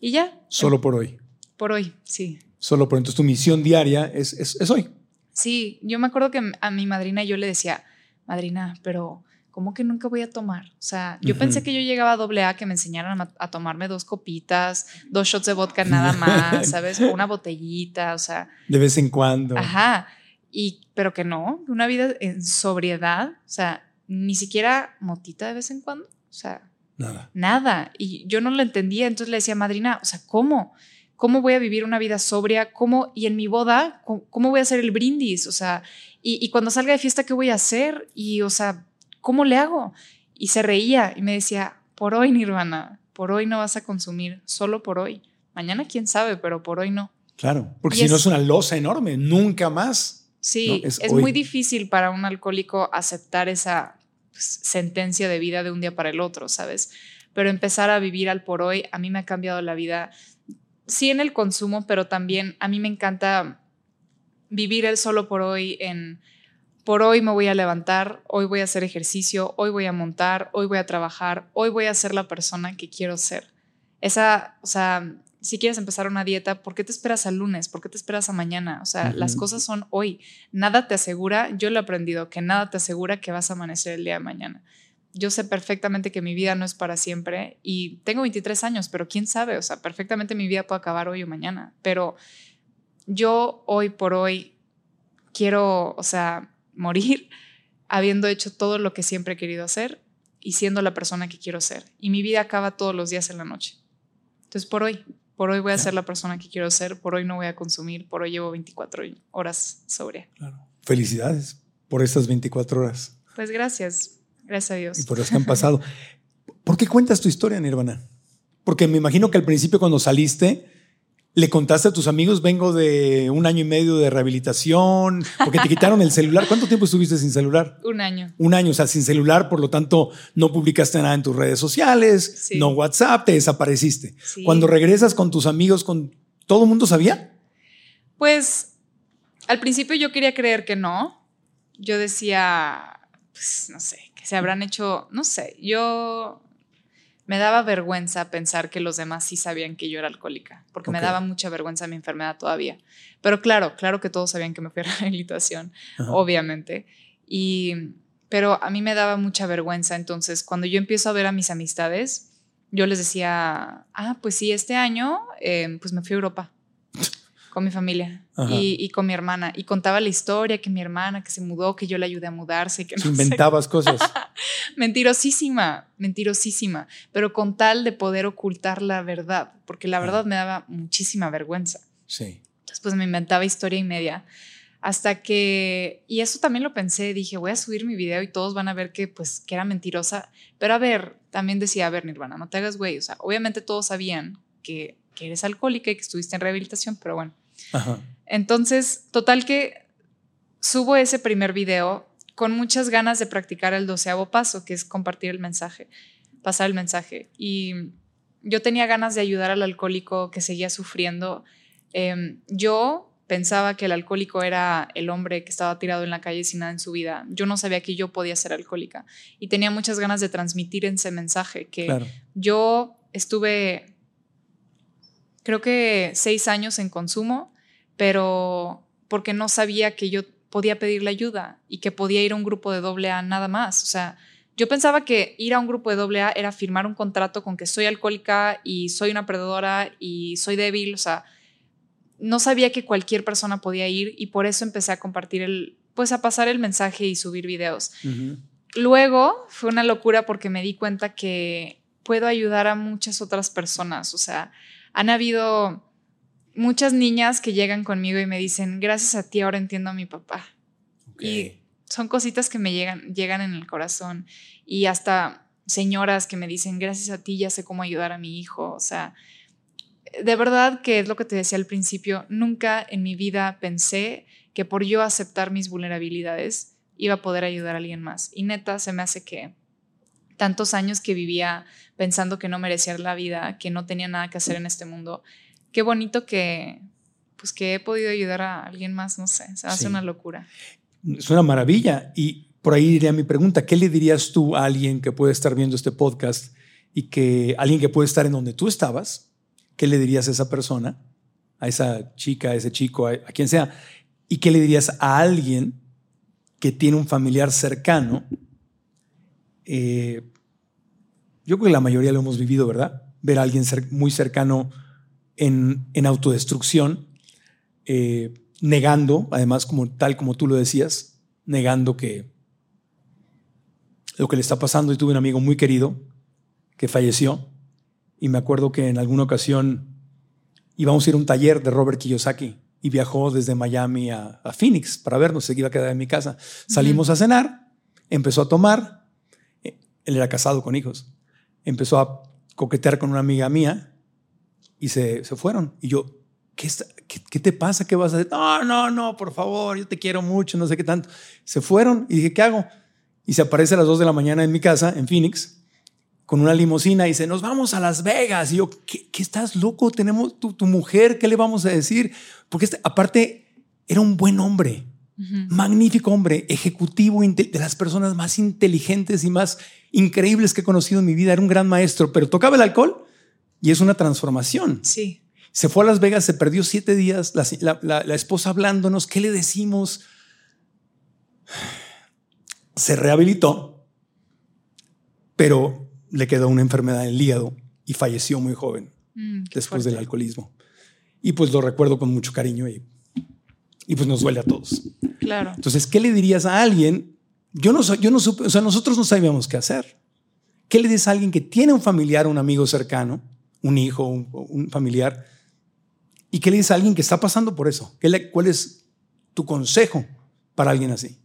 Y ya. Solo por hoy. Por hoy, sí. Solo por entonces tu misión diaria es, es, es hoy. Sí, yo me acuerdo que a mi madrina yo le decía, madrina, pero ¿cómo que nunca voy a tomar? O sea, yo pensé que yo llegaba a doble A que me enseñaran a, tomarme dos copitas, dos shots de vodka nada más, [LAUGHS] ¿sabes? O una botellita, o sea. De vez en cuando. Ajá. y, pero que no, una vida en sobriedad, o sea, ni siquiera motita de vez en cuando, o sea, Nada. nada. Y yo no lo entendía, entonces le decía, madrina, o sea, ¿cómo? ¿Cómo voy a vivir una vida sobria? ¿Cómo? Y en mi boda, ¿cómo, cómo voy a hacer el brindis? O sea, y, y, cuando salga de fiesta, ¿qué voy a hacer? Y, o sea, ¿cómo le hago? Y se reía y me decía, por hoy, Nirvana, por hoy no vas a consumir, solo por hoy. Mañana, quién sabe, pero por hoy no. Claro, porque y si es, no es una losa enorme, nunca más. Sí, ¿no? es, es muy difícil para un alcohólico aceptar esa sentencia de vida de un día para el otro, ¿sabes? Pero empezar a vivir al por hoy, a mí me ha cambiado la vida. Sí en el consumo, pero también a mí me encanta vivir el solo por hoy en por hoy me voy a levantar, hoy voy a hacer ejercicio, hoy voy a montar, hoy voy a trabajar, hoy voy a ser la persona que quiero ser. Esa, o sea, si quieres empezar una dieta, ¿por qué te esperas al lunes? ¿Por qué te esperas a mañana? O sea, uh -huh. las cosas son hoy. Nada te asegura, yo lo he aprendido, que nada te asegura que vas a amanecer el día de mañana. Yo sé perfectamente que mi vida no es para siempre y tengo 23 años, pero quién sabe, o sea, perfectamente mi vida puede acabar hoy o mañana, pero yo hoy por hoy quiero, o sea, morir [LAUGHS] habiendo hecho todo lo que siempre he querido hacer y siendo la persona que quiero ser. Y mi vida acaba todos los días en la noche. Entonces, por hoy, por hoy voy a ser la persona que quiero ser, por hoy no voy a consumir, por hoy llevo 24 horas sobria. Claro. Felicidades por estas 24 horas. Pues gracias, gracias a Dios. Y por las que han pasado. [LAUGHS] ¿Por qué cuentas tu historia, Nirvana? Porque me imagino que al principio cuando saliste, le contaste a tus amigos, vengo de un año y medio de rehabilitación, porque te quitaron el celular. ¿Cuánto tiempo estuviste sin celular? Un año. Un año, o sea, sin celular, por lo tanto, no publicaste nada en tus redes sociales, sí. no WhatsApp, te desapareciste. Sí. Cuando regresas con tus amigos, con ¿todo el mundo sabía? Pues al principio yo quería creer que no. Yo decía, pues no sé, que se habrán hecho, no sé, yo me daba vergüenza pensar que los demás sí sabían que yo era alcohólica, porque okay. me daba mucha vergüenza mi enfermedad todavía. Pero claro, claro que todos sabían que me fui a [LAUGHS] rehabilitación, Ajá. obviamente. Y, pero a mí me daba mucha vergüenza. Entonces, cuando yo empiezo a ver a mis amistades, yo les decía, ah, pues sí, este año, eh, pues me fui a Europa con mi familia y, y, con mi hermana. Y contaba la historia que mi hermana, que se mudó, que yo le ayudé a mudarse. Que no inventabas sé. cosas. [LAUGHS] mentirosísima, mentirosísima, pero con tal de poder ocultar la verdad, porque la verdad me daba muchísima vergüenza. Sí. Entonces, pues me inventaba historia y media. Hasta que, y eso también lo pensé, dije, voy a subir mi video y todos van a ver que, pues, que era mentirosa. Pero a ver, también decía, a ver, Nirvana, no te hagas güey. O sea, obviamente todos sabían que, que eres alcohólica y que estuviste en rehabilitación, pero bueno. Ajá. Entonces, total que subo ese primer video con muchas ganas de practicar el doceavo paso, que es compartir el mensaje, pasar el mensaje. Y yo tenía ganas de ayudar al alcohólico que seguía sufriendo. Eh, yo pensaba que el alcohólico era el hombre que estaba tirado en la calle sin nada en su vida. Yo no sabía que yo podía ser alcohólica y tenía muchas ganas de transmitir ese mensaje, que claro. yo estuve, creo que seis años en consumo, pero porque no sabía que yo podía pedirle ayuda y que podía ir a un grupo de doble A nada más. O sea, yo pensaba que ir a un grupo de doble A era firmar un contrato con que soy alcohólica y soy una perdedora y soy débil. O sea, no sabía que cualquier persona podía ir y por eso empecé a compartir el, pues a pasar el mensaje y subir videos. Uh -huh. Luego fue una locura porque me di cuenta que puedo ayudar a muchas otras personas. O sea, han habido muchas niñas que llegan conmigo y me dicen, gracias a ti ahora entiendo a mi papá. Okay. Y son cositas que me llegan, llegan en el corazón. Y hasta señoras que me dicen, gracias a ti ya sé cómo ayudar a mi hijo. O sea, de verdad que es lo que te decía al principio, nunca en mi vida pensé que por yo aceptar mis vulnerabilidades iba a poder ayudar a alguien más. Y neta, se me hace que tantos años que vivía pensando que no merecía la vida, que no tenía nada que hacer en este mundo, qué bonito que pues que he podido ayudar a alguien más, no sé, se hace sí. una locura. Es una maravilla y por ahí iría mi pregunta, ¿qué le dirías tú a alguien que puede estar viendo este podcast y que alguien que puede estar en donde tú estabas? ¿Qué le dirías a esa persona, a esa chica, a ese chico, a, a quien sea? ¿Y qué le dirías a alguien que tiene un familiar cercano? Eh, yo creo que la mayoría lo hemos vivido, ¿verdad? Ver a alguien cer muy cercano en, en autodestrucción. Eh, negando, además como tal como tú lo decías, negando que lo que le está pasando. Y tuve un amigo muy querido que falleció y me acuerdo que en alguna ocasión íbamos a ir a un taller de Robert Kiyosaki y viajó desde Miami a, Phoenix para vernos, se iba a quedar en mi casa. Salimos a cenar, empezó a tomar, él era casado con hijos, empezó a coquetear con una amiga mía y se, se fueron. Y yo, ¿Qué, ¿qué, te pasa? ¿Qué vas a hacer? No, no, no, por favor, yo te quiero mucho, no sé qué tanto. Se fueron y dije, ¿qué hago? Y se aparece a las 2 de la mañana en mi casa, en Phoenix, con una limusina y dice, nos vamos a Las Vegas. Y yo, ¿qué, estás loco? Tenemos tu, mujer, ¿qué le vamos a decir? Porque este, aparte era un buen hombre, magnífico hombre, ejecutivo, de las personas más inteligentes y más increíbles que he conocido en mi vida. Era un gran maestro, pero tocaba el alcohol y es una transformación. Sí. Se fue a Las Vegas, se perdió siete días, la, esposa hablándonos, ¿qué le decimos? Se rehabilitó, pero le quedó una enfermedad en el hígado y falleció muy joven mm, después del alcoholismo. Y pues lo recuerdo con mucho cariño y, y pues nos duele a todos. Claro. Entonces, ¿qué le dirías a alguien? Yo no, yo no supe, o sea, nosotros no sabíamos qué hacer. ¿Qué le dices a alguien que tiene un familiar, un amigo cercano, un hijo, un familiar, ¿Y qué le dices a alguien que está pasando por eso? ¿Qué ¿Cuál es tu consejo para alguien así?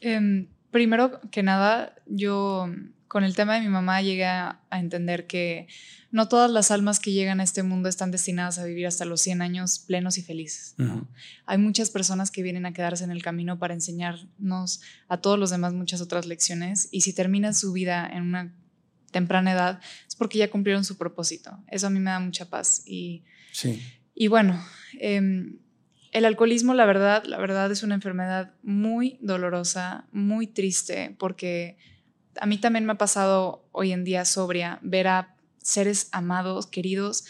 Em, primero que nada, yo con el tema de mi mamá llegué a, entender que no todas las almas que llegan a este mundo están destinadas a vivir hasta los 100 años plenos y felices. Hay muchas personas que vienen a quedarse en el camino para enseñarnos a todos los demás muchas otras lecciones y si terminan su vida en una temprana edad es porque ya cumplieron su propósito. Eso a mí me da mucha paz y sí. Y bueno, em, el alcoholismo, la verdad, la verdad es una enfermedad muy dolorosa, muy triste, porque a mí también me ha pasado hoy en día sobria ver a seres amados, queridos,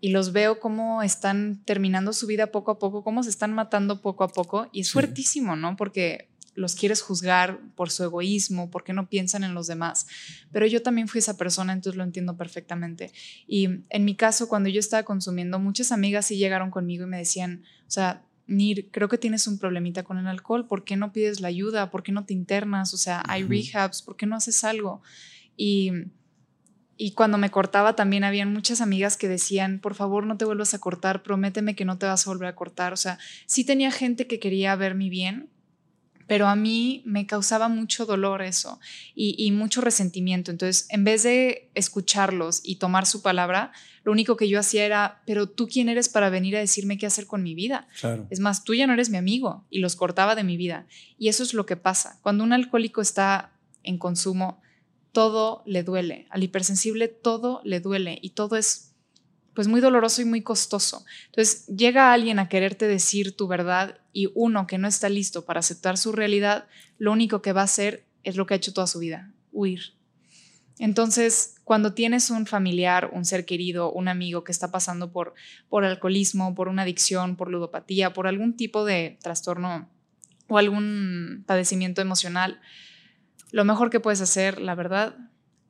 y los veo cómo están terminando su vida poco a poco, cómo se están matando poco a poco, y es fuertísimo, ¿no? Porque los quieres juzgar por su egoísmo, porque no piensan en los demás. Pero yo también fui esa persona, entonces lo entiendo perfectamente. Y en mi caso, cuando yo estaba consumiendo, muchas amigas sí llegaron conmigo y me decían, o sea, Nir, creo que tienes un problemita con el alcohol, ¿por qué no pides la ayuda? ¿Por qué no te internas? O sea, hay rehabs, ¿por qué no haces algo? Y, y cuando me cortaba también habían muchas amigas que decían, por favor no te vuelvas a cortar, prométeme que no te vas a volver a cortar. O sea, sí tenía gente que quería ver mi bien, pero a mí me causaba mucho dolor eso y, mucho resentimiento. Entonces, en vez de escucharlos y tomar su palabra, lo único que yo hacía era, pero tú quién eres para venir a decirme qué hacer con mi vida. Es más, tú ya no eres mi amigo y los cortaba de mi vida. Y eso es lo que pasa. Cuando un alcohólico está en consumo, todo le duele. Al hipersensible todo le duele y todo es pues muy doloroso y muy costoso. Entonces llega alguien a quererte decir tu verdad y uno que no está listo para aceptar su realidad, lo único que va a hacer es lo que ha hecho toda su vida, huir. Entonces, cuando tienes un familiar, un ser querido, un amigo que está pasando por, por alcoholismo, por una adicción, por ludopatía, por algún tipo de trastorno o algún padecimiento emocional, lo mejor que puedes hacer, la verdad,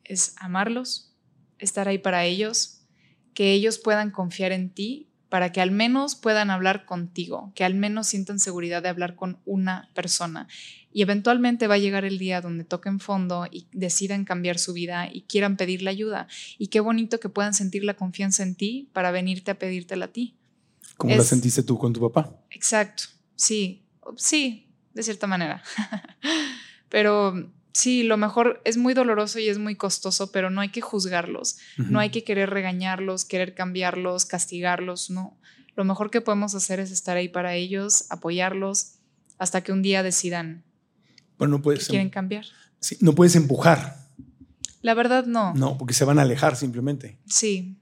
es amarlos, estar ahí para ellos, que ellos puedan confiar en ti para que al menos puedan hablar contigo, que al menos sientan seguridad de hablar con una persona. Y eventualmente va a llegar el día donde toquen fondo y decidan cambiar su vida y quieran pedirle ayuda. Y qué bonito que puedan sentir la confianza en ti para venirte a pedírtela a ti. ¿Cómo la sentiste tú con tu papá? Exacto, sí, sí, de cierta manera. [LAUGHS] Pero sí, lo mejor es muy doloroso y es muy costoso, pero no hay que juzgarlos, no hay que querer regañarlos, querer cambiarlos, castigarlos, no. Lo mejor que podemos hacer es estar ahí para ellos, apoyarlos, hasta que un día decidan bueno, no puedes, que quieren cambiar. Sí, no puedes empujar. La verdad, no. No, porque se van a alejar simplemente. Sí,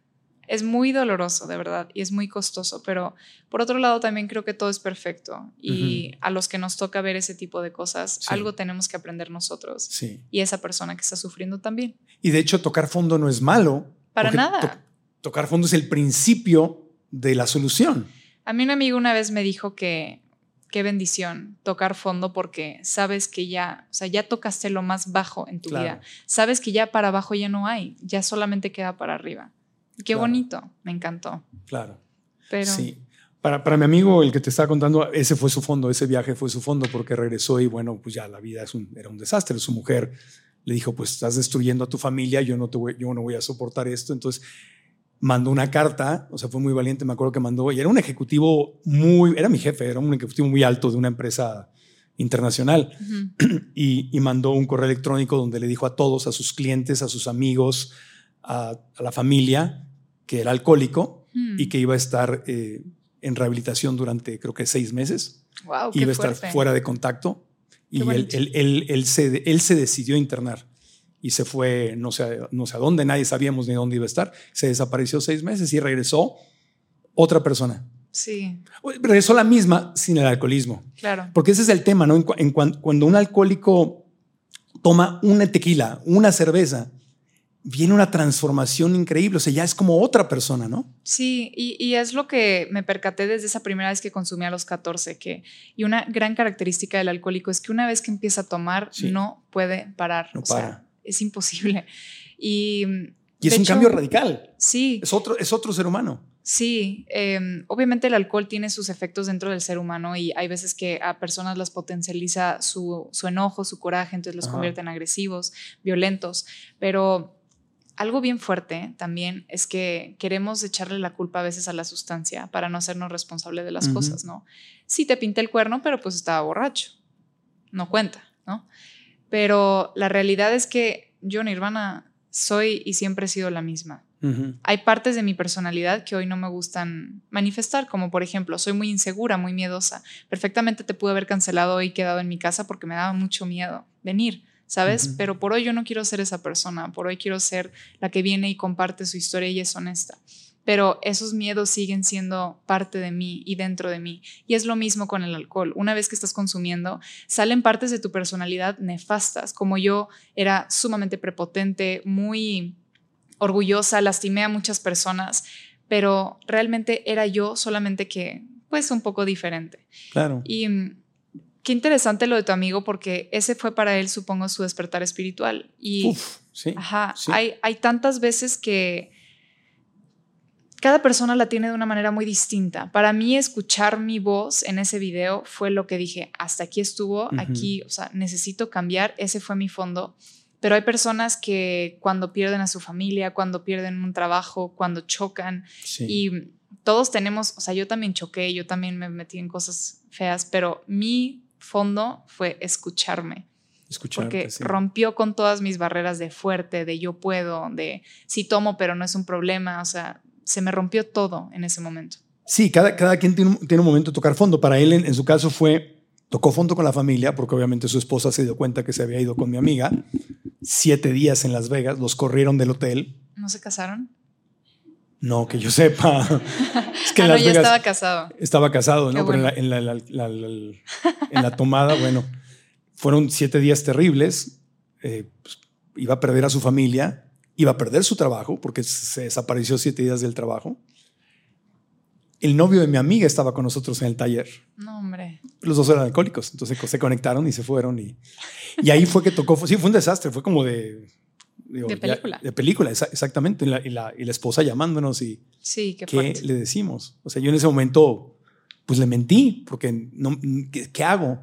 es muy doloroso, de verdad, y es muy costoso, pero por otro lado también creo que todo es perfecto y a los que nos toca ver ese tipo de cosas, algo tenemos que aprender nosotros sí. y esa persona que está sufriendo también. Y de hecho tocar fondo no es malo. Para nada. tocar fondo es el principio de la solución. A mí un amigo una vez me dijo que qué bendición tocar fondo porque sabes que ya, o sea, ya tocaste lo más bajo en tu vida. Sabes que ya para abajo ya no hay, ya solamente queda para arriba. Qué bonito, me encantó. Claro. Pero... Sí. Para, para, mi amigo, el que te estaba contando, ese fue su fondo, ese viaje fue su fondo porque regresó y bueno, pues ya la vida es un, era un desastre. Su mujer le dijo, pues estás destruyendo a tu familia, yo no, te voy, yo no voy a soportar esto. Entonces mandó una carta, o sea, fue muy valiente, me acuerdo que mandó, y era un ejecutivo muy, era mi jefe, era un ejecutivo muy alto de una empresa internacional, y, y, mandó un correo electrónico donde le dijo a todos, a sus clientes, a sus amigos, a, a la familia, que era alcohólico mm. y que iba a estar... Eh, en rehabilitación durante creo que seis meses. Wow, Iba a estar fuera de contacto y él, él, él, se, él se decidió internar y se fue no sé, no sé a dónde, nadie sabíamos ni dónde iba a estar. Se desapareció seis meses y regresó otra persona. Sí. Regresó la misma sin el alcoholismo. Claro. Porque ese es el tema, ¿no? En, cuando un alcohólico toma una tequila, una cerveza, viene una transformación increíble, o sea, ya es como otra persona, ¿no? Sí, y, es lo que me percaté desde esa primera vez que consumí a los 14, que, y una gran característica del alcohólico es que una vez que empieza a tomar, no puede parar, no para. es imposible. Y, y es un cambio radical. Sí. Es otro, es otro ser humano. Sí, em, obviamente el alcohol tiene sus efectos dentro del ser humano y hay veces que a personas las potencializa su, enojo, su coraje, entonces los convierte en agresivos, violentos, pero algo bien fuerte también es que queremos echarle la culpa a veces a la sustancia para no hacernos responsables de las cosas, ¿no? Sí te pinté el cuerno, pero pues estaba borracho. No cuenta, ¿no? Pero la realidad es que yo, Nirvana, soy y siempre he sido la misma. Hay partes de mi personalidad que hoy no me gustan manifestar, como por ejemplo, soy muy insegura, muy miedosa. Perfectamente te pude haber cancelado y quedado en mi casa porque me daba mucho miedo venir ¿sabes? Pero por hoy yo no quiero ser esa persona, por hoy quiero ser la que viene y comparte su historia y es honesta. Pero esos miedos siguen siendo parte de mí y dentro de mí. Y es lo mismo con el alcohol. Una vez que estás consumiendo, salen partes de tu personalidad nefastas, como yo era sumamente prepotente, muy orgullosa, lastimé a muchas personas, pero realmente era yo solamente que, pues, un poco diferente. Claro. Y mm, Qué interesante lo de tu amigo porque ese fue para él, supongo, su despertar espiritual. Y sí, ajá, Hay, hay tantas veces que cada persona la tiene de una manera muy distinta. Para mí, escuchar mi voz en ese video fue lo que dije, hasta aquí estuvo, aquí, o sea, necesito cambiar, ese fue mi fondo. Pero hay personas que cuando pierden a su familia, cuando pierden un trabajo, cuando chocan y todos tenemos, o sea, yo también choqué, yo también me metí en cosas feas, pero mi fondo fue escucharme. porque rompió con todas mis barreras de fuerte, de yo puedo, de sí tomo, pero no es un problema. O sea, se me rompió todo en ese momento. Sí, cada, cada quien tiene un, tiene un momento de tocar fondo. Para él, en, su caso, fue tocó fondo con la familia, porque obviamente su esposa se dio cuenta que se había ido con mi amiga. Siete días en Las Vegas, los corrieron del hotel. ¿No se casaron? No, que yo sepa. Es que ah, ya estaba casado. Estaba casado, ¿no? Pero en la, tomada, bueno, fueron siete días terribles. Eh, pues, iba a perder a su familia, iba a perder su trabajo, porque se desapareció siete días del trabajo. El novio de mi amiga estaba con nosotros en el taller. No, hombre. Los dos eran alcohólicos, entonces se conectaron y se fueron. Y, y ahí fue que tocó. Sí, fue un desastre, fue como de de película. de película, exactamente. Y la, esposa llamándonos y sí, qué, ¿qué le decimos? O sea, yo en ese momento, pues le mentí, porque no, ¿qué, hago?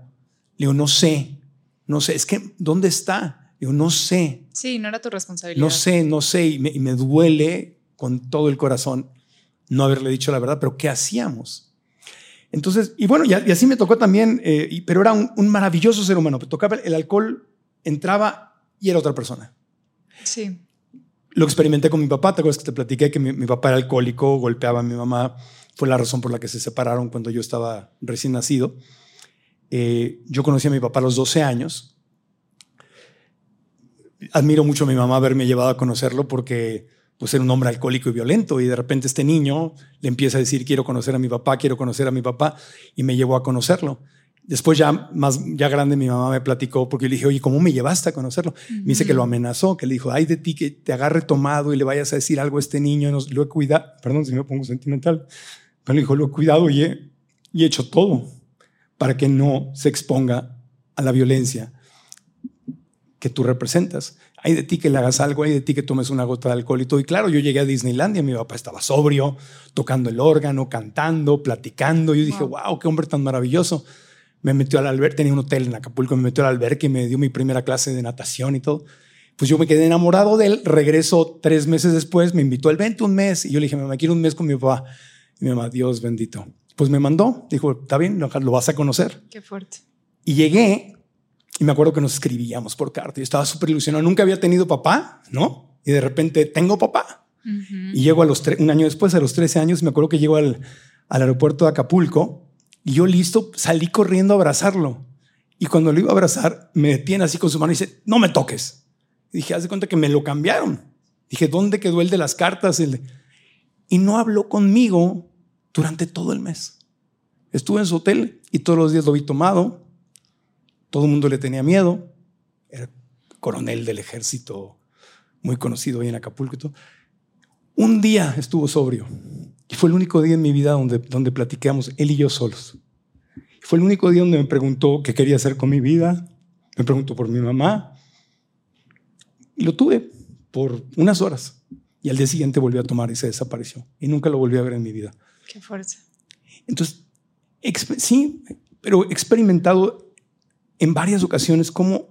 Le digo, no sé, no sé, es que, ¿dónde está? Le digo, no sé. Sí, no era tu responsabilidad. No sé, no sé, y me, duele con todo el corazón no haberle dicho la verdad, pero ¿qué hacíamos? Entonces, y bueno, y, así me tocó también, eh, pero era un, un, maravilloso ser humano, tocaba el alcohol, entraba y era otra persona. Sí. Lo experimenté con mi papá, te acuerdas que te platiqué que mi, papá era alcohólico, golpeaba a mi mamá, fue la razón por la que se separaron cuando yo estaba recién nacido. Eh, yo conocí a mi papá a los 12 años. Admiro mucho a mi mamá haberme llevado a conocerlo porque pues era un hombre alcohólico y violento y de repente este niño le empieza a decir quiero conocer a mi papá, quiero conocer a mi papá y me llevó a conocerlo. Después ya más ya grande mi mamá me platicó porque le dije, oye, ¿cómo me llevaste a conocerlo? Me dice que lo amenazó, que le dijo, ay de ti que te agarre tomado y le vayas a decir algo a este niño. lo he cuidado, perdón si me pongo sentimental, pero le dijo, lo he cuidado y he, y he hecho todo para que no se exponga a la violencia. que tú representas. Hay de ti que le hagas algo, hay de ti que tomes una gota de alcohol y todo. Y claro, yo llegué a Disneylandia, mi papá estaba sobrio, tocando el órgano, cantando, platicando. Yo dije, wow, qué hombre tan maravilloso. Me metió al albergue, tenía un hotel en Acapulco, me metió al albergue y me dio mi primera clase de natación y todo. Pues yo me quedé enamorado de él, regreso tres meses después, me invitó el vente un mes y yo le dije, me quiero un mes con mi papá. Y mi mamá, Dios bendito. Pues me mandó, dijo, está bien, lo vas a conocer. Qué fuerte. Y llegué y me acuerdo que nos escribíamos por carta. y estaba súper ilusionado. Nunca había tenido papá, ¿no? Y de repente tengo papá. Y llego a los un año después, a los 13 años, me acuerdo que llego al, al aeropuerto de Acapulco y yo listo, salí corriendo a abrazarlo. Y cuando lo iba a abrazar, me detiene así con su mano y dice, no me toques. Dije, haz de cuenta que me lo cambiaron. Dije, ¿dónde quedó el de las cartas? El Y no habló conmigo durante todo el mes. Estuve en su hotel y todos los días lo vi tomado, todo el mundo le tenía miedo. Era coronel del ejército muy conocido ahí en Acapulco. Y todo. Un día estuvo sobrio. Y fue el único día en mi vida donde, donde platicamos, él y yo solos. fue el único día donde me preguntó qué quería hacer con mi vida. Me preguntó por mi mamá. Y lo tuve por unas horas. Y al día siguiente volvió a tomar y se desapareció. Y nunca lo volví a ver en mi vida. Qué fuerza. Entonces, sí, pero he experimentado en varias ocasiones como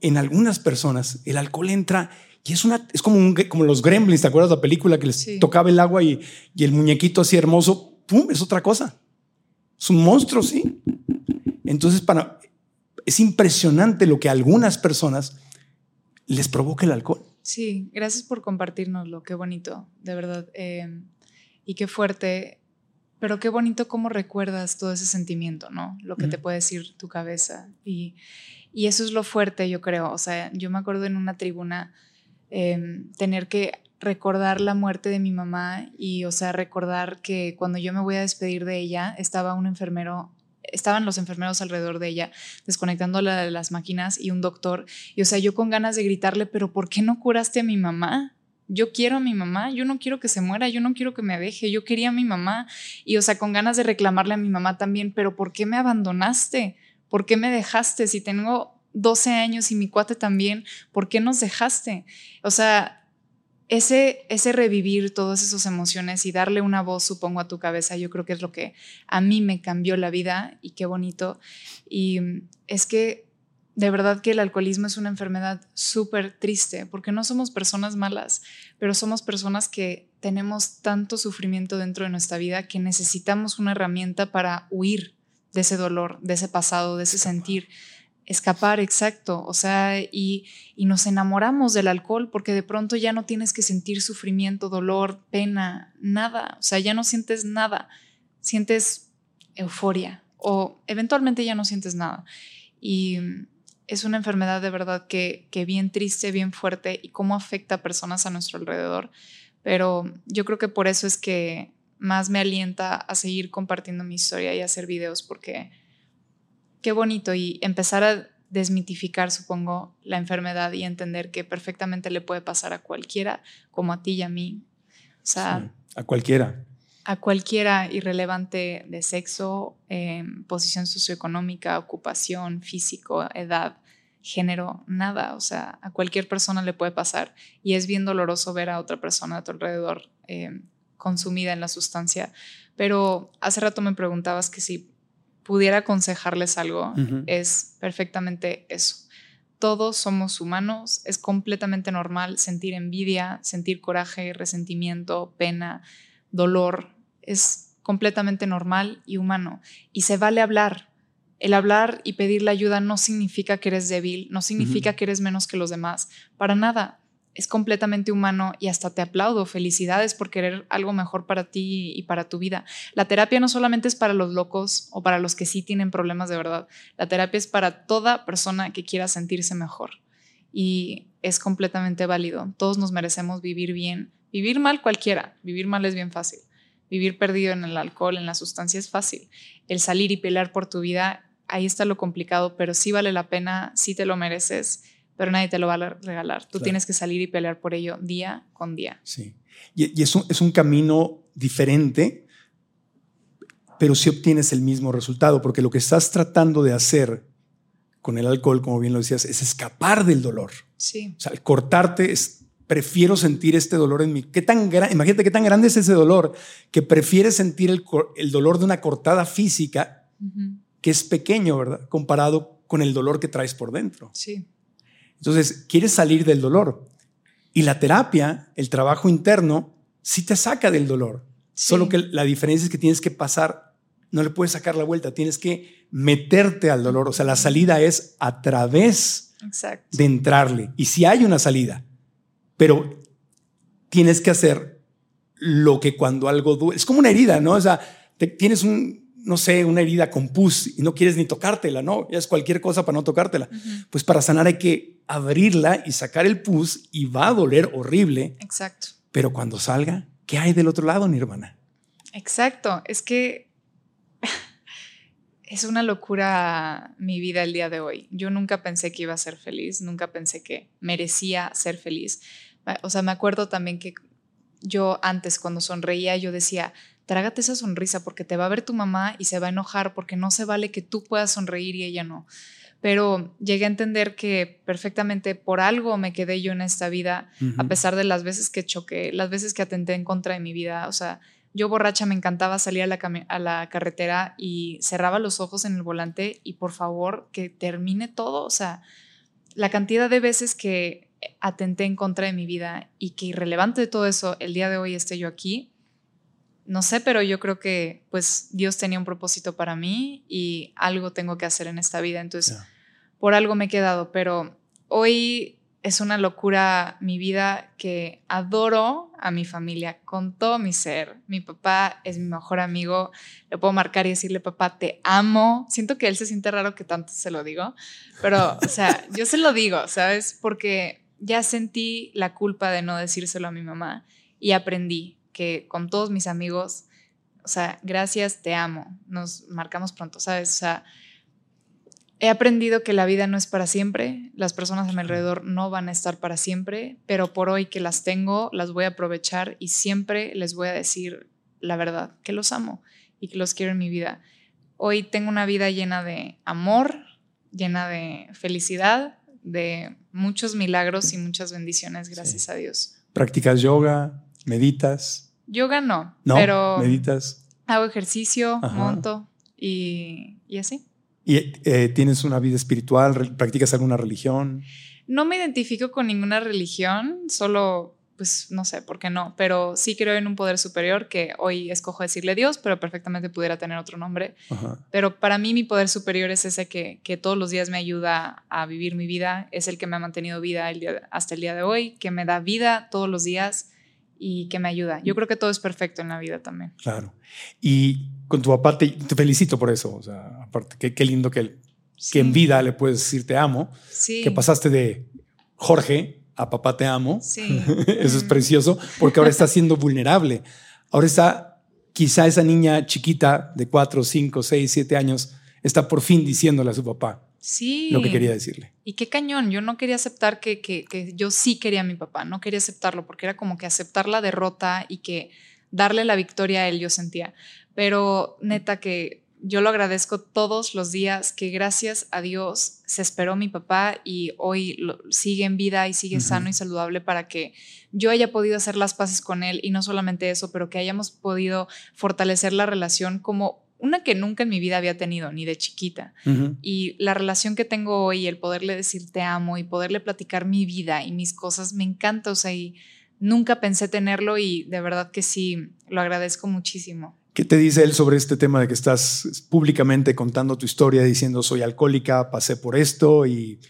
en algunas personas el alcohol entra y es, una, es como, como los gremlins, ¿te acuerdas de la película que les tocaba el agua y, y, el muñequito así hermoso? ¡Pum! Es otra cosa. Es un monstruo, sí. Entonces, para, es impresionante lo que a algunas personas les provoca el alcohol. Sí, gracias por compartirnoslo. Qué bonito, de verdad. Eh, y qué fuerte pero qué bonito cómo recuerdas todo ese sentimiento, ¿no? Lo que te puede decir tu cabeza. Y, y, eso es lo fuerte, yo creo. O sea, yo me acuerdo en una tribuna em, tener que recordar la muerte de mi mamá y, o sea, recordar que cuando yo me voy a despedir de ella, estaba un enfermero estaban los enfermeros alrededor de ella, desconectándola de las máquinas y un doctor. Y o sea, yo con ganas de gritarle, pero ¿por qué no curaste a mi mamá? yo quiero a mi mamá, yo no quiero que se muera, yo no quiero que me deje, yo quería a mi mamá y o sea, con ganas de reclamarle a mi mamá también, pero ¿por qué me abandonaste? ¿Por qué me dejaste? Si tengo 12 años y mi cuate también, ¿por qué nos dejaste? O sea, ese, ese revivir todas esas emociones y darle una voz, supongo, a tu cabeza, yo creo que es lo que a mí me cambió la vida y qué bonito. Y es que de verdad que el alcoholismo es una enfermedad súper triste, porque no somos personas malas, pero somos personas que tenemos tanto sufrimiento dentro de nuestra vida que necesitamos una herramienta para huir de ese dolor, de ese pasado, de ese sentir, escapar, exacto, o sea, y, y nos enamoramos del alcohol porque de pronto ya no tienes que sentir sufrimiento, dolor, pena, nada, o sea, ya no sientes nada, sientes euforia o eventualmente ya no sientes nada. Y es una enfermedad de verdad que, que bien triste, bien fuerte y cómo afecta a personas a nuestro alrededor. Pero yo creo que por eso es que más me alienta a seguir compartiendo mi historia y hacer videos porque qué bonito y empezar a desmitificar, supongo, la enfermedad y entender que perfectamente le puede pasar a cualquiera, como a ti y a mí. O sea, a cualquiera a cualquiera irrelevante de sexo, em, posición socioeconómica, ocupación, físico, edad, género, nada. O sea, a cualquier persona le puede pasar y es bien doloroso ver a otra persona a tu alrededor em, consumida en la sustancia. Pero hace rato me preguntabas que si pudiera aconsejarles algo, es perfectamente eso. Todos somos humanos, es completamente normal sentir envidia, sentir coraje, resentimiento, pena, dolor, es completamente normal y humano y se vale hablar. El hablar y pedir la ayuda no significa que eres débil, no significa que eres menos que los demás, para nada. Es completamente humano y hasta te aplaudo. Felicidades por querer algo mejor para ti y para tu vida. La terapia no solamente es para los locos o para los que sí tienen problemas de verdad. La terapia es para toda persona que quiera sentirse mejor y es completamente válido. Todos nos merecemos vivir bien. Vivir mal cualquiera, vivir mal es bien fácil. Vivir perdido en el alcohol, en la sustancia es fácil. El salir y pelear por tu vida, ahí está lo complicado, pero sí vale la pena, sí te lo mereces, pero nadie te lo va a regalar. Tú tienes que salir y pelear por ello día con día. Sí. Y, es, un, es un camino diferente, pero sí obtienes el mismo resultado, porque lo que estás tratando de hacer con el alcohol, como bien lo decías, es escapar del dolor. Sí. O sea, al cortarte es, prefiero sentir este dolor en mí. ¿Qué tan Imagínate qué tan grande es ese dolor que prefieres sentir el, el dolor de una cortada física que es pequeño, ¿verdad? Comparado con el dolor que traes por dentro. Sí. Entonces, quieres salir del dolor. Y la terapia, el trabajo interno, sí te saca del dolor. Solo que la diferencia es que tienes que pasar, no le puedes sacar la vuelta, tienes que meterte al dolor. O sea, la salida es a través de entrarle. Y si hay una salida, pero tienes que hacer lo que cuando algo duele. Es como una herida, ¿no? O sea, tienes un, no sé, una herida con pus y no quieres ni tocártela, ¿no? Ya es cualquier cosa para no tocártela. Pues para sanar hay que abrirla y sacar el pus y va a doler horrible. Exacto. Pero cuando salga, ¿qué hay del otro lado, Nirvana? Exacto. Es que [LAUGHS] es una locura mi vida el día de hoy. Yo nunca pensé que iba a ser feliz, nunca pensé que merecía ser feliz. O sea, me acuerdo también que yo antes cuando sonreía, yo decía, trágate esa sonrisa porque te va a ver tu mamá y se va a enojar porque no se vale que tú puedas sonreír y ella no. Pero llegué a entender que perfectamente por algo me quedé yo en esta vida, a pesar de las veces que choqué, las veces que atenté en contra de mi vida. O sea, yo borracha me encantaba salir a la, a la carretera y cerraba los ojos en el volante y por favor que termine todo. O sea, la cantidad de veces que atenté en contra de mi vida y que irrelevante de todo eso, el día de hoy esté yo aquí, no sé, pero yo creo que pues Dios tenía un propósito para mí y algo tengo que hacer en esta vida, entonces por algo me he quedado, pero hoy es una locura mi vida que adoro a mi familia con todo mi ser. Mi papá es mi mejor amigo, le puedo marcar y decirle, papá, te amo. Siento que él se siente raro que tanto se lo digo, pero, o sea, yo se lo digo, ¿sabes? Porque ya sentí la culpa de no decírselo a mi mamá y aprendí que con todos mis amigos, o sea, gracias, te amo, nos marcamos pronto, ¿sabes? O sea, he aprendido que la vida no es para siempre, las personas a mi alrededor no van a estar para siempre, pero por hoy que las tengo, las voy a aprovechar y siempre les voy a decir la verdad, que los amo y que los quiero en mi vida. Hoy tengo una vida llena de amor, llena de felicidad, de muchos milagros y muchas bendiciones, gracias a Dios. ¿Practicas yoga? ¿Meditas? Yoga no, no pero meditas. Hago ejercicio, monto y, y, así. ¿Y eh, tienes una vida espiritual? ¿Practicas alguna religión? No me identifico con ninguna religión, solo, pues no sé por qué no, pero sí creo en un poder superior que hoy escojo decirle Dios, pero perfectamente pudiera tener otro nombre. Pero para mí mi poder superior es ese que, que, todos los días me ayuda a vivir mi vida, es el que me ha mantenido vida el día, hasta el día de hoy, que me da vida todos los días y que me ayuda. Yo creo que todo es perfecto en la vida también. Claro. Y con tu papá te, felicito por eso. O sea, aparte, qué, lindo que, que en vida le puedes decir te amo. Sí. Que pasaste de Jorge a papá te amo. Sí. [LAUGHS] eso es precioso porque ahora está siendo vulnerable. Ahora está, quizá esa niña chiquita de 4, 5, 6, 7 años está por fin diciéndole a su papá, Sí. Lo que quería decirle. Y qué cañón, yo no quería aceptar que, que, que, yo sí quería a mi papá, no quería aceptarlo porque era como que aceptar la derrota y que darle la victoria a él yo sentía. Pero neta que yo lo agradezco todos los días que gracias a Dios se esperó mi papá y hoy sigue en vida y sigue sano y saludable para que yo haya podido hacer las paces con él y no solamente eso, pero que hayamos podido fortalecer la relación como una que nunca en mi vida había tenido, ni de chiquita. Y la relación que tengo hoy, el poderle decir te amo y poderle platicar mi vida y mis cosas, me encanta. O sea, y nunca pensé tenerlo y de verdad que sí, lo agradezco muchísimo. ¿Qué te dice él sobre este tema de que estás públicamente contando tu historia, diciendo soy alcohólica, pasé por esto y,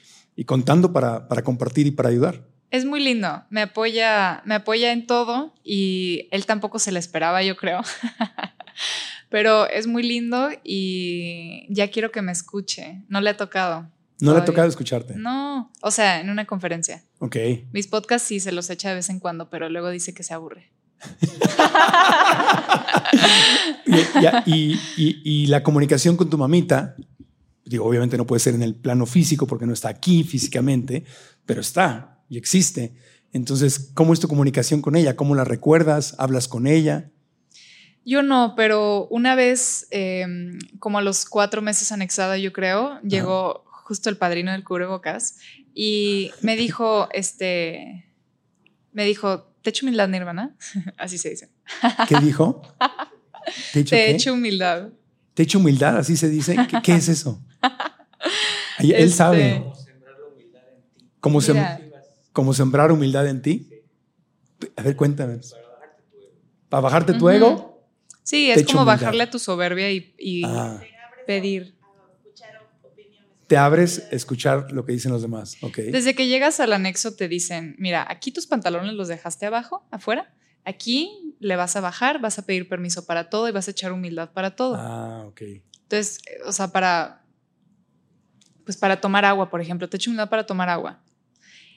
contando para, para compartir y para ayudar? Es muy lindo, me apoya, me apoya en todo y él tampoco se le esperaba, yo creo. [LAUGHS] Pero es muy lindo y ya quiero que me escuche. No le ha tocado. ¿No le ha tocado escucharte? No, o sea, en una conferencia. Ok. Mis podcasts sí se los echa de vez en cuando, pero luego dice que se aburre. [LAUGHS] y, la comunicación con tu mamita, digo, obviamente no puede ser en el plano físico porque no está aquí físicamente, pero está y existe. Entonces, ¿cómo es tu comunicación con ella? ¿Cómo la recuerdas? ¿Hablas con ella? Yo no, pero una vez, em, como a los cuatro meses anexada, yo creo, llegó justo el padrino del cubrebocas, y me dijo, este, me dijo, te echo humildad, Nirvana. [LAUGHS] Así se dice. ¿Qué dijo? Te echo, humildad. Te echo humildad, así se dice. ¿Qué, es eso? Él, este, sabe. Como, como sembrar humildad en ti. A ver, cuéntame. Para bajarte tu ego. Sí, es como bajarle a tu soberbia y, ah. pedir te abres a escuchar lo que dicen los demás. Okay. Desde que llegas al anexo te dicen, mira, aquí tus pantalones los dejaste abajo, afuera. Aquí le vas a bajar, vas a pedir permiso para todo y vas a echar humildad para todo. Ah, ok. Entonces, o sea, para, pues para tomar agua, por ejemplo, te echo humildad para tomar agua.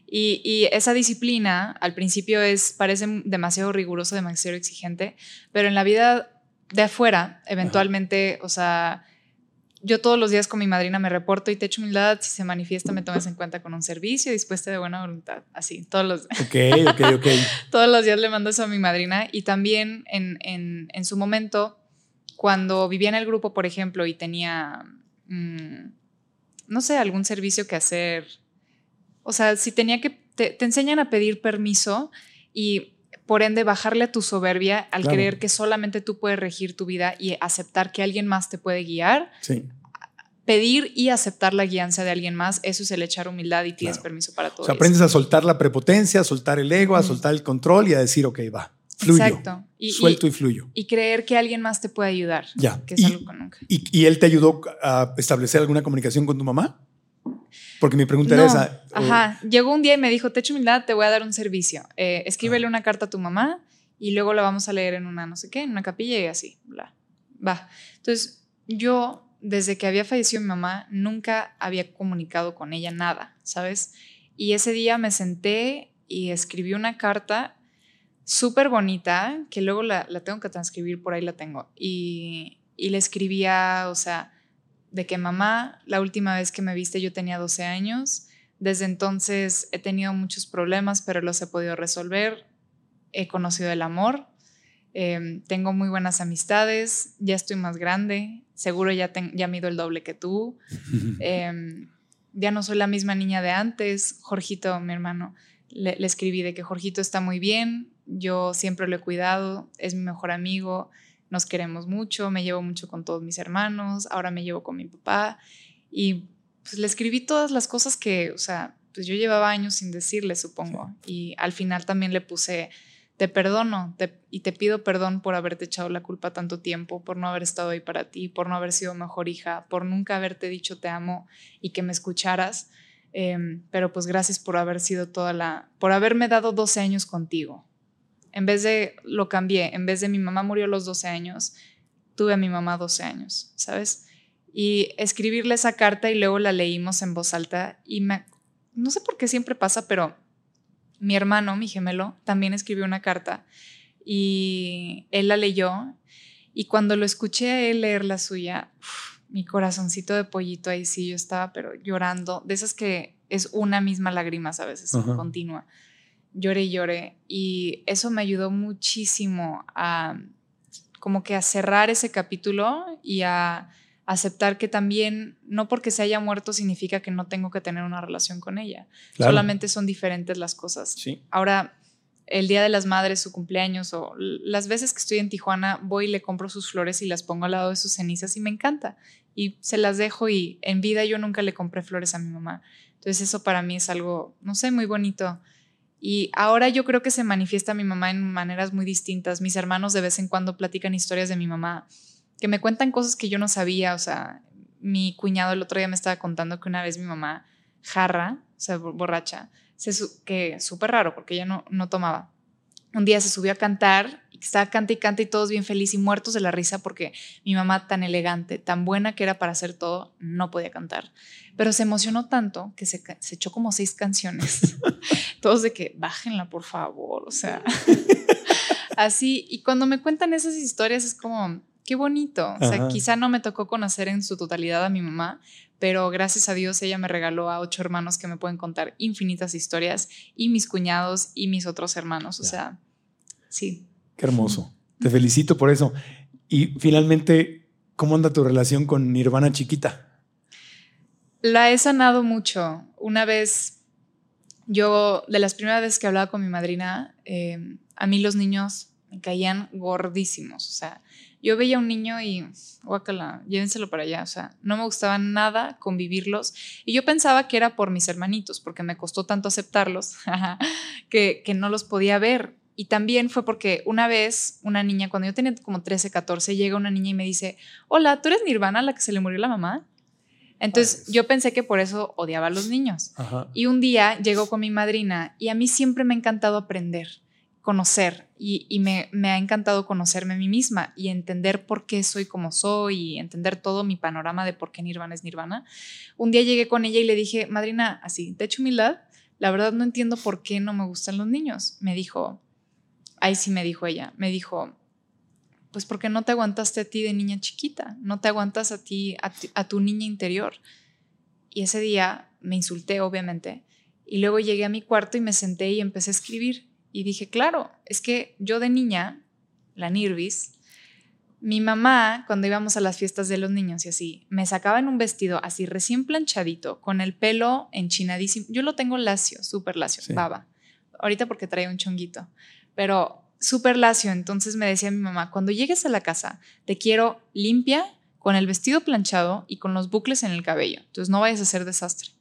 Y, y, esa disciplina al principio es, parece demasiado riguroso, demasiado exigente, pero en la vida de afuera, eventualmente, o sea, yo todos los días con mi madrina me reporto y te echo humildad, si se manifiesta me tomes en cuenta con un servicio dispuesta de buena voluntad, así, todos los días. Ok, ok, ok. [LAUGHS] todos los días le mando eso a mi madrina y también en, en, en su momento, cuando vivía en el grupo, por ejemplo, y tenía, mm, no sé, algún servicio que hacer, o sea, si tenía que, te, te enseñan a pedir permiso y por ende bajarle a tu soberbia al creer que solamente tú puedes regir tu vida y aceptar que alguien más te puede guiar. Sí. Pedir y aceptar la guianza de alguien más, eso es el echar humildad y tienes permiso para todo. O sea, aprendes a soltar la prepotencia, a soltar el ego, a soltar el control y a decir, ok, va, fluyo. Exacto. Y, suelto y, fluyo. Y creer que alguien más te puede ayudar. Ya. Que es algo que nunca. ¿Y él te ayudó a establecer alguna comunicación con tu mamá? Porque mi pregunta era esa. Ajá. Llegó un día y me dicho, te echo humildad, te voy a dar un servicio. Eh, escríbele ah. una carta a tu mamá y luego la vamos a leer en una no sé qué, en una capilla y así. Bla. Va. Entonces, yo, desde que había fallecido mi mamá, nunca había comunicado con ella nada, ¿sabes? Y ese día me senté y escribí una carta súper bonita, que luego la, la, tengo que transcribir, por ahí la tengo. Y, y le escribía, o sea, de que mamá, la última vez que me viste yo tenía 12 años, desde entonces he tenido muchos problemas, pero los he podido resolver, he conocido el amor, em, tengo muy buenas amistades, ya estoy más grande, seguro ya, ya mido el doble que tú, [LAUGHS] em, ya no soy la misma niña de antes, Jorgito, mi hermano, le, le escribí de que Jorgito está muy bien, yo siempre lo he cuidado, es mi mejor amigo, nos queremos mucho, me llevo mucho con todos mis hermanos, ahora me llevo con mi papá y pues le escribí todas las cosas que, o sea, pues yo llevaba años sin decirle, supongo, y al final también le puse, te perdono y te pido perdón por haberte echado la culpa tanto tiempo, por no haber estado ahí para ti, por no haber sido mejor hija, por nunca haberte dicho te amo y que me escucharas. Em, pero pues gracias por haber sido toda la, por haberme dado 12 años contigo, en vez de, lo cambié, en vez de mi mamá murió a los 12 años, tuve a mi mamá 12 años, ¿sabes? Y escribirle esa carta y luego la leímos en voz alta y me, no sé por qué siempre pasa, pero mi hermano, mi gemelo, también escribió una carta y él la leyó y cuando lo escuché a él leer la suya, mi corazoncito de pollito ahí sí, yo estaba pero llorando, de esas que es una misma lágrima, a veces, continua lloré y lloré. Y eso me ayudó muchísimo a como que a cerrar ese capítulo y a aceptar que también no porque se haya muerto significa que no tengo que tener una relación con ella. Solamente son diferentes las cosas. Sí. Ahora, el Día de las Madres, su cumpleaños o las veces que estoy en Tijuana, voy y le compro sus flores y las pongo al lado de sus cenizas y me encanta. Y se las dejo y en vida yo nunca le compré flores a mi mamá. Entonces eso para mí es algo, no sé, muy bonito y ahora yo creo que se manifiesta mi mamá en maneras muy distintas. Mis hermanos de vez en cuando platican historias de mi mamá, que me cuentan cosas que yo no sabía. O sea, mi cuñado el otro día me estaba contando que una vez mi mamá, jarra, o sea, borracha, que súper raro porque ella no, no tomaba. Un día se subió a cantar estaba canta y canta y todos bien felices y muertos de la risa porque mi mamá tan elegante, tan buena que era para hacer todo, no podía cantar. Pero se emocionó tanto que se, se echó como seis canciones. [LAUGHS] todos de que bájenla, por favor. O sea, [LAUGHS] así. Y cuando me cuentan esas historias es como, qué bonito. O sea, quizá no me tocó conocer en su totalidad a mi mamá, pero gracias a Dios ella me regaló a ocho hermanos que me pueden contar infinitas historias y mis cuñados y mis otros hermanos. O sea, sí. Qué hermoso. Te felicito por eso. Y finalmente, ¿cómo anda tu relación con Nirvana chiquita? La he sanado mucho. Una vez, yo, de las primeras veces que hablaba con mi madrina, eh, a mí los niños me caían gordísimos. O sea, yo veía a un niño y, guácala, llévenselo para allá. O sea, no me gustaba nada convivirlos. Y yo pensaba que era por mis hermanitos, porque me costó tanto aceptarlos, [LAUGHS] que, que no los podía ver. Y también fue porque una vez una niña, cuando yo tenía como 13, 14, llega una niña y me dice, hola, ¿tú eres Nirvana, la que se le murió la mamá? Entonces yo pensé que por eso odiaba a los niños. Y un día llegó con mi madrina y a mí siempre me ha encantado aprender conocer y, me, ha encantado conocerme a mí misma y entender por qué soy como soy y entender todo mi panorama de por qué Nirvana es Nirvana. Un día llegué con ella y le dije, madrina, así, de hecho humildad, la verdad no entiendo por qué no me gustan los niños. Me dijo, ahí sí me dijo ella, me dijo, pues porque no te aguantaste a ti de niña chiquita, no te aguantas a ti, a tu niña interior. Y ese día me insulté, obviamente, y luego llegué a mi cuarto y me senté y empecé a escribir y dije, claro, es que yo de niña, la Nirvis, mi mamá, cuando íbamos a las fiestas de los niños y así, me sacaba en un vestido así recién planchadito, con el pelo enchinadísimo. Yo lo tengo lacio, súper lacio, baba. Ahorita porque trae un chonguito, pero súper lacio. Entonces me decía mi mamá, cuando llegues a la casa, te quiero limpia, con el vestido planchado y con los bucles en el cabello. Entonces no vayas a hacer desastre.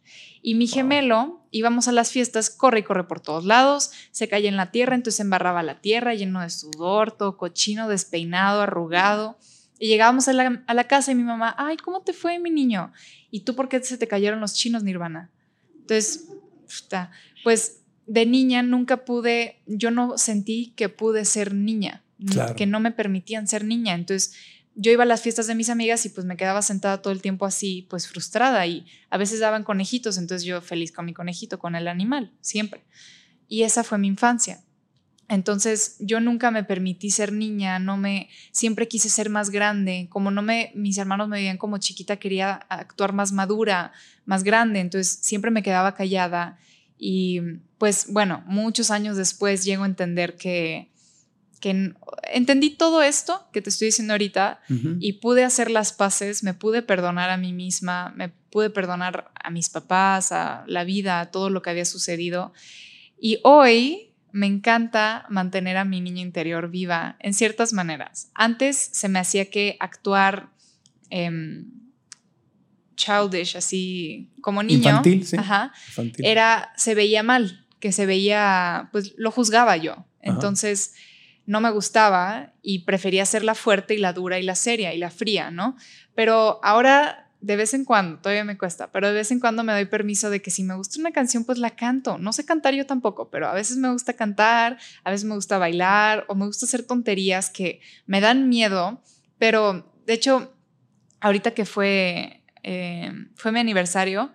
Y mi gemelo, íbamos a las fiestas, corre y corre por todos lados, se caía en la tierra, entonces embarraba la tierra lleno de sudor, todo cochino, despeinado, arrugado. Y llegábamos a la, casa y mi mamá, ay, ¿cómo te fue, mi niño? ¿Y tú por qué se te cayeron los chinos, Nirvana? Entonces, pues de niña nunca pude, yo no sentí que pude ser niña, que no me permitían ser niña. Entonces, yo iba a las fiestas de mis amigas y pues me quedaba sentada todo el tiempo así, pues frustrada y a veces daban conejitos, entonces yo feliz con mi conejito, con el animal, siempre. Y esa fue mi infancia. Entonces yo nunca me permití ser niña, no me siempre quise ser más grande, como no me mis hermanos me veían como chiquita, quería actuar más madura, más grande, entonces siempre me quedaba callada y pues bueno, muchos años después llego a entender que que entendí todo esto que te estoy diciendo ahorita y pude hacer las paces, me pude perdonar a mí misma, me pude perdonar a mis papás, a la vida, a todo lo que había sucedido. Y hoy me encanta mantener a mi niña interior viva en ciertas maneras. Antes se me hacía que actuar em, childish, así como niño, infantil, era se veía mal, que se veía, pues lo juzgaba yo. Entonces no me gustaba y prefería ser la fuerte y la dura y la seria y la fría, ¿no? Pero ahora de vez en cuando, todavía me cuesta, pero de vez en cuando me doy permiso de que si me gusta una canción, pues la canto. No sé cantar yo tampoco, pero a veces me gusta cantar, a veces me gusta bailar o me gusta hacer tonterías que me dan miedo, pero de hecho, ahorita que fue, eh, fue mi aniversario,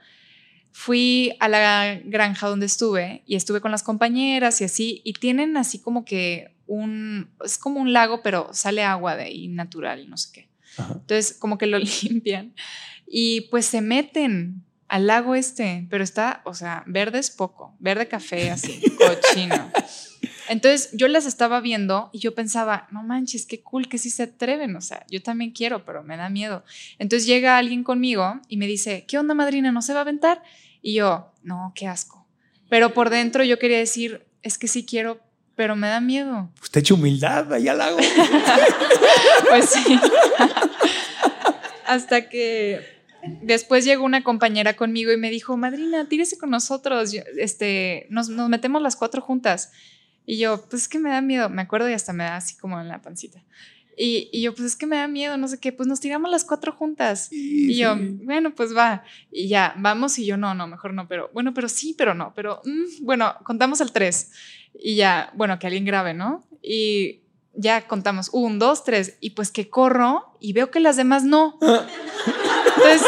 fui a la granja donde estuve y estuve con las compañeras y así, y tienen así como que un, es como un lago, pero sale agua de ahí natural y no sé qué. Entonces, como que lo [LAUGHS] limpian y pues se meten al lago este, pero está, o sea, verde es poco, verde café así, [LAUGHS] cochino. Entonces yo las estaba viendo y yo pensaba, no manches, qué cool que sí se atreven, o sea, yo también quiero, pero me da miedo. Entonces llega alguien conmigo y me dice, ¿qué onda madrina? ¿No se va a aventar? Y yo, no, qué asco. Pero por dentro yo quería decir, es que sí quiero, pero me da miedo. Usted hecho humildad, allá al lago. pues sí. Hasta que después llegó una compañera conmigo y me dijo, madrina, tírese con nosotros, este, nos, nos, metemos las cuatro juntas. Y yo, pues es que me da miedo, me acuerdo y hasta me da así como en la pancita. Y, y, yo, pues es que me da miedo, no sé qué, pues nos tiramos las cuatro juntas. y yo, bueno, pues va. Y ya, vamos. Y yo, no, no, mejor no, pero bueno, pero sí, pero no, pero mm, bueno, contamos al tres. Y ya, bueno, que alguien grabe, ¿no? Y ya contamos, un, dos, tres. Y pues que corro y veo que las demás no. [LAUGHS] Entonces,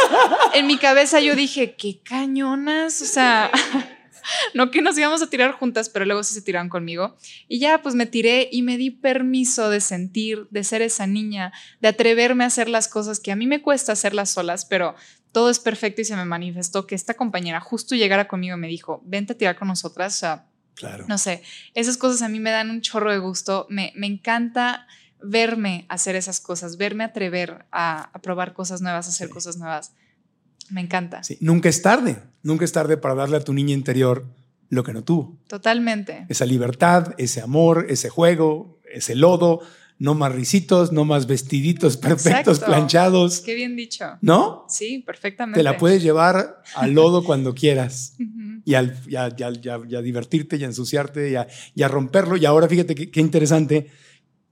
en mi cabeza yo dije, qué cañonas, o sea. [LAUGHS] [LAUGHS] no que nos íbamos a tirar juntas, pero luego sí se tiraron conmigo. Y ya pues me tiré y me di permiso de sentir, de ser esa niña, de atreverme a hacer las cosas que a mí me cuesta hacerlas solas, pero todo es perfecto y se me manifestó que esta compañera justo llegara conmigo y me dijo, vente a tirar con nosotras. O sea, claro. no sé, esas cosas a mí me dan un chorro de gusto. Me, me encanta verme hacer esas cosas, verme atrever a, probar cosas nuevas, a hacer cosas nuevas. Me encanta. Sí, nunca es tarde, nunca es tarde para darle a tu niña interior lo que no tuvo. Totalmente. Esa libertad, ese amor, ese juego, ese lodo, no más risitos, no más vestiditos [LAUGHS] perfectos, Exacto. planchados. Qué bien dicho. ¿No? Sí, perfectamente. Te la puedes llevar al lodo cuando quieras [LAUGHS] y, al, y a, y a- y a- y a divertirte y a ensuciarte y a, romperlo. Y ahora fíjate qué, qué interesante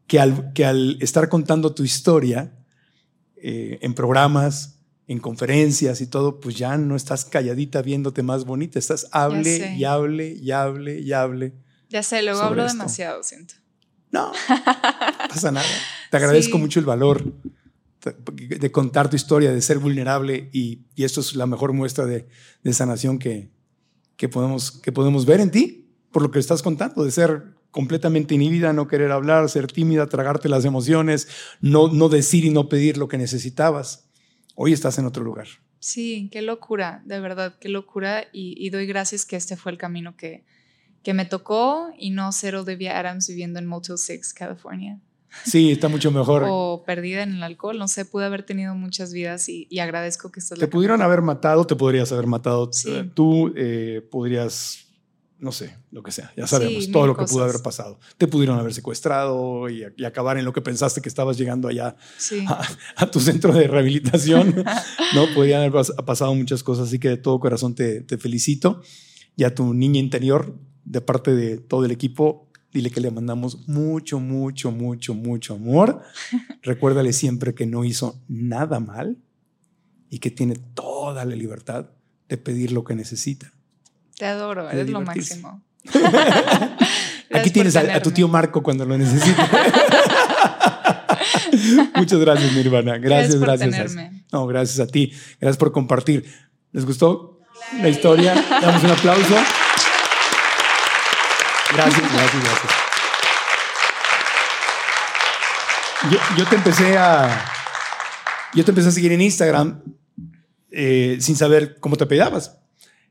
que al, que al estar contando tu historia eh, en programas, en conferencias y todo, pues ya no estás calladita viéndote más bonita, estás hable y hable y hable y hable. Ya sé, luego hablo esto. demasiado, siento. No, no [LAUGHS] pasa nada. Te agradezco Sí. mucho el valor de de contar tu historia, de ser vulnerable y, y esto es la mejor muestra de, de sanación que, que, podemos, que podemos ver en ti, por lo que estás contando, de ser completamente inhibida, no querer hablar, ser tímida, tragarte las emociones, no, no decir y no pedir lo que necesitabas. Hoy estás en otro lugar. Sí, qué locura, de verdad, qué locura. Y, y doy gracias que este fue el camino que, que me tocó y no ser Olivia Adams viviendo en Motel 6, California. Sí, está mucho mejor. O perdida en el alcohol. No sé, pude haber tenido muchas vidas y, y agradezco que esta es Te pudieron haber matado, te podrías haber matado. Sí. Eh, Tú eh, podrías, no sé, lo que sea. Ya sabemos Sí, todo lo que pudo haber pasado. Te pudieron haber secuestrado y, y acabar en lo que pensaste que estabas llegando allá Sí. a, a tu centro de rehabilitación. [LAUGHS] no, podían haber pas- pasado muchas cosas. Así que de todo corazón te, te felicito. Y a tu niña interior, de parte de todo el equipo, dile que le mandamos mucho, mucho, mucho, mucho amor. [LAUGHS] Recuérdale siempre que no hizo nada mal y que tiene toda la libertad de pedir lo que necesita. Te adoro, eres lo máximo. [LAUGHS] [LAUGHS] Aquí tienes a, a tu tío Marco cuando lo necesita. [LAUGHS] Muchas gracias, mi hermana. Gracias, Gracias por gracias. No, gracias a ti. Gracias por compartir. ¿Les gustó la historia? Damos un aplauso. Gracias, gracias, gracias. Yo, yo te empecé a. Yo te empecé a seguir en Instagram eh, sin saber cómo te pedabas.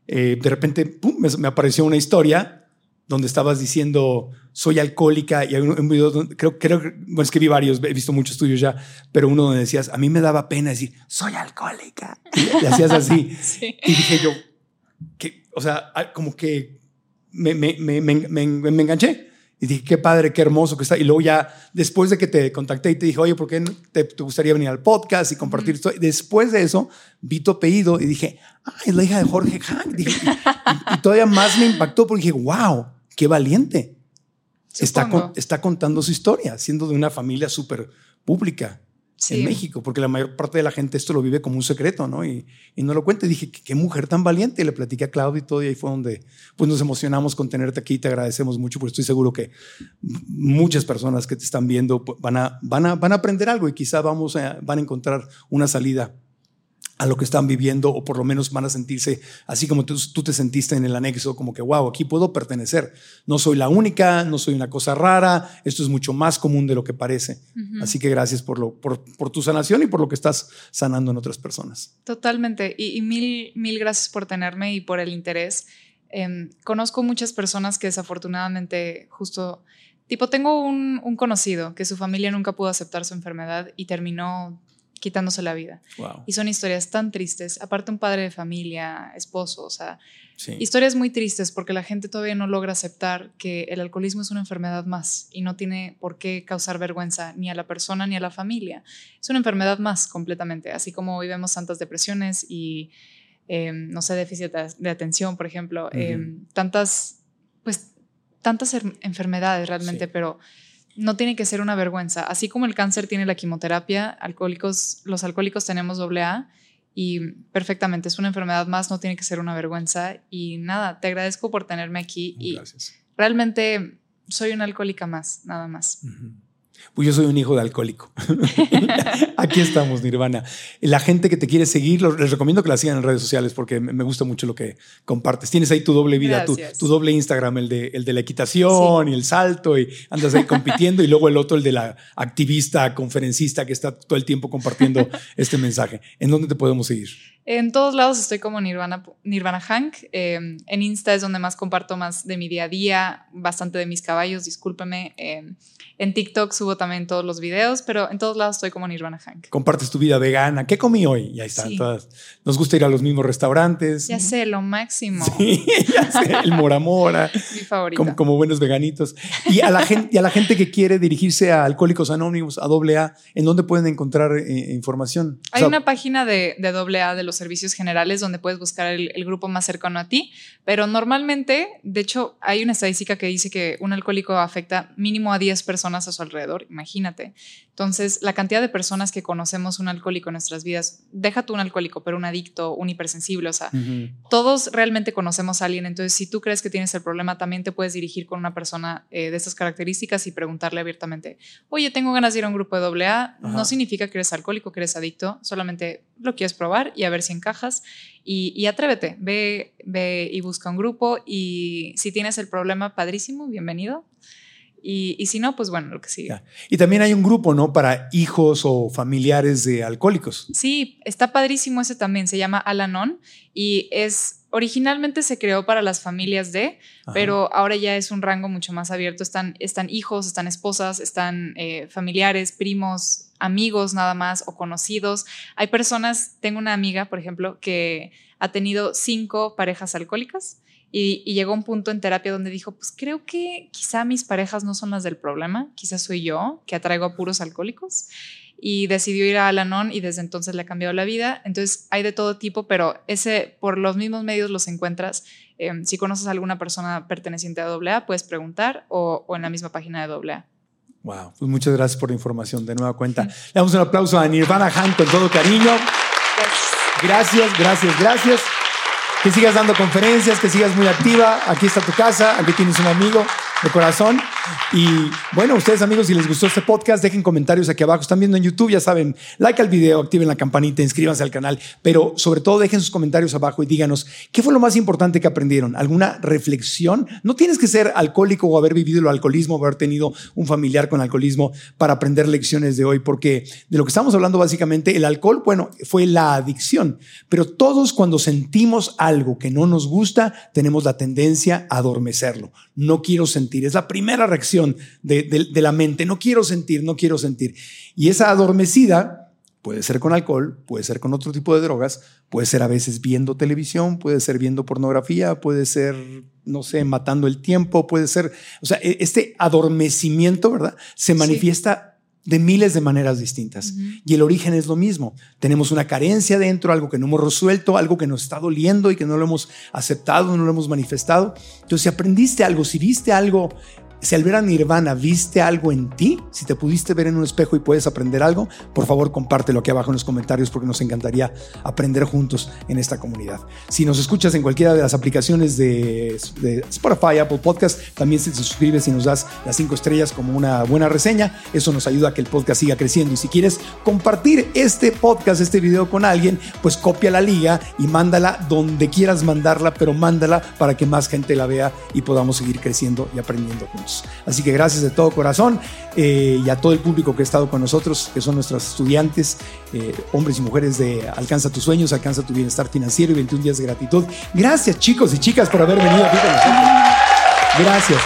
Eh, de repente, pum, me, me apareció una historia donde estabas diciendo soy alcohólica y hay un, un video donde creo, creo, que- bueno, es que vi varios, he visto muchos tuyos ya, pero uno donde decías, a mí me daba pena decir soy alcohólica. Y, y hacías así. [LAUGHS] Sí. Y dije yo, que, o sea, ah, como que me, me- me enganché. Y dije, qué padre, qué hermoso que está. Y luego ya, después de que te contacté y te dije, oye, ¿por qué te, te gustaría venir al podcast y compartir esto? Después de eso, vi tu apellido y dije, ah, es la hija de Jorge Hank. Dije, y, y todavía más me impactó porque dije, wow, qué valiente. Está, con- está contando su historia, siendo de una familia súper pública Sí. en México, porque la mayor parte de la gente esto lo vive como un secreto, ¿no? Y, y no lo cuenta. Y dije, qué, qué mujer tan valiente. Y le platiqué a Claudia y todo, y ahí fue donde pues, nos emocionamos con tenerte aquí. Te agradecemos mucho, porque estoy seguro que muchas personas que te están viendo pues, van a, van a, van a aprender algo y quizá vamos a, van a encontrar una salida a lo que están viviendo o por lo menos van a sentirse así como tú, tú te sentiste en el anexo, como que, wow, aquí puedo pertenecer. No soy la única, no soy una cosa rara, esto es mucho más común de lo que parece. Así que gracias por, lo, por, por tu sanación y por lo que estás sanando en otras personas. Totalmente. Y, y mil, mil gracias por tenerme y por el interés. Em, conozco muchas personas que desafortunadamente justo, tipo, tengo un, un conocido que su familia nunca pudo aceptar su enfermedad y terminó quitándose la vida. Wow. Y son historias tan tristes. Aparte un padre de familia, esposo, o sea, Sí. historias muy tristes porque la gente todavía no logra aceptar que el alcoholismo es una enfermedad más y no tiene por qué causar vergüenza ni a la persona ni a la familia. Es una enfermedad más completamente, así como hoy vemos tantas depresiones y, eh, no sé, déficit de, atención, por ejemplo, eh, Ujú. tantas, pues, tantas enfermedades realmente, Sí. pero no tiene que ser una vergüenza. Así como el cáncer tiene la quimioterapia, alcohólicos, los alcohólicos tenemos doble A y perfectamente es una enfermedad más, no tiene que ser una vergüenza. Y nada, te agradezco por tenerme aquí y Gracias. realmente soy una alcohólica más, nada más. Ujú. Pues yo soy un hijo de alcohólico. [LAUGHS] Aquí estamos, Nirvana. La gente que te quiere seguir, les recomiendo que la sigan en redes sociales porque me gusta mucho lo que compartes. Tienes ahí tu doble vida, tu, doble Instagram, el de, el de la equitación y el salto, y andas ahí compitiendo, y luego el otro, el de la activista, conferencista que está todo el tiempo compartiendo [LAUGHS] este mensaje. ¿En dónde te podemos seguir? En todos lados estoy como Nirvana, Nirvana Hank. Em, en Insta es donde más comparto más de mi día a día, bastante de mis caballos, discúlpeme. Em, en TikTok subo también todos los videos, pero en todos lados estoy como Nirvana Hank. Compartes tu vida vegana. ¿Qué comí hoy? Y ahí están todas. Nos gusta ir a los mismos restaurantes. Ya sé, lo máximo. Sí, [LAUGHS] ya sé, el Mora Mora. [LAUGHS] Mi favorito. Como, buenos veganitos. Y a, la gente, y a la gente que quiere dirigirse a Alcohólicos Anónimos, a AA, ¿en dónde pueden encontrar eh, información? Hay una página de, de AA de los servicios generales donde puedes buscar el, el grupo más cercano a ti, pero normalmente, de hecho, hay una estadística que dice que un alcohólico afecta mínimo a 10 personas a su alrededor, imagínate. Entonces, la cantidad de personas que conocemos un alcohólico en nuestras vidas, deja tú un alcohólico, pero un adicto, un hipersensible, o sea, todos realmente conocemos a alguien. Entonces, si tú crees que tienes el problema, también te puedes dirigir con una persona eh, de estas características y preguntarle abiertamente, oye, tengo ganas de ir a un grupo de AA, no significa que eres alcohólico, que eres adicto, solamente lo quieres probar y a ver si encajas. Y, y, atrévete, ve, ve y busca un grupo y si tienes el problema, padrísimo, bienvenido. Y, si no, pues bueno, lo que sigue. Y también hay un grupo, ¿no? Para hijos o familiares de alcohólicos. Sí, está padrísimo ese también. Se llama Alanon y es originalmente se creó para las familias de, pero ahora ya es un rango mucho más abierto. Están, están hijos, están esposas, están eh, familiares, primos, amigos nada más o conocidos. Hay personas, tengo una amiga, por ejemplo, que ha tenido cinco parejas alcohólicas y, llegó un punto en terapia donde dijo, pues creo que quizá mis parejas no son las del problema, quizá soy yo que atraigo a puros alcohólicos. Y decidió ir a Alanon y desde entonces le ha cambiado la vida. Entonces hay de todo tipo, pero ese por los mismos medios los encuentras. Em, si conoces a alguna persona perteneciente a AA, puedes preguntar o, en la misma página de AA. Wow, pues muchas gracias por la información de nueva cuenta. Le damos un aplauso a Nirvana Han con todo cariño. Gracias, gracias, gracias que sigas dando conferencias, que sigas muy activa. Aquí está tu casa, aquí tienes un amigo de corazón. Y bueno, ustedes amigos, si les gustó este podcast, dejen comentarios aquí abajo. Están viendo en YouTube, ya saben, like al video, activen la campanita, inscríbanse al canal, pero sobre todo dejen sus comentarios abajo y díganos qué fue lo más importante que aprendieron, alguna reflexión. No tienes que ser alcohólico o haber vivido el alcoholismo, o haber tenido un familiar con alcoholismo para aprender lecciones de hoy, porque de lo que estamos hablando básicamente, el alcohol, bueno, fue la adicción, pero todos cuando sentimos algo que no nos gusta, tenemos la tendencia a adormecerlo. No quiero sentir, es la primera reacción de, la mente. No quiero sentir, no quiero sentir. Y esa adormecida puede ser con alcohol, puede ser con otro tipo de drogas, puede ser a veces viendo televisión, puede ser viendo pornografía, puede ser, no sé, matando el tiempo, puede ser, o sea, e, este adormecimiento, ¿verdad? Se manifiesta de miles de maneras distintas. Y el origen es lo mismo. Tenemos una carencia dentro, algo que no hemos resuelto, algo que nos está doliendo y que no lo hemos aceptado, no lo hemos manifestado. Entonces, si aprendiste algo, si viste algo si al ver a Nirvana viste algo en ti, si te pudiste ver en un espejo y puedes aprender algo, por favor compártelo aquí abajo en los comentarios porque nos encantaría aprender juntos en esta comunidad. Si nos escuchas en cualquiera de las aplicaciones de, Spotify, Apple Podcast, también si te suscribes y nos das las cinco estrellas como una buena reseña, eso nos ayuda a que el podcast siga creciendo. Y si quieres compartir este podcast, este video con alguien, pues copia la liga y mándala donde quieras mandarla, pero mándala para que más gente la vea y podamos seguir creciendo y aprendiendo juntos. Así que gracias de todo corazón eh, y a todo el público que ha estado con nosotros, que son nuestros estudiantes, eh, hombres y mujeres de Alcanza tus sueños, Alcanza tu bienestar financiero y 21 días de gratitud. Gracias chicos y chicas por haber venido aquí con nosotros. Gracias.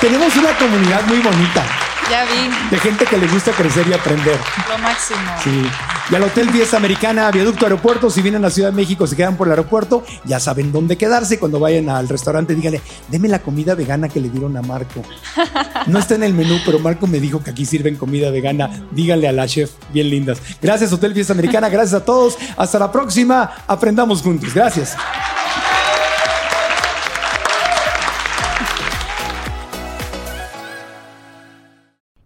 Tenemos una comunidad muy bonita. Ya vi. De gente que le gusta crecer y aprender. Lo máximo. Sí. Y al Hotel Fiesta Americana, Viaducto Aeropuerto, si vienen a Ciudad de México, se quedan por el aeropuerto, ya saben dónde quedarse. Cuando vayan al restaurante, díganle, deme la comida vegana que le dieron a Marco. No está en el menú, pero Marco me dijo que aquí sirven comida vegana. Díganle a la chef, bien lindas. Gracias, Hotel Fiesta Americana. Gracias a todos. Hasta la próxima. Aprendamos juntos. Gracias.